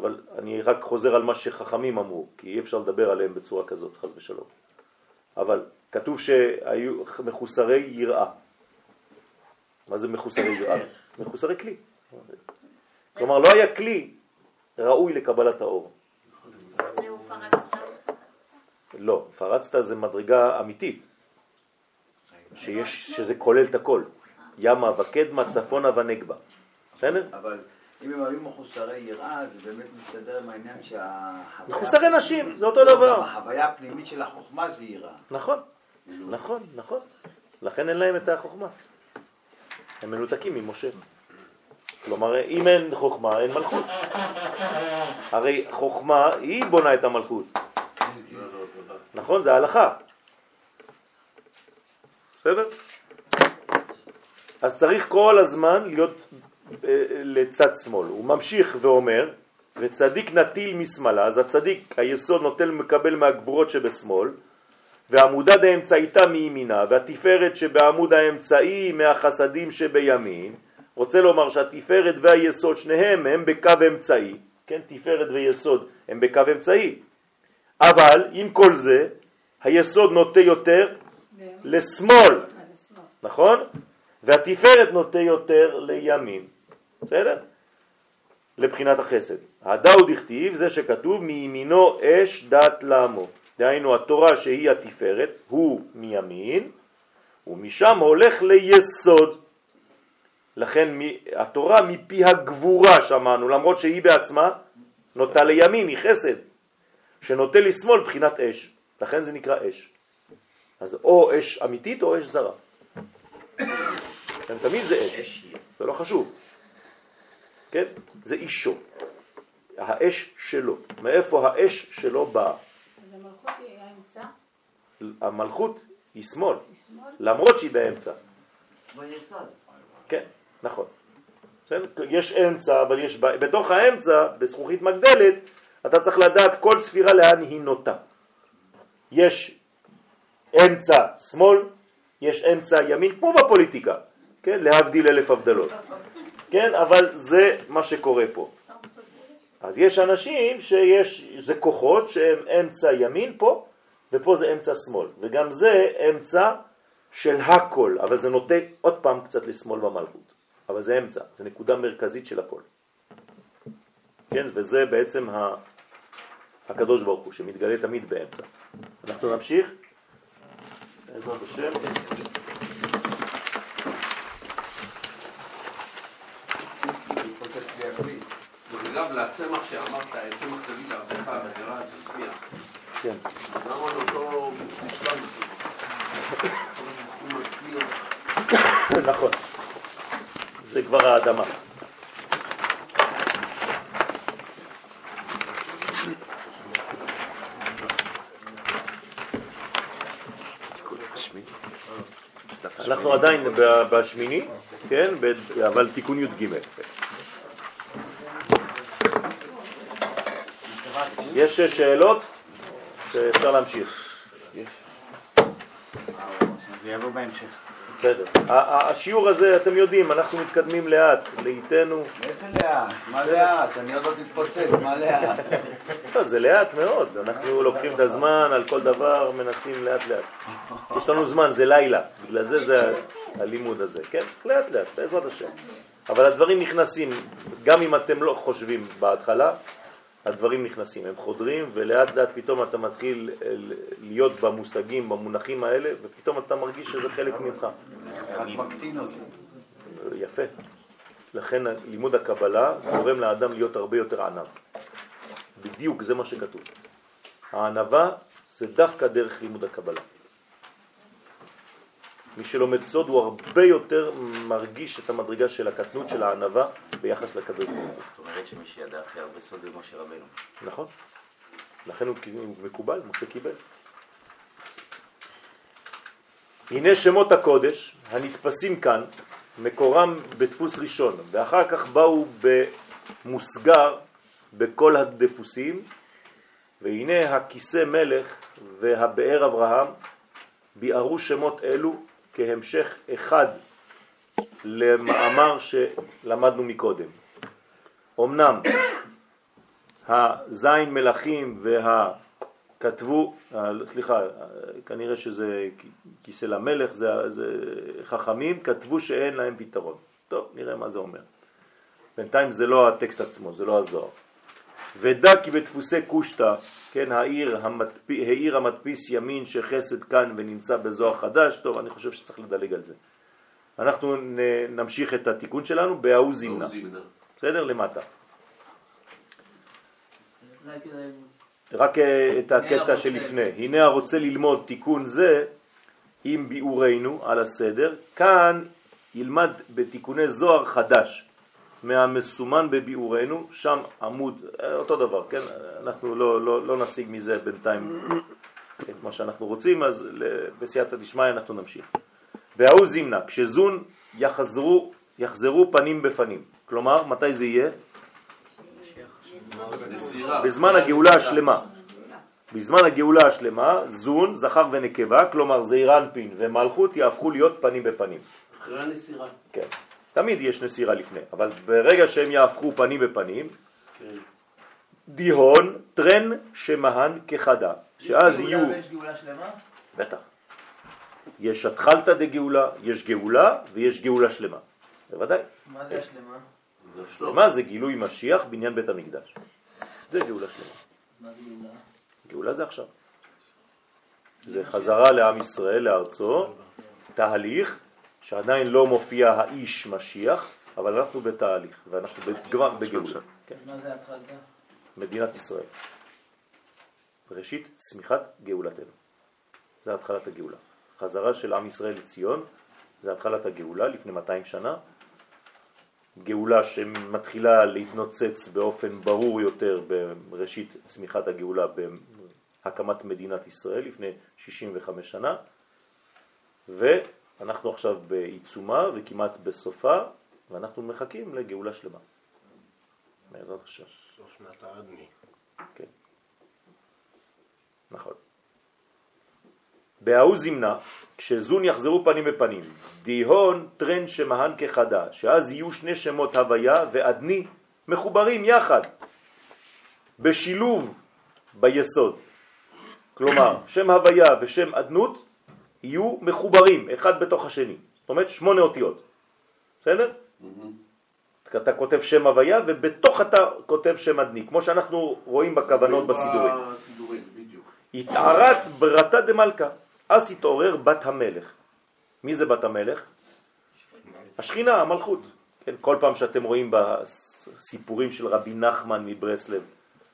Speaker 1: אבל אני רק חוזר על מה שחכמים אמרו, כי אי אפשר לדבר עליהם בצורה כזאת, חז ושלום. אבל כתוב שהיו מחוסרי יראה. מה זה מחוסרי יראה? מחוסרי כלי. כלומר, לא היה כלי ראוי לקבלת האור. לא, פרצת זה מדרגה אמיתית, שיש, שזה כולל את הכל. ימה וקדמה, צפונה ונגבה. בסדר?
Speaker 8: אבל אם הם היו מחוסרי יראה, זה באמת מסתדר עם העניין שהחוויה...
Speaker 1: מחוסרי נשים, זה אותו דבר.
Speaker 8: החוויה הפנימית של החוכמה זה יראה.
Speaker 1: נכון, נכון, נכון. לכן אין להם את החוכמה. הם מנותקים ממשה. כלומר, אם אין חוכמה, אין מלכות. הרי חוכמה היא בונה את המלכות. נכון? זה ההלכה. בסדר? אז צריך כל הזמן להיות לצד שמאל. הוא ממשיך ואומר, וצדיק נטיל משמאלה, אז הצדיק, היסוד נוטל מקבל מהגבורות שבשמאל, ועמודה דאמצעיתה מימינה, והתפארת שבעמוד האמצעי מהחסדים שבימין, רוצה לומר שהתפארת והיסוד שניהם הם בקו אמצעי, כן, תפארת ויסוד הם בקו אמצעי, אבל עם כל זה היסוד נוטה יותר לשמאל, נכון? והתפארת נוטה יותר לימין, בסדר? לבחינת החסד. הדאו דכתיב זה שכתוב מימינו אש דת לעמו. דהיינו התורה שהיא התפארת, הוא מימין, ומשם הולך ליסוד. לכן התורה מפי הגבורה שמענו, למרות שהיא בעצמה נוטה לימין, היא חסד, שנוטה לשמאל בחינת אש. לכן זה נקרא אש. אז או אש אמיתית או אש זרה. תמיד זה אש, זה לא חשוב. כן? זה אישו. האש שלו. מאיפה האש שלו באה?
Speaker 9: אז המלכות היא האמצע?
Speaker 1: המלכות היא שמאל, למרות שהיא באמצע. כן, נכון. יש אמצע, אבל יש בתוך האמצע, בזכוכית מגדלת, אתה צריך לדעת כל ספירה לאן היא נוטה. יש אמצע שמאל, יש אמצע ימין, כמו בפוליטיקה, כן? להבדיל אלף הבדלות. כן? אבל זה מה שקורה פה. אז יש אנשים שיש, זה כוחות שהם אמצע ימין פה, ופה זה אמצע שמאל, וגם זה אמצע של הכל, אבל זה נוטה עוד פעם קצת לשמאל במלכות, אבל זה אמצע, זה נקודה מרכזית של הכל. כן, וזה בעצם ה... הקדוש ברוך הוא, שמתגלה תמיד באמצע. אנחנו נמשיך, בעזרת השם.
Speaker 5: לצמח שאמרת, צמח תגיד לעבדך, וגרה תצמיח.
Speaker 1: כן.
Speaker 5: למה לאותו משפט?
Speaker 1: נכון. זה כבר האדמה. אנחנו עדיין בשמיני, כן, אבל תיקון י"ג. יש שאלות שאפשר להמשיך.
Speaker 4: זה יבוא בהמשך.
Speaker 1: בסדר. השיעור הזה, אתם יודעים, אנחנו מתקדמים לאט, לאיתנו.
Speaker 8: איזה לאט? מה לאט? אני עוד לא תתפוצץ, מה לאט?
Speaker 1: לא, זה לאט מאוד. אנחנו לוקחים את הזמן על כל דבר, מנסים לאט לאט. יש לנו זמן, זה לילה. בגלל זה זה הלימוד הזה. כן, צריך לאט לאט, בעזרת השם. אבל הדברים נכנסים, גם אם אתם לא חושבים בהתחלה, הדברים נכנסים, הם חודרים, ולאט לאט פתאום אתה מתחיל אה, להיות במושגים, במונחים האלה, ופתאום אתה מרגיש שזה חלק ממך.
Speaker 8: רק מקטין אותי.
Speaker 1: יפה. לכן לימוד הקבלה גורם לאדם להיות הרבה יותר ענב. בדיוק זה מה שכתוב. הענבה זה דווקא דרך לימוד הקבלה. מי שלומד סוד הוא הרבה יותר מרגיש את המדרגה של הקטנות של הענבה ביחס לקדוש ברוך הוא.
Speaker 4: זאת אומרת שמי שידע הכי הרבה סוד זה משה רבנו.
Speaker 1: נכון. לכן הוא מקובל, משה קיבל. הנה שמות הקודש הנתפסים כאן, מקורם בדפוס ראשון, ואחר כך באו במוסגר בכל הדפוסים, והנה הכיסא מלך והבאר אברהם ביארו שמות אלו כהמשך אחד למאמר שלמדנו מקודם. אמנם הזין מלכים והכתבו, סליחה, כנראה שזה כיסא למלך, זה, זה חכמים, כתבו שאין להם פתרון. טוב, נראה מה זה אומר. בינתיים זה לא הטקסט עצמו, זה לא הזוהר. ודע כי בדפוסי קושטה, כן, העיר, המדפ... העיר המדפיס ימין שחסד כאן ונמצא בזוהר חדש, טוב, אני חושב שצריך לדלג על זה. אנחנו נמשיך את התיקון שלנו בהוא זימנה. בסדר? למטה. רק אה, את הקטע שלפני. הנה הרוצה ללמוד תיקון זה עם ביאורנו על הסדר, כאן ילמד בתיקוני זוהר חדש מהמסומן בביאורנו, שם עמוד, אה, אותו דבר, כן? אנחנו לא, לא, לא נשיג מזה בינתיים את מה שאנחנו רוצים, אז בסייעתא דשמיא אנחנו נמשיך. וההוא זימנה, כשזון יחזרו, יחזרו פנים בפנים. כלומר, מתי זה יהיה? בזמן הגאולה השלמה. בזמן הגאולה השלמה, זון, זכר ונקבה, כלומר זעיר אנפין ומלכות יהפכו להיות פנים בפנים.
Speaker 5: אחרי הנסירה.
Speaker 1: כן. תמיד יש נסירה לפני, אבל ברגע שהם יהפכו פנים בפנים, כן. דיהון, טרן שמהן כחדה, שאז יהיו...
Speaker 6: יש גאולה שלמה?
Speaker 1: בטח. יש התחלתא דגאולה, יש גאולה ויש גאולה שלמה. בוודאי.
Speaker 6: מה זה השלמה?
Speaker 1: שלמה זה גילוי משיח בעניין בית המקדש. זה גאולה שלמה.
Speaker 6: מה זה גאולה?
Speaker 1: גאולה זה עכשיו. זה חזרה לעם ישראל, לארצו, תהליך שעדיין לא מופיע האיש משיח, אבל אנחנו בתהליך, ואנחנו כבר.
Speaker 6: כן. מה זה התחלתא?
Speaker 1: מדינת ישראל. ראשית צמיחת גאולתנו. זה התחלת הגאולה. חזרה של עם ישראל לציון, זה התחלת הגאולה לפני 200 שנה. גאולה שמתחילה להתנוצץ באופן ברור יותר בראשית צמיחת הגאולה בהקמת מדינת ישראל לפני 65 שנה, ואנחנו עכשיו בעיצומה וכמעט בסופה, ואנחנו מחכים לגאולה שלמה. בעזרת השם.
Speaker 10: סוף שנת האדני.
Speaker 1: כן. נכון. בהאו זימנה, כשזון יחזרו פנים בפנים, דיהון טרן שמהן כחדה, שאז יהיו שני שמות הוויה ועדני מחוברים יחד, בשילוב ביסוד. כלומר, שם הוויה ושם עדנות יהיו מחוברים אחד בתוך השני. זאת אומרת, שמונה אותיות. בסדר? Mm-hmm. אתה כותב שם הוויה ובתוך אתה כותב שם עדני, כמו שאנחנו רואים בכוונות בסידורים. התערת ברתה דמלכה. אז תתעורר בת המלך. מי זה בת המלך? השכינה, המלכות. כן, כל פעם שאתם רואים בסיפורים של רבי נחמן מברסלב,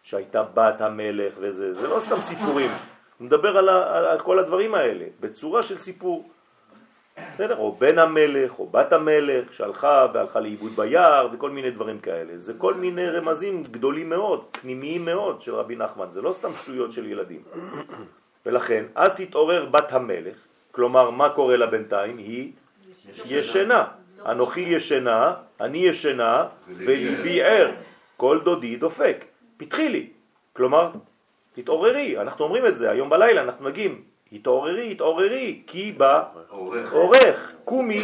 Speaker 1: שהייתה בת המלך וזה, זה לא סתם סיפורים, מדבר על, ה, על כל הדברים האלה, בצורה של סיפור. בסדר? או בן המלך, או בת המלך, שהלכה והלכה לאיבוד ביער, וכל מיני דברים כאלה. זה כל מיני רמזים גדולים מאוד, פנימיים מאוד של רבי נחמן, זה לא סתם שטויות של ילדים. ולכן, אז תתעורר בת המלך, כלומר, מה קורה לה בינתיים? היא ישנה. אנוכי ישנה, אני ישנה, וליבי ער, כל דודי דופק. פתחי לי. כלומר, תתעוררי, אנחנו אומרים את זה, היום בלילה אנחנו נגיד, התעוררי, התעוררי, כי בא עורך, קומי,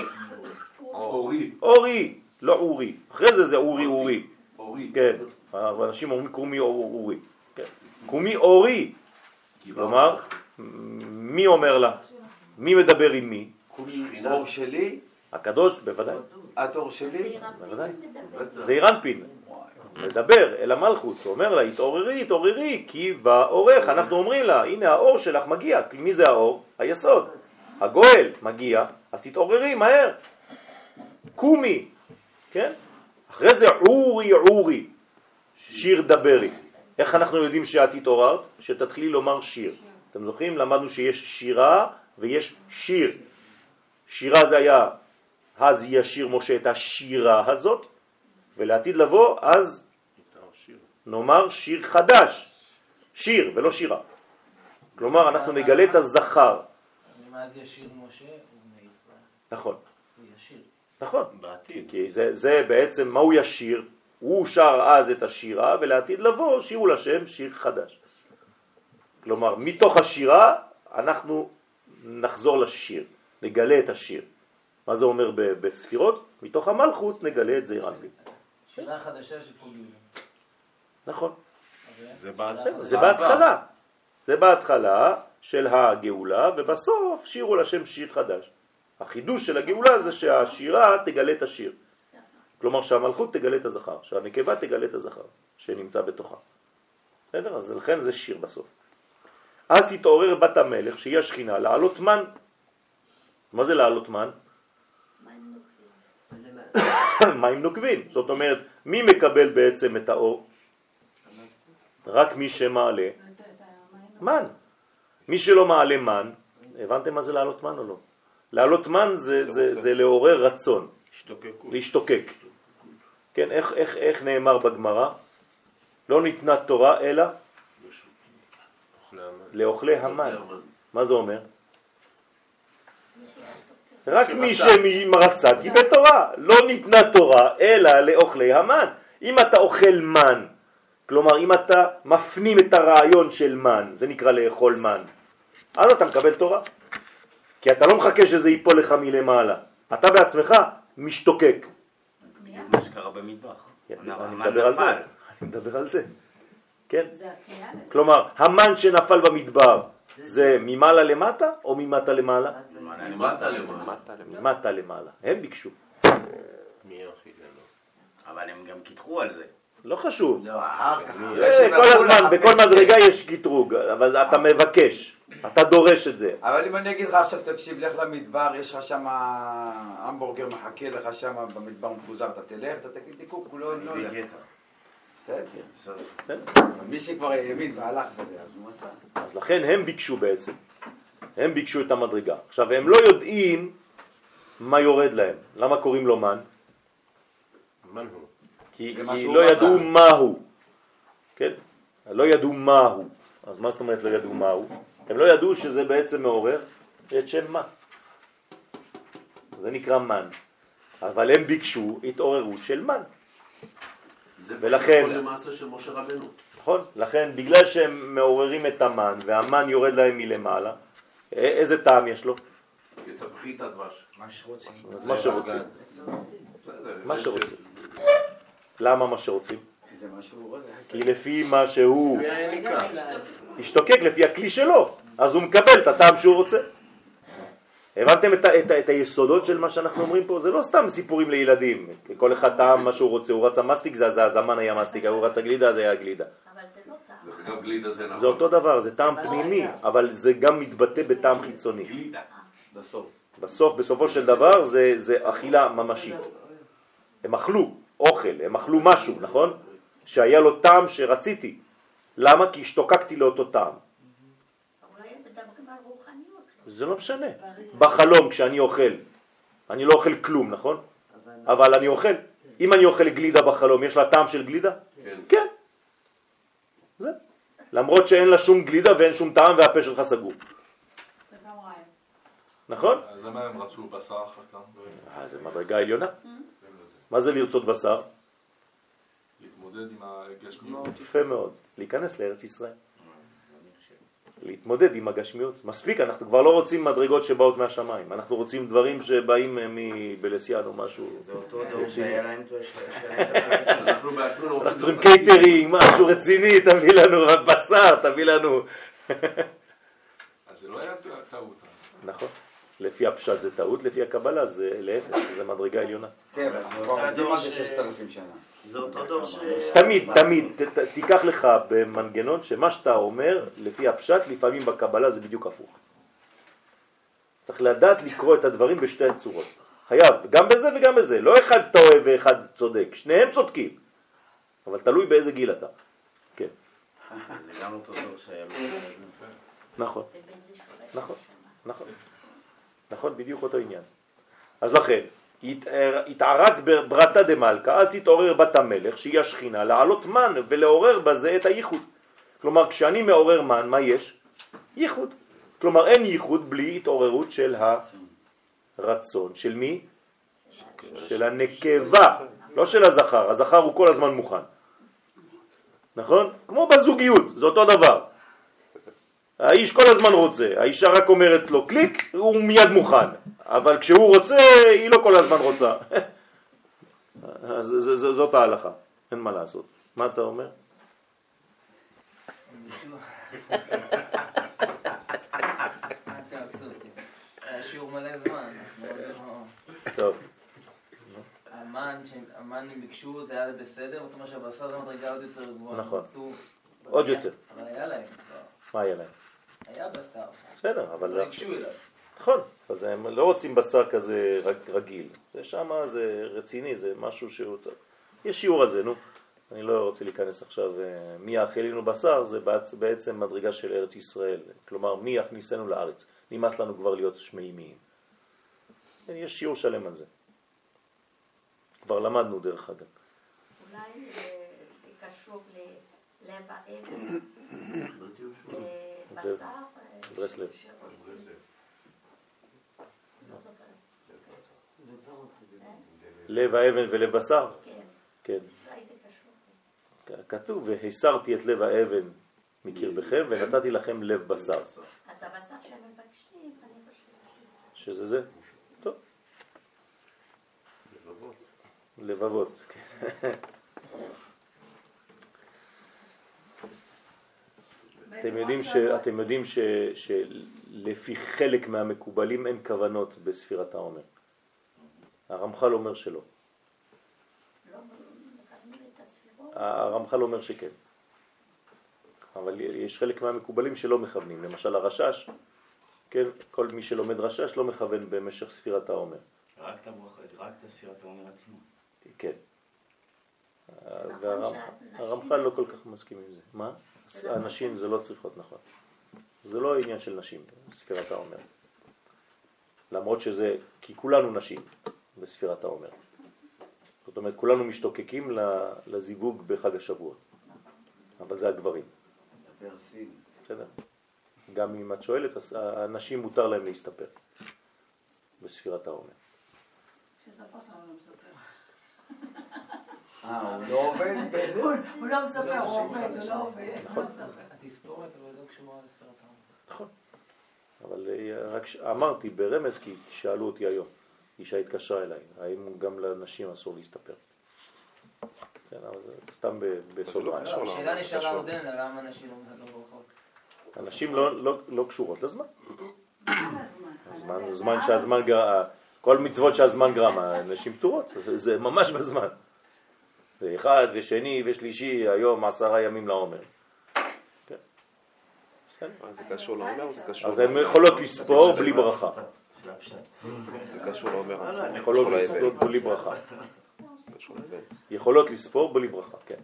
Speaker 5: אורי,
Speaker 1: אורי, לא אורי, אחרי זה זה אורי אורי, כן, אנשים אומרים קומי אורי, כן. קומי אורי, כלומר, מי אומר לה? מי מדבר עם מי?
Speaker 8: אור שלי?
Speaker 1: הקדוש, בוודאי.
Speaker 8: את אור שלי?
Speaker 1: בוודאי. זה אירנפין. מדבר אל המלכות, אומר לה, התעוררי, התעוררי, כי באורך, אנחנו אומרים לה, הנה האור שלך מגיע, מי זה האור? היסוד. הגואל מגיע, אז תתעוררי מהר. קומי, כן? אחרי זה עורי עורי, שיר דברי. איך אנחנו יודעים שאת התעוררת? שתתחילי לומר שיר. אתם זוכרים? למדנו שיש שירה ויש שיר. שירה זה היה, אז ישיר משה את השירה הזאת, ולעתיד לבוא, אז נאמר שיר חדש. שיר ולא שירה. כלומר, אנחנו נגלה את הזכר.
Speaker 6: אז ישיר משה ובני ישראל.
Speaker 1: נכון.
Speaker 6: הוא ישיר.
Speaker 1: נכון. בעתיד. כי זה, זה בעצם, מה הוא ישיר? הוא שר אז את השירה, ולעתיד לבוא שירו לשם שיר חדש. כלומר, מתוך השירה אנחנו נחזור לשיר, נגלה את השיר. מה זה אומר בספירות? מתוך המלכות נגלה את זעיר אנפין.
Speaker 6: שאלה חדשה יהודי.
Speaker 1: נכון.
Speaker 10: זה בהתחלה.
Speaker 1: זה בהתחלה. של הגאולה, ובסוף שירו לשם שיר חדש. החידוש של הגאולה זה שהשירה תגלה את השיר. כלומר שהמלכות תגלה את הזכר, שהנקבה תגלה את הזכר שנמצא בתוכה. בסדר? אז לכן זה שיר בסוף. אז תתעורר בת המלך, שהיא השכינה, לעלות מן. מה זה לעלות מן? מים נוקבים. זאת אומרת, מי מקבל בעצם את האור? רק מי שמעלה מן. מי שלא מעלה מן, הבנתם מה זה לעלות מן או לא? לעלות מן זה, זה, זה לעורר רצון,
Speaker 10: השתוקקות.
Speaker 1: להשתוקק. כן, איך, איך, איך נאמר בגמרא? לא ניתנה תורה אלא. לאוכלי המן.
Speaker 5: המן.
Speaker 1: מה זה אומר? רק מי שרצה קיבל תורה. לא ניתנה תורה אלא לאוכלי המן. אם אתה אוכל מן, כלומר אם אתה מפנים את הרעיון של מן, זה נקרא לאכול מן, אז אתה מקבל תורה. כי אתה לא מחכה שזה ייפול לך מלמעלה. אתה בעצמך משתוקק.
Speaker 4: זה בדיוק מה שקרה במטבח.
Speaker 1: אני
Speaker 4: המן
Speaker 1: מדבר על זה. אני מדבר על זה. כן? כלומר, המן שנפל במדבר זה ממעלה למטה או ממטה למעלה?
Speaker 5: למטה למעלה.
Speaker 1: ממטה למעלה. הם ביקשו.
Speaker 4: אבל הם גם קיטחו על זה.
Speaker 1: לא חשוב.
Speaker 8: לא, אחר כך.
Speaker 1: זה כל הזמן, בכל מדרגה יש קטרוג, אבל אתה מבקש, אתה דורש את זה.
Speaker 8: אבל אם אני אגיד לך עכשיו, תקשיב, לך למדבר, יש לך שם המבורגר מחכה לך שם במדבר מפוזר, אתה תלך, אתה תגיד לי קוק, הוא לא הולך. בסדר. אבל מי שכבר האמין והלך בזה, אז הוא מצא.
Speaker 1: אז לכן הם ביקשו בעצם. הם ביקשו את המדרגה. עכשיו, הם לא יודעים מה יורד להם. למה קוראים לו מן?
Speaker 10: מן הוא.
Speaker 1: כי,
Speaker 8: זה
Speaker 1: כי לא
Speaker 8: רצה.
Speaker 1: ידעו מהו. כן? לא ידעו מהו. אז מה זאת אומרת לא ידעו מהו? הם לא ידעו שזה בעצם מעורר את שם מה. זה נקרא מן. אבל הם ביקשו התעוררות של מן.
Speaker 5: זה
Speaker 1: ולכן-
Speaker 5: כל למעשה של משה רבנו.
Speaker 1: נכון? לכן, בגלל שהם מעוררים את המן, והמן יורד להם מלמעלה, איזה טעם יש לו?
Speaker 5: יצפחי את הדבש.
Speaker 4: מה שרוצים.
Speaker 1: אז מה שרוצים. מה
Speaker 5: יש-
Speaker 1: שרוצים. למה מה שרוצים? כי לפי מה שהוא? השתוקק, לפי הכלי שלו, אז הוא מקבל את הטעם שהוא רוצה. הבנתם את, ה- את, ה- את היסודות של מה שאנחנו אומרים פה? זה לא סתם סיפורים לילדים. כל אחד טעם מה שהוא רוצה. הוא רצה מסטיק, זה, זה הזמן היה מסטיק, הוא רצה גלידה, זה היה גלידה.
Speaker 3: אבל זה לא טעם.
Speaker 5: זה נכון.
Speaker 1: זה אותו דבר, זה טעם פנימי, אבל זה גם מתבטא בטעם חיצוני.
Speaker 5: גלידה.
Speaker 8: בסוף.
Speaker 1: בסוף, בסופו של דבר, זה, זה אכילה ממשית. הם אכלו אוכל, הם אכלו משהו, נכון? שהיה לו טעם שרציתי. למה? כי השתוקקתי לאותו טעם. זה לא משנה. בחלום, כשאני אוכל, אני לא אוכל כלום, נכון? אבל אני אוכל. אם אני אוכל גלידה בחלום, יש לה טעם של גלידה?
Speaker 5: כן.
Speaker 1: כן. זה. למרות שאין לה שום גלידה ואין שום טעם והפה שלך סגור. נכון?
Speaker 11: אז למה הם רצו בשר אחר כך?
Speaker 1: אה, זה מדרגה עליונה. מה זה לרצות בשר?
Speaker 11: להתמודד עם הגשמיות?
Speaker 1: יפה מאוד. להיכנס לארץ ישראל. להתמודד עם הגשמיות. מספיק, אנחנו כבר לא רוצים מדרגות שבאות מהשמיים. אנחנו רוצים דברים שבאים מבלסיאן או משהו.
Speaker 4: זה אותו דור שהיה להם
Speaker 5: אנחנו בעצמנו רוצים
Speaker 1: אנחנו צריכים. קייטרינג, משהו רציני, תביא לנו בשר, תביא לנו...
Speaker 11: אז זה לא היה טעות.
Speaker 1: נכון. לפי הפשט זה טעות, לפי הקבלה זה להפך, זה מדרגה עליונה.
Speaker 8: כן, אבל עובדים על זה ששת אלפים שנה.
Speaker 4: זה אותו דור ש...
Speaker 1: תמיד, תמיד, תיקח לך במנגנון שמה שאתה אומר, לפי הפשט, לפעמים בקבלה זה בדיוק הפוך. צריך לדעת לקרוא את הדברים בשתי הצורות. חייב, גם בזה וגם בזה. לא אחד טועה ואחד צודק, שניהם צודקים. אבל תלוי באיזה גיל אתה. כן,
Speaker 4: זה גם אותו דור שהיה לו...
Speaker 1: נכון, נכון. נכון. נכון, בדיוק אותו עניין. אז לכן, התער- התערת ברתא דמלכה, אז תתעורר בת המלך, שהיא השכינה, לעלות מן ולעורר בזה את הייחוד. כלומר, כשאני מעורר מן, מה יש? ייחוד. כלומר, אין ייחוד בלי התעוררות של הרצון. של מי? של הנקבה, לא של הזכר. הזכר הוא כל הזמן מוכן. נכון? כמו בזוגיות, זה אותו דבר. האיש כל הזמן רוצה, האישה רק אומרת לו קליק, הוא מיד מוכן, אבל כשהוא רוצה, היא לא כל הזמן רוצה. אז ז- ז- זאת ההלכה, אין מה לעשות. מה אתה אומר? טוב,
Speaker 6: המן, ביקשו זה היה בסדר, זאת אומרת שהבשר זה מדרגה עוד יותר גבוהה.
Speaker 1: נכון. עוד יותר.
Speaker 6: אבל היה להם.
Speaker 1: מה היה להם?
Speaker 6: היה בשר.
Speaker 1: בסדר, אבל...
Speaker 6: לא אליו.
Speaker 1: נכון, אז הם לא רוצים בשר כזה רג- רגיל. זה שמה זה רציני, זה משהו שהוא צריך... יש שיעור על זה, נו. אני לא רוצה להיכנס עכשיו, אה, מי יאכל לנו בשר, זה בעצ- בעצם מדרגה של ארץ ישראל. כלומר, מי יכניסנו לארץ? נמאס לנו כבר להיות שמימיים. כן, יש שיעור שלם על זה. כבר למדנו דרך אגב.
Speaker 3: אולי אה, זה קשור ללב האבן, בשר, אה,
Speaker 1: ברסלב. לב האבן ולב בשר?
Speaker 3: כן,
Speaker 1: כן. כתוב, והסרתי את לב האבן מקרבכם ונתתי לכם לב בשר.
Speaker 3: אז הבשר שהם מבקשים, אני חושבת.
Speaker 1: שזה זה? טוב. לבבות. כן. אתם יודעים, ש, אתם יודעים ש, שלפי חלק מהמקובלים אין כוונות בספירת העומר. הרמח"ל אומר שלא.
Speaker 3: לא.
Speaker 1: הרמח"ל אומר שכן. אבל יש חלק מהמקובלים שלא מכוונים. למשל הרשש, כן, כל מי שלומד רשש לא מכוון במשך ספירת העומר.
Speaker 4: רק את רק את ספירת העומר עצמו.
Speaker 1: כן. והרמ-
Speaker 3: שהנשים
Speaker 1: הרמח"ל לא
Speaker 3: לא
Speaker 1: כל כך מסכים עם זה. מה? הנשים זה לא צריכות, נכון. זה לא עניין של נשים, ספירת העומר. למרות שזה, כי כולנו נשים בספירת העומר. זאת אומרת, כולנו משתוקקים ל- לזיווג בחג השבועות. אבל זה הגברים. בסדר? גם אם את שואלת, הנשים מותר להם להסתפר בספירת העומר.
Speaker 9: שסבא שלנו לא מספר.
Speaker 8: אה, הוא לא עובד בזה?
Speaker 9: הוא- לא מספר, הוא עובד, הוא לא עובד. לא מספר.
Speaker 6: התספורת אבל לא קשורה לספירת.
Speaker 1: נכון. אבל אה, רק. אמרתי ברמז כי שאלו אותי היום, אישה התקשרה אליי, האם גם לנשים אסור להסתפר? כן, אבל זה סתם ב- בסוגריים.
Speaker 6: השאלה נשאלה. עודנה, למה נשים לא ברכות?
Speaker 1: הנשים לא, לא, לא קשורות לזמן.
Speaker 9: הזמן?
Speaker 1: שהזמן גרם, כל מצוות שהזמן גרם, הנשים פטורות, זה ממש בזמן. ואחד ושני ושלישי, היום עשרה ימים לעומר. כן.
Speaker 7: מה, זה קשור לעומר זה קשור...
Speaker 1: אז הן יכולות לספור בלי ברכה.
Speaker 7: זה קשור לעומר עצמו.
Speaker 1: יכולות
Speaker 7: קשור
Speaker 1: לספור
Speaker 7: לאבן.
Speaker 1: בלי ברכה. יכולות לספור בלי ברכה, כן.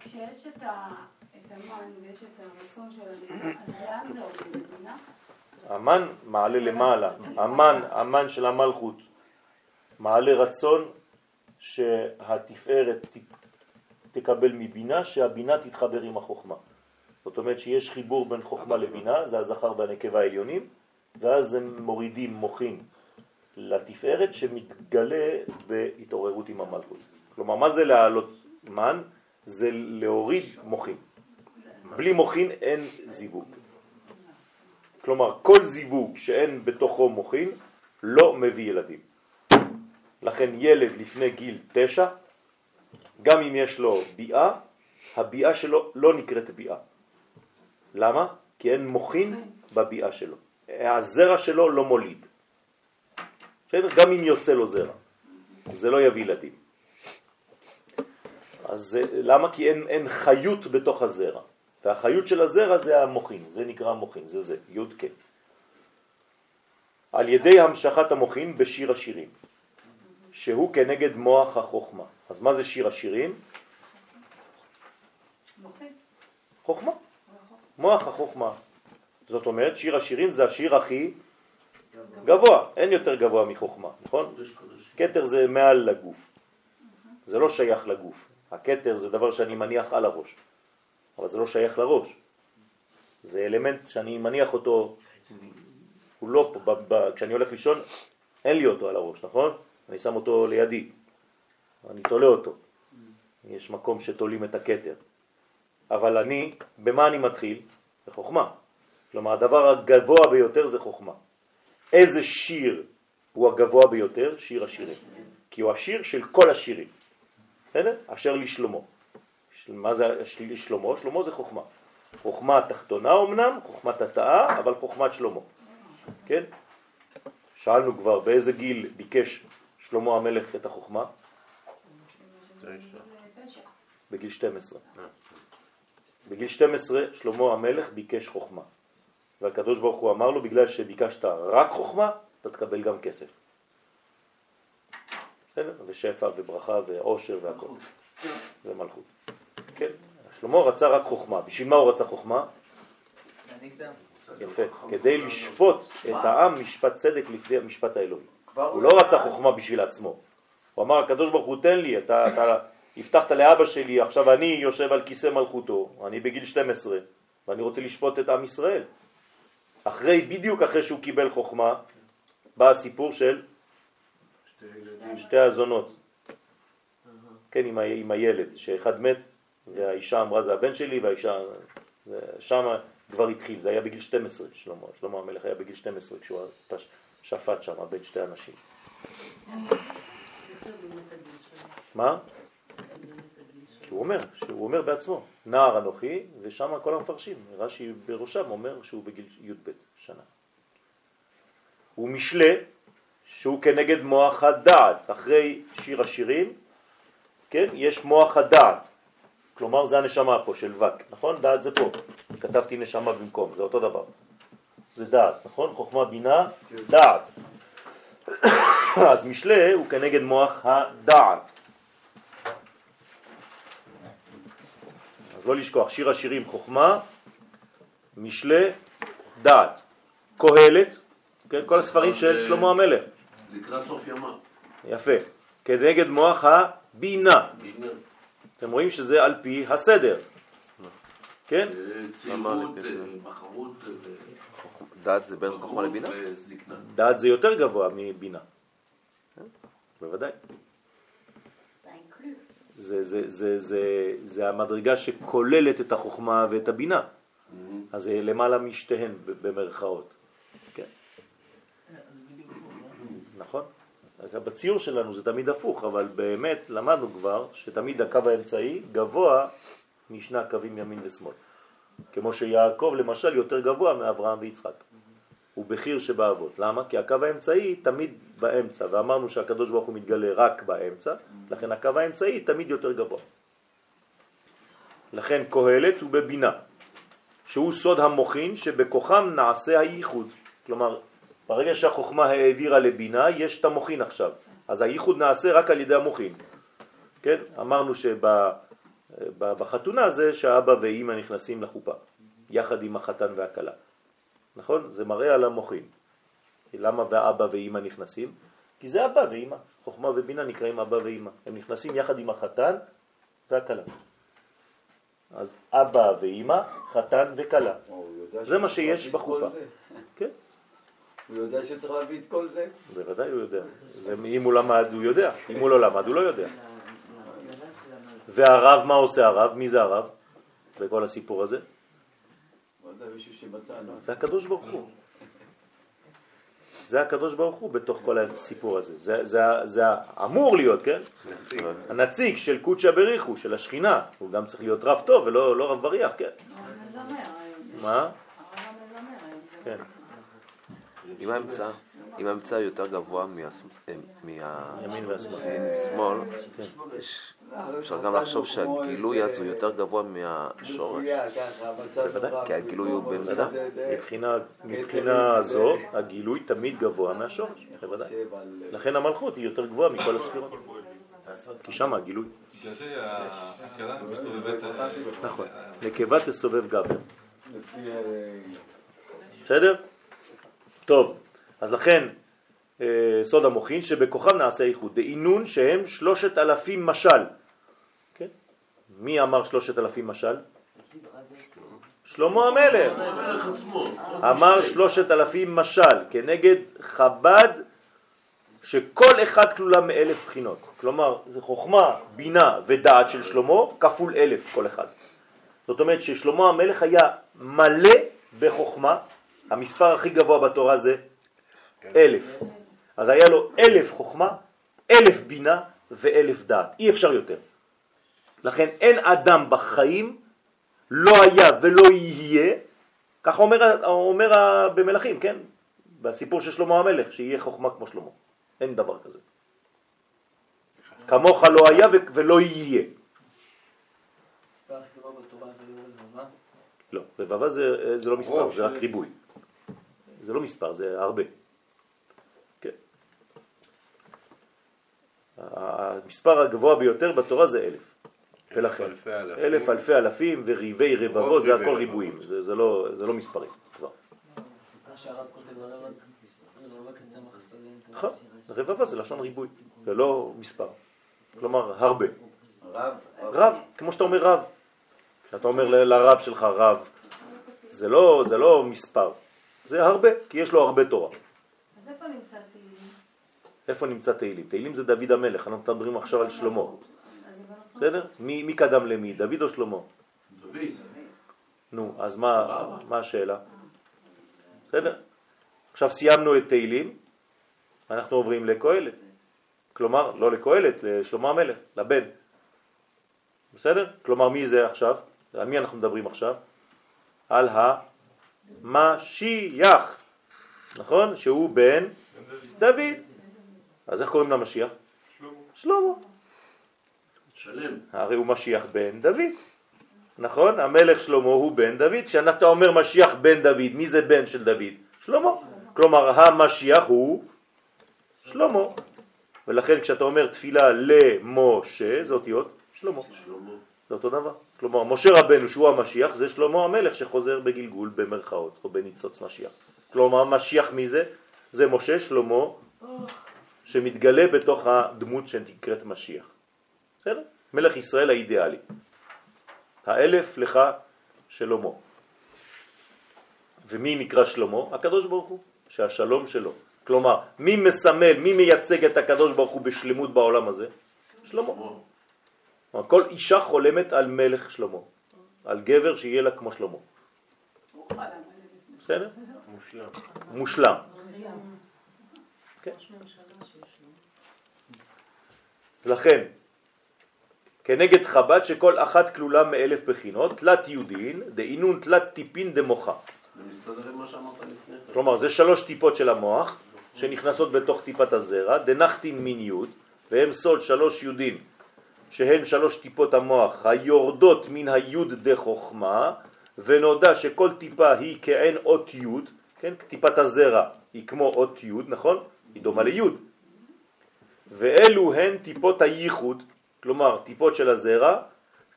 Speaker 9: כשיש את המן ויש את הרצון של המדינה, אז לאן זה עובד? מדינה?
Speaker 1: המן מעלה למעלה, המן, המן של המלכות, מעלה רצון שהתפארת תקבל מבינה, שהבינה תתחבר עם החוכמה. זאת אומרת שיש חיבור בין חוכמה לבינה, זה הזכר והנקבה העליונים, ואז הם מורידים מוחין לתפארת שמתגלה בהתעוררות עם המלכות. כלומר, מה זה להעלות מן? זה להוריד מוחין. בלי מוחין אין זיווג. כלומר, כל זיווג שאין בתוכו מוחין לא מביא ילדים. לכן ילד לפני גיל תשע, גם אם יש לו ביאה, הביאה שלו לא נקראת ביאה. למה? כי אין מוחין בביאה שלו. הזרע שלו לא מוליד. בסדר? גם אם יוצא לו זרע. זה לא יביא ילדים. אז למה? כי אין, אין חיות בתוך הזרע. והחיות של הזרע זה המוחין, זה נקרא המוחין, זה זה, י' כ'. על ידי המשכת המוחין בשיר השירים, שהוא כנגד מוח החוכמה. אז מה זה שיר השירים? חוכמה. מוח החוכמה. זאת אומרת, שיר השירים זה השיר הכי גבוה, אין יותר גבוה מחוכמה, נכון? כתר זה מעל לגוף, זה לא שייך לגוף. הכתר זה דבר שאני מניח על הראש, אבל זה לא שייך לראש. זה אלמנט שאני מניח אותו, הוא לא פה, כשאני הולך לישון, אין לי אותו על הראש, נכון? אני שם אותו לידי, אני תולה אותו. יש מקום שתולים את הכתר. אבל אני, במה אני מתחיל? בחוכמה. כלומר, הדבר הגבוה ביותר זה חוכמה. איזה שיר הוא הגבוה ביותר? שיר השירים. כי הוא השיר של כל השירים. בסדר? אשר לשלמה. מה זה שלמה? שלמה זה חוכמה. חוכמה תחתונה אמנם, חוכמת התאה, אבל חוכמת שלמה. כן? שאלנו כבר באיזה גיל ביקש שלמה המלך את החוכמה? בגיל 12. בגיל 12 שלמה המלך ביקש חוכמה. והקדוש ברוך הוא אמר לו, בגלל שביקשת רק חוכמה, אתה תקבל גם כסף. ושפע וברכה ועושר והכל. ומלכות. כן, שלמה רצה רק חוכמה. בשביל מה הוא רצה חוכמה? יפה, כדי לשפוט את העם משפט צדק לפני המשפט האלוהי. הוא לא רצה חוכמה בשביל עצמו. הוא אמר, הקדוש ברוך הוא תן לי, אתה, אתה הבטחת לאבא שלי, עכשיו אני יושב על כיסא מלכותו, אני בגיל 12, ואני רוצה לשפוט את עם ישראל. אחרי, בדיוק אחרי שהוא קיבל חוכמה, בא הסיפור של שתי הזונות. כן, עם, ה, עם הילד, שאחד מת, והאישה אמרה זה הבן שלי, והאישה, שם כבר התחיל, זה היה בגיל 12, שלמה, שלמה המלך היה בגיל 12 כשהוא שפט שם בין שתי אנשים. מה? הוא אומר, שהוא אומר בעצמו, נער אנוכי, ושם כל המפרשים, רש"י בראשם אומר שהוא בגיל י"ב שנה. הוא משלה שהוא כנגד מוח הדעת, אחרי שיר השירים, כן, יש מוח הדעת, כלומר זה הנשמה פה של וק, נכון? דעת זה פה, כתבתי נשמה במקום, זה אותו דבר, זה דעת, נכון? חוכמה בינה, דעת. אז משלה הוא כנגד מוח הדעת. אז לא לשכוח, שיר השירים חוכמה, משלה, דעת. קהלת, כן, כל הספרים של שלמה המלך.
Speaker 5: לקראת סוף ימה.
Speaker 1: יפה. כנגד מוח הבינה. אתם רואים שזה על פי הסדר. כן?
Speaker 5: צעירות, בחרות.
Speaker 7: דעת זה בין חוכמה לבינה?
Speaker 1: דעת זה יותר גבוה מבינה. בוודאי. זה, זה, זה, זה, זה המדרגה שכוללת את החוכמה ואת הבינה. אז זה למעלה משתיהן במרכאות. כן. נכון. בציור שלנו זה תמיד הפוך, אבל באמת למדנו כבר שתמיד הקו האמצעי גבוה משני הקווים ימין ושמאל. כמו שיעקב למשל יותר גבוה מאברהם ויצחק. הוא בחיר שבאבות. למה? כי הקו האמצעי תמיד באמצע, ואמרנו שהקדוש ברוך הוא מתגלה רק באמצע, לכן הקו האמצעי תמיד יותר גבוה. לכן קהלת הוא בבינה, שהוא סוד המוחין שבכוחם נעשה הייחוד. כלומר, ברגע שהחוכמה העבירה לבינה, יש את המוחין עכשיו. אז הייחוד נעשה רק על ידי המוחין. כן? אמרנו שבחתונה זה שהאבא ואימא נכנסים לחופה, יחד עם החתן והכלה. נכון? זה מראה על המוחין. למה ואבא ואימא נכנסים? כי זה אבא ואימא. חוכמה ובינה נקראים אבא ואימא. הם נכנסים יחד עם החתן והכלה. אז אבא ואימא, חתן וכלה. זה מה שיש בחופה. כן.
Speaker 8: הוא יודע שהוא צריך להביא את כל זה?
Speaker 1: בוודאי הוא יודע. זה, אם הוא למד הוא יודע, אם הוא לא למד הוא לא יודע. והרב, מה עושה הרב? מי זה הרב בכל הסיפור הזה? זה הקדוש ברוך הוא. זה הקדוש ברוך הוא בתוך כל הסיפור הזה. זה, זה, זה אמור להיות, כן? נציג. הנציג של קודשא בריחו, של השכינה. הוא גם צריך להיות רב טוב ולא לא רב בריח, כן? מה? כן.
Speaker 7: אם האמצע, אם האמצע יותר גבוה
Speaker 1: מהימין
Speaker 7: והשמאל, אפשר גם לחשוב שהגילוי אז הוא יותר גבוה מהשורש. כי הגילוי הוא במידה.
Speaker 1: מבחינה זו, הגילוי תמיד גבוה מהשורש, בוודאי. לכן המלכות היא יותר גבוהה מכל הספירות. כי שם הגילוי.
Speaker 11: בגלל זה הכלה מסתובבת...
Speaker 1: נכון, נקבה תסובב גבר. בסדר? טוב, אז לכן סוד המוחין שבכוחם נעשה איחוד, דאינון שהם שלושת אלפים משל. כן? מי אמר שלושת אלפים משל? שלמה המלך. אמר שלושת אלפים משל כנגד חב"ד שכל אחד כלולה מאלף בחינות. כלומר, זה חוכמה, בינה ודעת של שלמה כפול אלף כל אחד. זאת אומרת ששלמה המלך היה מלא בחוכמה, המספר הכי גבוה בתורה זה אלף. אז היה לו אלף חוכמה, אלף בינה ואלף דעת. אי אפשר יותר. לכן אין אדם בחיים, לא היה ולא יהיה, ככה אומר, אומר במלכים, כן? בסיפור של שלמה המלך, שיהיה חוכמה כמו שלמה. אין דבר כזה. כמוך לא היה ולא יהיה. לא, רבבה זה, זה לא מספר, זה רק ריבוי. זה לא מספר, זה הרבה. המספר הגבוה ביותר בתורה זה אלף. ולכן, אלף אלפי אלפים וריבי רבבות, זה הכל ריבועים, זה, זה, לא, זה לא מספרים כבר. רבבה זה לשון ריבוי, זה לא מספר. כלומר, הרבה.
Speaker 8: רב?
Speaker 1: רב, כמו שאתה אומר רב. כשאתה אומר לרב שלך רב, זה לא, זה לא מספר, זה הרבה, כי יש לו הרבה תורה.
Speaker 9: אז איפה נמצא?
Speaker 1: איפה נמצא תהילים? תהילים זה דוד המלך, אנחנו מדברים עכשיו על שלמה. בסדר? מי, מי קדם למי, דוד או שלמה?
Speaker 5: דוד.
Speaker 1: נו, אז מה, מה השאלה? בסדר? עכשיו סיימנו את תהילים, אנחנו עוברים לקהלת. כלומר, לא לקהלת, לשלמה המלך, לבן. בסדר? כלומר, מי זה עכשיו? על מי אנחנו מדברים עכשיו? על המשיח, נכון? שהוא בן דוד. אז איך קוראים למשיח? שלמה.
Speaker 5: שלם.
Speaker 1: הרי הוא משיח בן דוד. נכון? המלך שלמה הוא בן דוד. כשאתה אומר משיח בן דוד, מי זה בן של דוד? שלמה. כלומר, המשיח הוא שלמה. ולכן כשאתה אומר תפילה למשה, זה אותיות שלמה.
Speaker 5: שלמה.
Speaker 1: זה אותו דבר. כלומר, משה רבנו שהוא המשיח זה שלמה המלך שחוזר בגלגול במרכאות או בניצוץ משיח. כלומר, משיח מי זה? זה משה שלמה שמתגלה בתוך הדמות שנקראת משיח. בסדר? מלך ישראל האידיאלי. האלף לך שלמה. ומי נקרא שלמה? הקדוש ברוך הוא, שהשלום שלו. כלומר, מי מסמל, מי מייצג את הקדוש ברוך הוא בשלמות בעולם הזה? שלמה. כל אישה חולמת על מלך שלמה, על גבר שיהיה לה כמו שלמה. בסדר?
Speaker 10: מושלם.
Speaker 1: מושלם. כן. לכן, כנגד חב"ד שכל אחת כלולה מאלף בחינות, תלת יודין, דאינון תלת טיפין דמוחה.
Speaker 5: כן.
Speaker 1: כלומר, זה שלוש טיפות של המוח שנכנסות בתוך טיפת הזרע, דנחתין מין יוד, והם סוד שלוש יודין, שהן שלוש טיפות המוח היורדות מן היוד דחוכמה, ונודע שכל טיפה היא כעין אות יוד, כן, טיפת הזרע היא כמו אות יוד, נכון? היא דומה ליוד. ואלו הן טיפות הייחוד, כלומר טיפות של הזרע,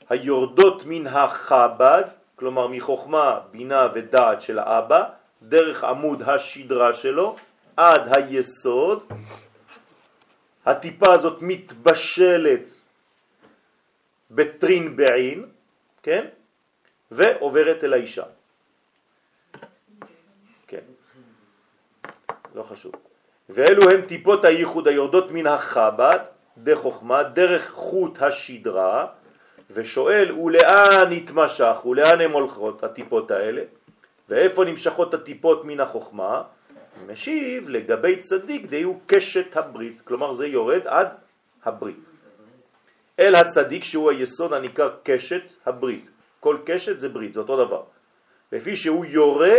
Speaker 1: היורדות מן החב"ד, כלומר מחוכמה, בינה ודעת של האבא, דרך עמוד השדרה שלו, עד היסוד. הטיפה הזאת מתבשלת בטרין בעין, כן? ועוברת אל האישה. כן, לא חשוב. ואלו הם טיפות הייחוד היורדות מן החב"ד, דחוכמה, דרך חוט השדרה, ושואל, ולאן התמשך, ולאן הן הולכות הטיפות האלה, ואיפה נמשכות הטיפות מן החוכמה, משיב לגבי צדיק דיהו קשת הברית, כלומר זה יורד עד הברית. אל הצדיק שהוא היסוד הנקרא קשת הברית. כל קשת זה ברית, זה אותו דבר. לפי שהוא יורה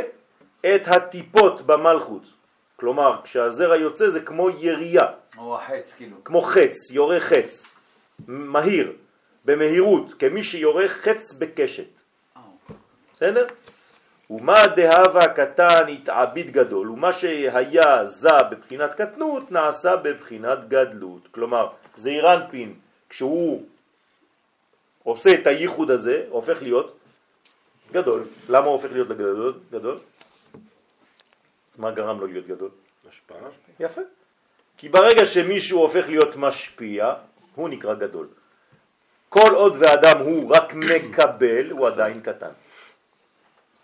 Speaker 1: את הטיפות במלכות. כלומר, כשהזרע יוצא זה כמו ירייה.
Speaker 8: או החץ, כאילו.
Speaker 1: כמו חץ, יורה חץ. מהיר, במהירות, כמי שיורה חץ בקשת. בסדר? ומה דהבה קטן התעביד גדול, ומה שהיה זה בבחינת קטנות נעשה בבחינת גדלות. כלומר, זעיר אנפין, כשהוא עושה את הייחוד הזה, הופך להיות גדול. למה הוא הופך להיות גדול? גדול? מה גרם לו להיות גדול?
Speaker 10: השפעה.
Speaker 1: יפה. כי ברגע שמישהו הופך להיות משפיע, הוא נקרא גדול. כל עוד ואדם הוא רק מקבל, הוא עדיין קטן.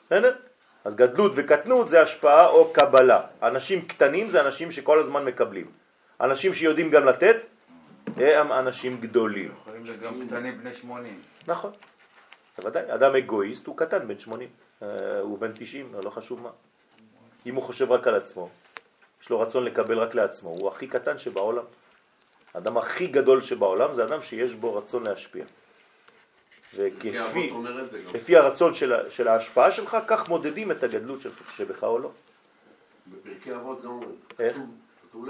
Speaker 1: בסדר? אז גדלות וקטנות זה השפעה או קבלה. אנשים קטנים זה אנשים שכל הזמן מקבלים. אנשים שיודעים גם לתת, הם אנשים גדולים.
Speaker 8: יכולים להיות גם קטנים בני 80.
Speaker 1: נכון, בוודאי. אדם אגואיסט הוא קטן בן 80. אה, הוא בן 90, לא חשוב מה. אם הוא חושב רק על עצמו, יש לו רצון לקבל רק לעצמו, הוא הכי קטן שבעולם. האדם הכי גדול שבעולם זה אדם שיש בו רצון להשפיע. וכפי לפי הרצון של, של ההשפעה שלך, כך מודדים את הגדלות שלך, שבך או לא.
Speaker 5: בפרקי אבות גם אומרים.
Speaker 1: איך?
Speaker 5: כתוב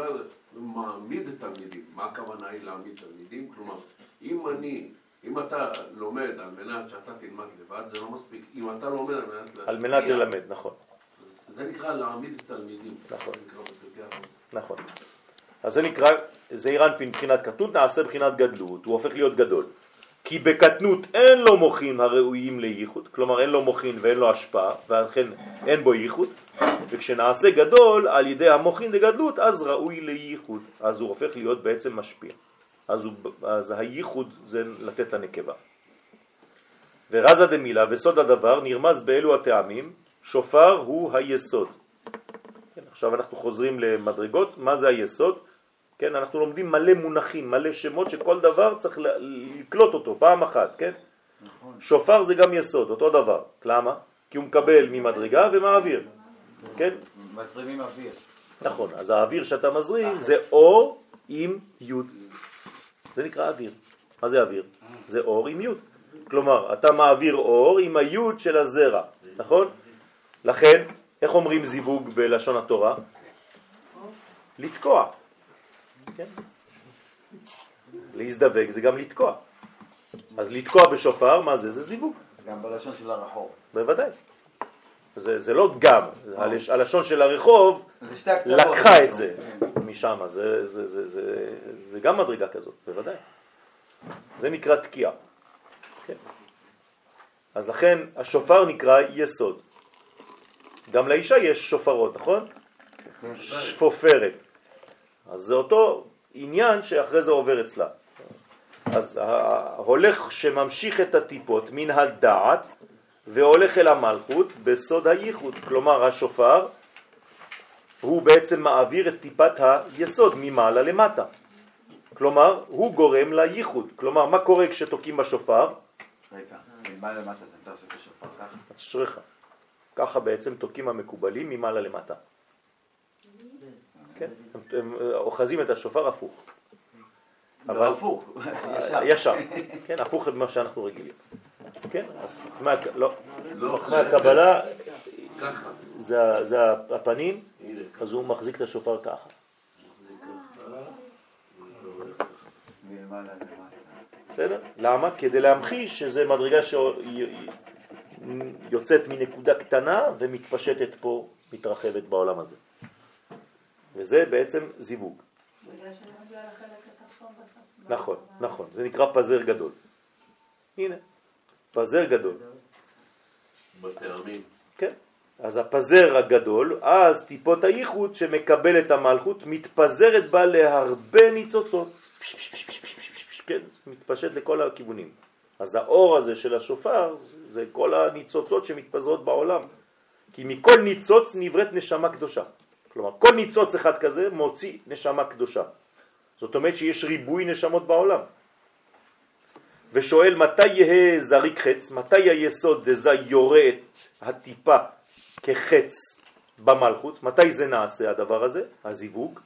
Speaker 5: מעמיד תלמידים. מה הכוונה היא להעמיד תלמידים? כלומר, אם אני, אם אתה לומד על מנת שאתה תלמד לבד, זה לא מספיק. אם אתה לומד על מנת להשפיע...
Speaker 1: על מנת ללמד, נכון.
Speaker 5: זה נקרא להעמיד תלמידים.
Speaker 1: נכון.
Speaker 5: זה אבות.
Speaker 1: נכון. אז זה נקרא זעיר אנפין מבחינת קטנות, נעשה מבחינת גדלות, הוא הופך להיות גדול. כי בקטנות אין לו מוחין הראויים לייחוד, כלומר אין לו מוחין ואין לו השפעה, ולכן אין בו ייחוד, וכשנעשה גדול על ידי המוחין לגדלות, אז ראוי לייחוד, אז הוא הופך להיות בעצם משפיע. אז, הוא, אז הייחוד זה לתת לנקבה. ורזה דמילה וסוד הדבר נרמז באלו הטעמים, שופר הוא היסוד. כן, עכשיו אנחנו חוזרים למדרגות, מה זה היסוד? כן, אנחנו לומדים מלא מונחים, מלא שמות שכל דבר צריך לקלוט אותו פעם אחת, כן? נכון. שופר זה גם יסוד, אותו דבר. למה? כי הוא מקבל ממדרגה ומעביר, כן?
Speaker 8: מזרימים אוויר.
Speaker 1: נכון, אז האוויר שאתה מזרים זה אור עם יוד. זה נקרא אוויר. מה זה אוויר? זה אור עם יוד. כלומר, אתה מעביר אור עם היוד של הזרע, נכון? לכן, איך אומרים זיווג בלשון התורה? לתקוע. כן? להזדבק זה גם לתקוע. אז לתקוע בשופר, מה זה? זה זיווג.
Speaker 8: גם בלשון של הרחוב.
Speaker 1: בוודאי. זה, זה לא גם, הלש, הלשון של הרחוב לקחה את זה משם, זה, זה, זה, זה, זה גם מדרגה כזאת, בוודאי. זה נקרא תקיעה. כן. אז לכן השופר נקרא יסוד. גם לאישה יש שופרות, נכון? שפופרת. אז זה אותו עניין שאחרי זה עובר אצלה. אז ההולך שממשיך את הטיפות מן הדעת והולך אל המלכות בסוד הייחוד. כלומר, השופר הוא בעצם מעביר את טיפת היסוד ממעלה למטה. כלומר, הוא גורם לייחוד. כלומר, מה קורה כשתוקעים בשופר?
Speaker 8: רגע, ממעלה למטה זה לעשות בשופר ככה?
Speaker 1: אשריך. ככה בעצם תוקעים המקובלים ממעלה למטה. כן? הם אוחזים את השופר הפוך.
Speaker 8: לא אבל הפוך,
Speaker 1: ישר. ישר, כן, הפוך ממה שאנחנו רגילים. כן, אז חכמי לא, לא הקבלה זה הפנים, אז הוא מחזיק את השופר ככה. בסדר? למה? כדי להמחיש שזה מדרגה שיוצאת מנקודה קטנה ומתפשטת פה, מתרחבת בעולם הזה. וזה בעצם זיווג. נכון, נכון, זה נקרא פזר גדול. הנה, פזר גדול.
Speaker 5: בטעמים.
Speaker 1: כן, אז הפזר הגדול, אז טיפות הייחוד שמקבל את המלכות מתפזרת בה להרבה ניצוצות. כן, מתפשט לכל הכיוונים. אז האור הזה של השופר זה כל הניצוצות שמתפזרות בעולם. כי מכל ניצוץ נבראת נשמה קדושה. כלומר, כל ניצוץ אחד כזה מוציא נשמה קדושה. זאת אומרת שיש ריבוי נשמות בעולם. ושואל מתי יהיה זריק חץ, מתי היסוד דזה יורה את הטיפה כחץ במלכות, מתי זה נעשה הדבר הזה, הזיווג,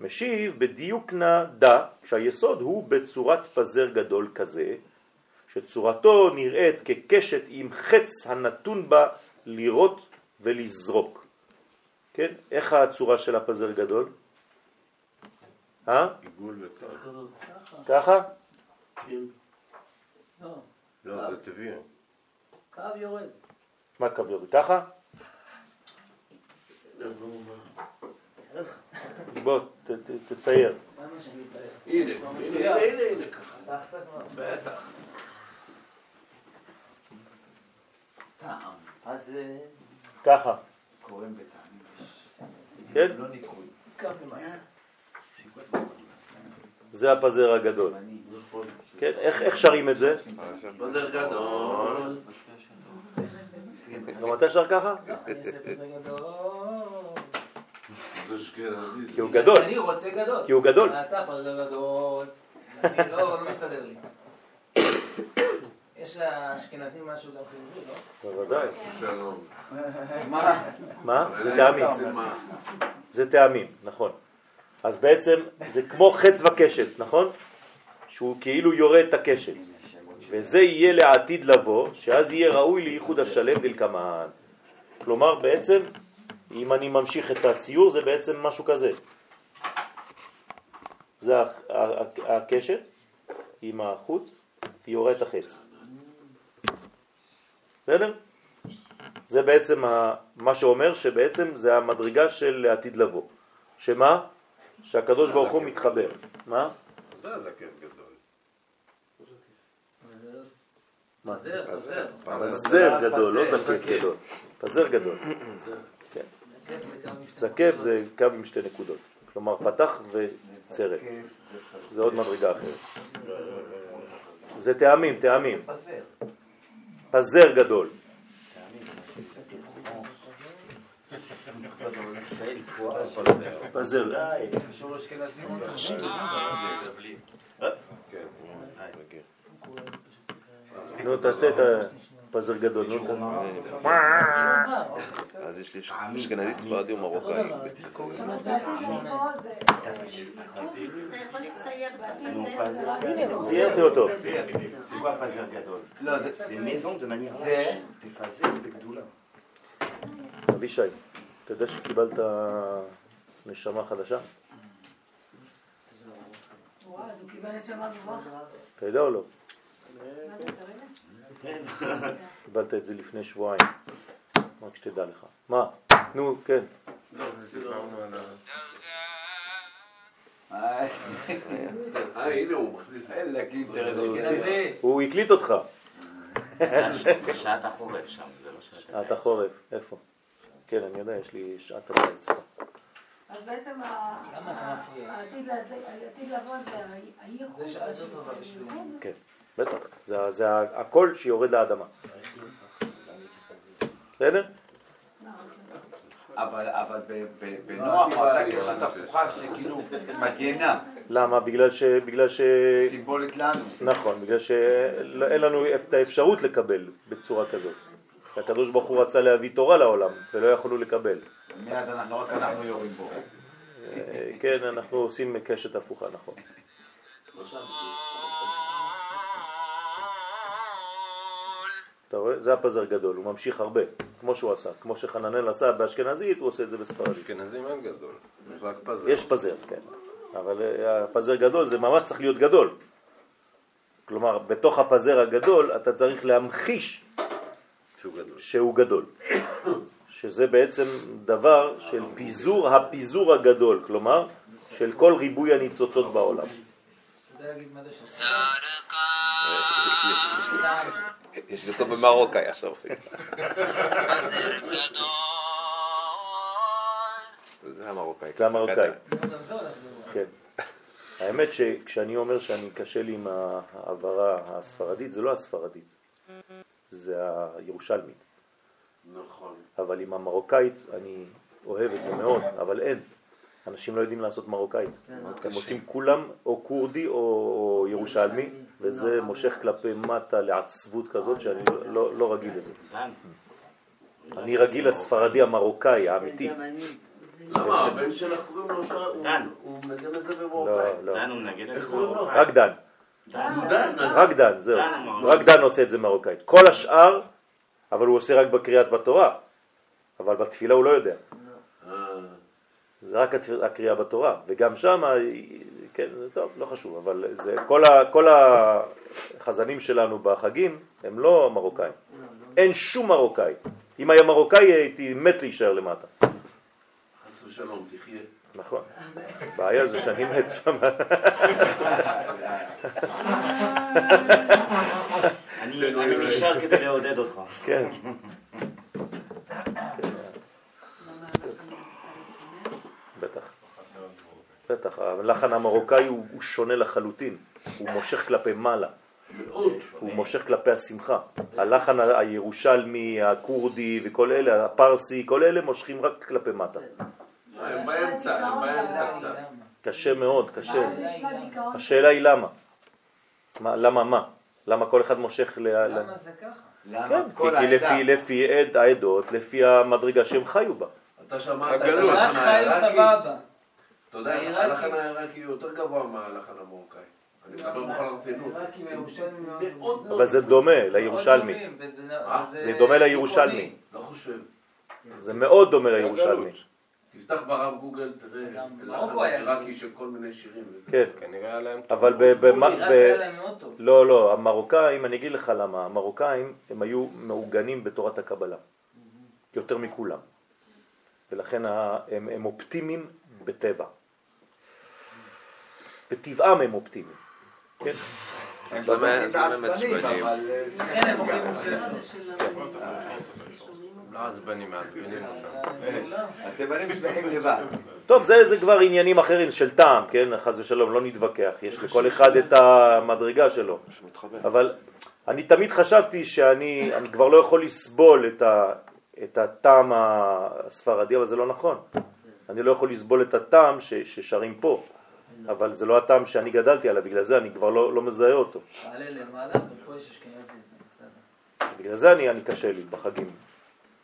Speaker 1: משיב בדיוק נא דע שהיסוד הוא בצורת פזר גדול כזה, שצורתו נראית כקשת עם חץ הנתון בה לראות ולזרוק. כן? איך הצורה של הפזר גדול? אה?
Speaker 10: עיגול וככה.
Speaker 1: ככה?
Speaker 10: כן. לא, זה טבעי.
Speaker 6: קו יורד.
Speaker 1: מה קו יורד? ככה? בוא, תצייר.
Speaker 5: הנה, הנה, הנה, ככה. בטח.
Speaker 6: אז...
Speaker 1: ככה.
Speaker 8: קוראים בטעמים.
Speaker 1: כן?
Speaker 8: לא ניקוי.
Speaker 1: זה הפזר הגדול. כן, איך שרים את זה?
Speaker 5: פזר גדול.
Speaker 1: גם אתה שר ככה? כי הוא גדול.
Speaker 6: אני רוצה גדול.
Speaker 1: כי הוא גדול.
Speaker 6: אתה פזר גדול. אני לא מסתדר לי. יש לאשכנזים משהו גם חיובי, לא?
Speaker 1: בוודאי.
Speaker 5: שלום.
Speaker 8: מה?
Speaker 1: מה? זה טעמים. זה טעמים, נכון. אז בעצם זה כמו חץ וקשת, נכון? שהוא כאילו יורה את הקשת. וזה יהיה לעתיד לבוא, שאז יהיה ראוי לייחוד השלם דלקמן. כלומר, בעצם, אם אני ממשיך את הציור, זה בעצם משהו כזה. זה הקשת עם החוט, היא יורה את החץ. בסדר? זה בעצם ה- מה שאומר שבעצם זה המדרגה של לעתיד לבוא. שמה? שהקדוש ברוך הוא מתחבר. מה?
Speaker 5: זה הזקן גדול.
Speaker 1: מה?
Speaker 6: פזר,
Speaker 1: גדול, לא זקף גדול. פזר גדול. כן. זקף זה קו עם שתי נקודות. כלומר פתח וצרת. זה עוד מדרגה אחרת. זה טעמים, טעמים. פזר גדול. פזר. נו, תעשה את הפזר גדול. ת-
Speaker 7: אז יש לי אשכנזי, ספרדי ומרוקאי.
Speaker 1: ציירתי אותו.
Speaker 4: פזר?
Speaker 8: לא, זה...
Speaker 4: תפזר בגדולה.
Speaker 1: אבישי, אתה יודע שקיבלת נשמה חדשה? אתה יודע או לא?
Speaker 9: תראה?
Speaker 1: קיבלת את זה לפני שבועיים. רק שתדע לך. מה? נו, כן.
Speaker 5: ה...
Speaker 8: אה,
Speaker 5: אה, הנה הוא
Speaker 1: הקליט אותך.
Speaker 4: זה שעת החורף שם, זה לא שעת
Speaker 1: החורף, איפה? כן, אני יודע, יש לי שעת הקיץ.
Speaker 9: אז בעצם? העתיד לבוא זה הייחוד. הייחוד.
Speaker 1: כן, בטח. זה- זה הקול שיורד לאדמה. בסדר?
Speaker 8: אבל אבל בנוח הוא עשה ככה תפוחה שכאילו מגנה,
Speaker 1: למה? בגלל ש... בגלל ש...
Speaker 8: סימבולית לנו.
Speaker 1: נכון, בגלל שאין לנו את האפשרות לקבל בצורה כזאת. הקדוש ברוך הוא רצה להביא תורה לעולם, ולא יכולנו לקבל.
Speaker 8: מיד אנחנו, רק אנחנו יורים בו.
Speaker 1: אה, כן, אנחנו עושים קשת הפוכה, נכון. אתה רואה? זה הפזר גדול, הוא ממשיך הרבה, כמו שהוא עשה. כמו שחננאל עשה באשכנזית, הוא עושה את זה בספרדית.
Speaker 5: אשכנזים אין גדול. יש רק פזר.
Speaker 1: יש פזר, כן. אבל אה, הפזר גדול זה ממש צריך להיות גדול. כלומר, בתוך הפזר הגדול אתה צריך להמחיש
Speaker 5: שהוא גדול.
Speaker 1: שהוא גדול. שזה בעצם דבר של פיזור, הפיזור הגדול, כלומר, של כל ריבוי הניצוצות בעולם.
Speaker 6: אתה יודע להגיד מה זה שם?
Speaker 7: יש לי אותו במרוקאי עכשיו. זה המרוקאי.
Speaker 1: זה המרוקאי. כן. האמת שכשאני אומר שאני קשה לי עם ההעברה הספרדית, זה לא הספרדית, זה הירושלמית.
Speaker 5: נכון.
Speaker 1: אבל עם המרוקאית אני אוהב את זה מאוד, אבל אין. אנשים לא יודעים לעשות מרוקאית. הם עושים כולם או כורדי או או ירושלמי, וזה מושך כלפי מטה לעצבות כזאת שאני לא- לא לא רגיל לזה. אני רגיל לספרדי המרוקאי האמיתי.
Speaker 5: למה? הבן שלך קוראים לו שעה, הוא-
Speaker 4: דן.
Speaker 5: הוא מנגן את זה
Speaker 1: לא,
Speaker 5: במרוקאי.
Speaker 1: לא.
Speaker 4: דן הוא מנגן את
Speaker 5: איך
Speaker 4: זה
Speaker 5: קוראים לו?
Speaker 4: במרוקאי.
Speaker 1: רק דן.
Speaker 4: דן.
Speaker 5: דן.
Speaker 1: רק דן, זהו. רק דן עושה את זה מרוקאית. כל השאר, אבל הוא עושה רק בקריאת בתורה. אבל בתפילה הוא לא יודע.
Speaker 5: אה,
Speaker 1: זה רק הקריאה בתורה, וגם שם, כן, זה טוב, לא חשוב, אבל זה, כל, ה, כל החזנים שלנו בחגים הם לא מרוקאים. אין שום מרוקאי. אם היה מרוקאי הייתי מת להישאר למטה.
Speaker 5: חס ושלום, תחיה.
Speaker 1: נכון. הבעיה זה שאני מת שם.
Speaker 4: אני אני נשאר כדי לעודד אותך.
Speaker 1: כן. בטח. בטח, הלחן המרוקאי הוא, הוא שונה לחלוטין, הוא מושך כלפי מעלה. הוא מושך כלפי השמחה. הלחן ה- הירושלמי, הכורדי וכל אלה, הפרסי, כל אלה מושכים רק כלפי מטה.
Speaker 5: הם באמצע, הם באמצע קצת.
Speaker 1: קשה מאוד, קשה. השאלה היא למה. מה, למה מה? למה כל אחד מושך ל...
Speaker 6: למה זה ככה?
Speaker 1: כן, כי? לפי, לפי עד, העדות, לפי המדרגה שהם חיו בה.
Speaker 5: אתה שמעת את
Speaker 6: רק
Speaker 5: הלחן
Speaker 6: חיו? סבבה.
Speaker 5: אתה יודע. הלחן העיראקי הוא יותר גבוה מהלחן המרוקאי. אני מדבר בכל הרצינות.
Speaker 1: אבל זה דומה לירושלמי. זה דומה לירושלמי.
Speaker 5: לא חושב.
Speaker 1: זה מאוד דומה לירושלמי.
Speaker 5: תפתח ברב גוגל, תראה
Speaker 6: גם
Speaker 5: לחן עיראקי של כל מיני שירים.
Speaker 1: כן,
Speaker 10: כנראה היה להם...
Speaker 1: אבל ב... לא, לא, המרוקאים, אני אגיד לך למה, המרוקאים הם היו מעוגנים בתורת הקבלה, יותר מכולם, ולכן הם אופטימיים בטבע. בטבעם הם אופטימיים. כן?
Speaker 6: לכן הם אוכלים
Speaker 10: לא עצבנים, מעצבנים.
Speaker 8: התימנים שמחים לבד.
Speaker 1: טוב, זה, זה כבר עניינים אחרים של טעם, כן? חס ושלום, לא נתווכח, יש לכל אחד את המדרגה שלו. אבל אני תמיד חשבתי שאני אני כבר לא יכול לסבול את, ה, את הטעם הספרדי, אבל זה לא נכון. אני לא יכול לסבול את הטעם ש, ששרים פה, אבל זה לא הטעם שאני גדלתי עליו, בגלל זה אני כבר לא, לא מזהה אותו.
Speaker 6: תעלה למעלה, ופה יש אשכנזי, בסדר.
Speaker 1: בגלל זה אני, אני קשה לי בחגים.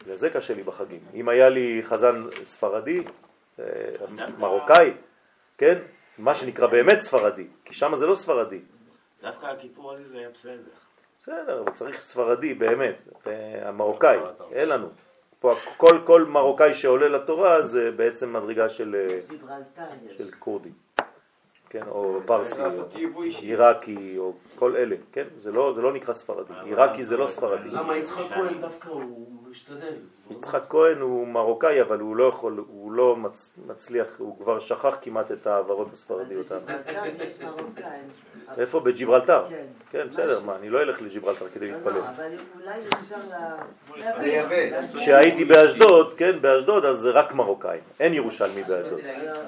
Speaker 1: בגלל זה קשה לי בחגים. אם היה לי חזן ספרדי, אה, מרוקאי, כן? מה שנקרא באמת ספרדי, כי שם זה לא ספרדי.
Speaker 4: דווקא הכיפור הזה זה היה בסדר.
Speaker 1: בסדר, אבל צריך ספרדי באמת, אה, המרוקאי, אין לנו. פה כל, כל מרוקאי שעולה לתורה זה בעצם מדרגה של, אה,
Speaker 3: גיברלטר יש.
Speaker 1: של כורדי, כן, או פרסי, או. עיראקי, או כל אלה, כן, זה לא, זה לא נקרא ספרדי, עיראקי זה לא ספרדי.
Speaker 5: למה יצחק כהן דווקא הוא משתדל?
Speaker 1: יצחק כהן הוא מרוקאי, אבל הוא לא יכול, הוא לא מצ, מצליח, הוא כבר שכח כמעט את ההברות הספרדיות. איפה? בגיברלטר?
Speaker 3: כן.
Speaker 1: כן, בסדר, מה, אני לא אלך לגיברלטר כדי להתפלל.
Speaker 3: לא, אבל אולי אפשר ל...
Speaker 8: לייבא.
Speaker 1: כשהייתי באשדוד, כן, באשדוד, אז זה רק מרוקאים, אין ירושלמי באשדוד.
Speaker 6: לך.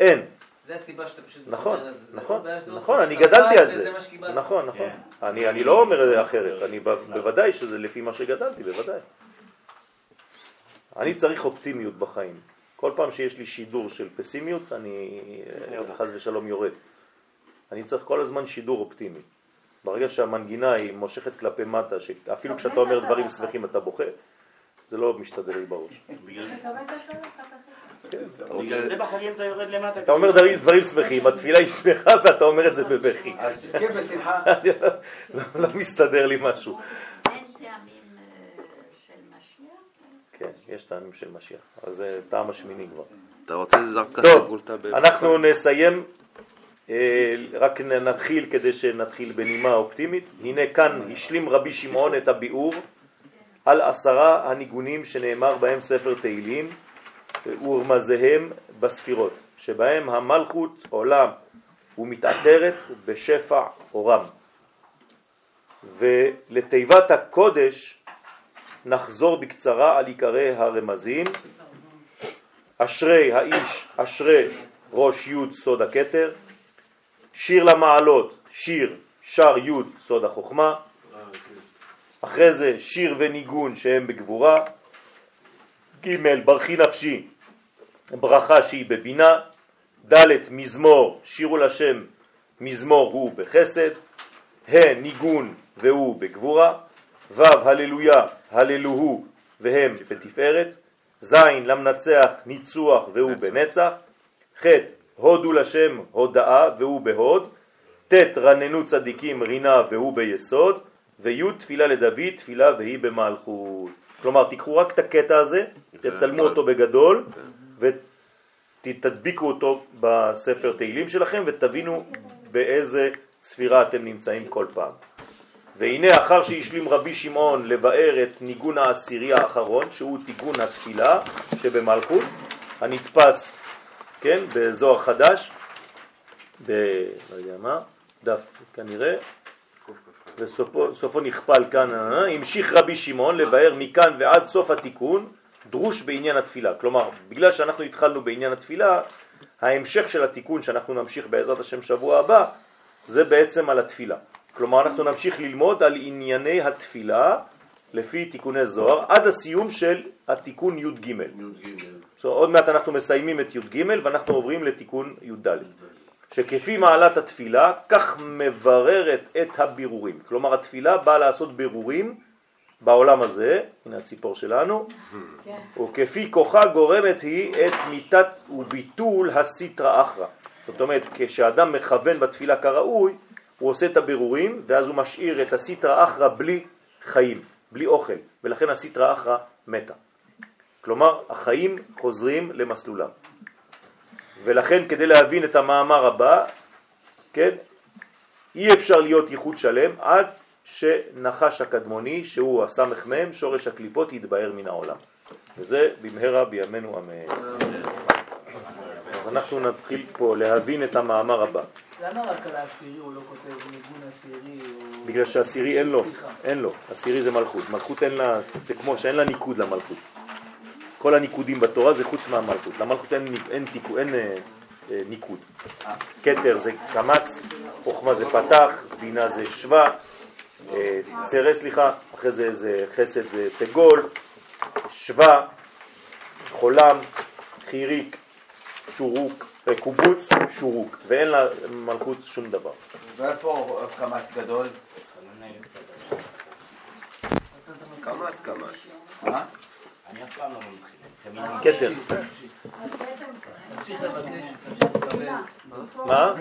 Speaker 1: אין.
Speaker 6: זה הסיבה שאתה פשוט...
Speaker 1: נכון. נכון, נכון, אני גדלתי על זה. נכון, נכון. אני אני לא אומר אחרת, אני ב- בוודאי שזה לפי מה שגדלתי, בוודאי. אני צריך אופטימיות בחיים. כל פעם שיש לי שידור של פסימיות, אני חס ושלום יורד. אני צריך כל הזמן שידור אופטימי. ברגע שהמנגינה היא מושכת כלפי מטה, שאפילו כשאתה אומר דברים שמחים אתה בוכה, זה לא משתדל לי בראש.
Speaker 4: בגלל זה-
Speaker 9: אתה
Speaker 4: בגלל זה בחגים אתה יורד למטה.
Speaker 1: אתה אומר דברים, שמחים, התפילה היא שמחה ואתה אומר את זה בבכי.
Speaker 8: אז תבכה בשמחה.
Speaker 1: לא- לא לא מסתדר לי משהו.
Speaker 3: אה?
Speaker 1: כן, יש טעמים של משיח, אז זה טעם השמיני כבר.
Speaker 7: אתה רוצה זרקה
Speaker 1: טוב,
Speaker 7: סגולתא ב...
Speaker 1: אנחנו נסיים, אה, רק נתחיל כדי שנתחיל בנימה אופטימית. הנה כאן השלים רבי שמעון את הביאור על עשרה הניגונים שנאמר בהם ספר תהילים ורמזיהם בספירות, שבהם המלכות עולה ומתעטרת בשפע אורם. ולתיבת הקודש נחזור בקצרה על עיקרי הרמזים. אשרי האיש, אשרי ראש י' סוד הכתר, שיר למעלות, שיר, שר י' סוד החוכמה, אחרי זה שיר וניגון שהם בגבורה, ג' ברכי נפשי, ברכה שהיא בבינה, ד' מזמור, שירו לשם, מזמור הוא בחסד, ה' ניגון והוא בגבורה, ו' הללויה, הללוהו והם בתפארת, ז' למנצח ניצוח והוא בנצח, ח' הודו לשם הודאה והוא בהוד, ט' רננו צדיקים רינה והוא ביסוד, וי' תפילה לדוד תפילה והיא במלכות. כלומר תיקחו רק את הקטע הזה,
Speaker 7: זה
Speaker 1: תצלמו. אותו בגדול ותדביקו אותו בספר תהילים שלכם ותבינו באיזה ספירה אתם נמצאים כל פעם. והנה אחר שהשלים רבי שמעון לבאר את ניגון העשירי האחרון, שהוא תיקון התפילה שבמלכות, הנתפס, כן, בזוהר חדש, ב... לא יודע מה, דף כנראה, וסופו סופו נכפל כאן, אה, המשיך רבי שמעון לבאר מכאן ועד סוף התיקון, דרוש בעניין התפילה. כלומר, בגלל שאנחנו התחלנו בעניין התפילה, ההמשך של התיקון שאנחנו נמשיך בעזרת השם שבוע הבא, זה בעצם על התפילה. כלומר, אנחנו נמשיך ללמוד על ענייני התפילה לפי תיקוני זוהר, עד הסיום של התיקון י"ג.
Speaker 5: י"ג.
Speaker 1: So, עוד מעט אנחנו מסיימים את י"ג ואנחנו עוברים לתיקון י"ד. שכפי מעלת התפילה, כך מבררת את הבירורים. כלומר, התפילה באה לעשות בירורים בעולם הזה, הנה הציפור שלנו, וכפי כוחה גורמת היא את מיתת וביטול הסיטרא אחרא. זאת אומרת, כשאדם מכוון בתפילה כראוי, הוא עושה את הבירורים, ואז הוא משאיר את הסיטרא אחרא בלי חיים, בלי אוכל, ולכן הסיטרא אחרא מתה. כלומר, החיים חוזרים למסלולם. ולכן כדי להבין את המאמר הבא, כן, אי אפשר להיות ייחוד שלם עד שנחש הקדמוני, שהוא הסמך מהם, שורש הקליפות, יתבהר מן העולם. וזה במהרה בימינו אמן. אז אנחנו נתחיל פה להבין את המאמר הבא.
Speaker 6: למה רק על העשירי הוא לא כותב ניגון עשירי?
Speaker 1: בגלל שהעשירי אין לו, אין לו, עשירי זה מלכות, מלכות אין לה, זה כמו שאין לה ניקוד למלכות. כל הניקודים בתורה זה חוץ מהמלכות, למלכות אין, אין, תיקו, אין אה, אה, ניקוד. קטר זה קמץ, חוכמה זה פתח, בינה זה שווה, אה, צרה סליחה, אחרי זה, זה חסד זה סגול, שווה, חולם, חיריק, שורוק, אה, קובוץ, שורוק, ואין לה מלכות שום דבר.
Speaker 8: ואיפה קמץ גדול?
Speaker 5: קמץ, קמץ.
Speaker 4: אני אף פעם לא.
Speaker 1: כתר.
Speaker 6: לבקש, תמשיך לקבל.
Speaker 1: מה?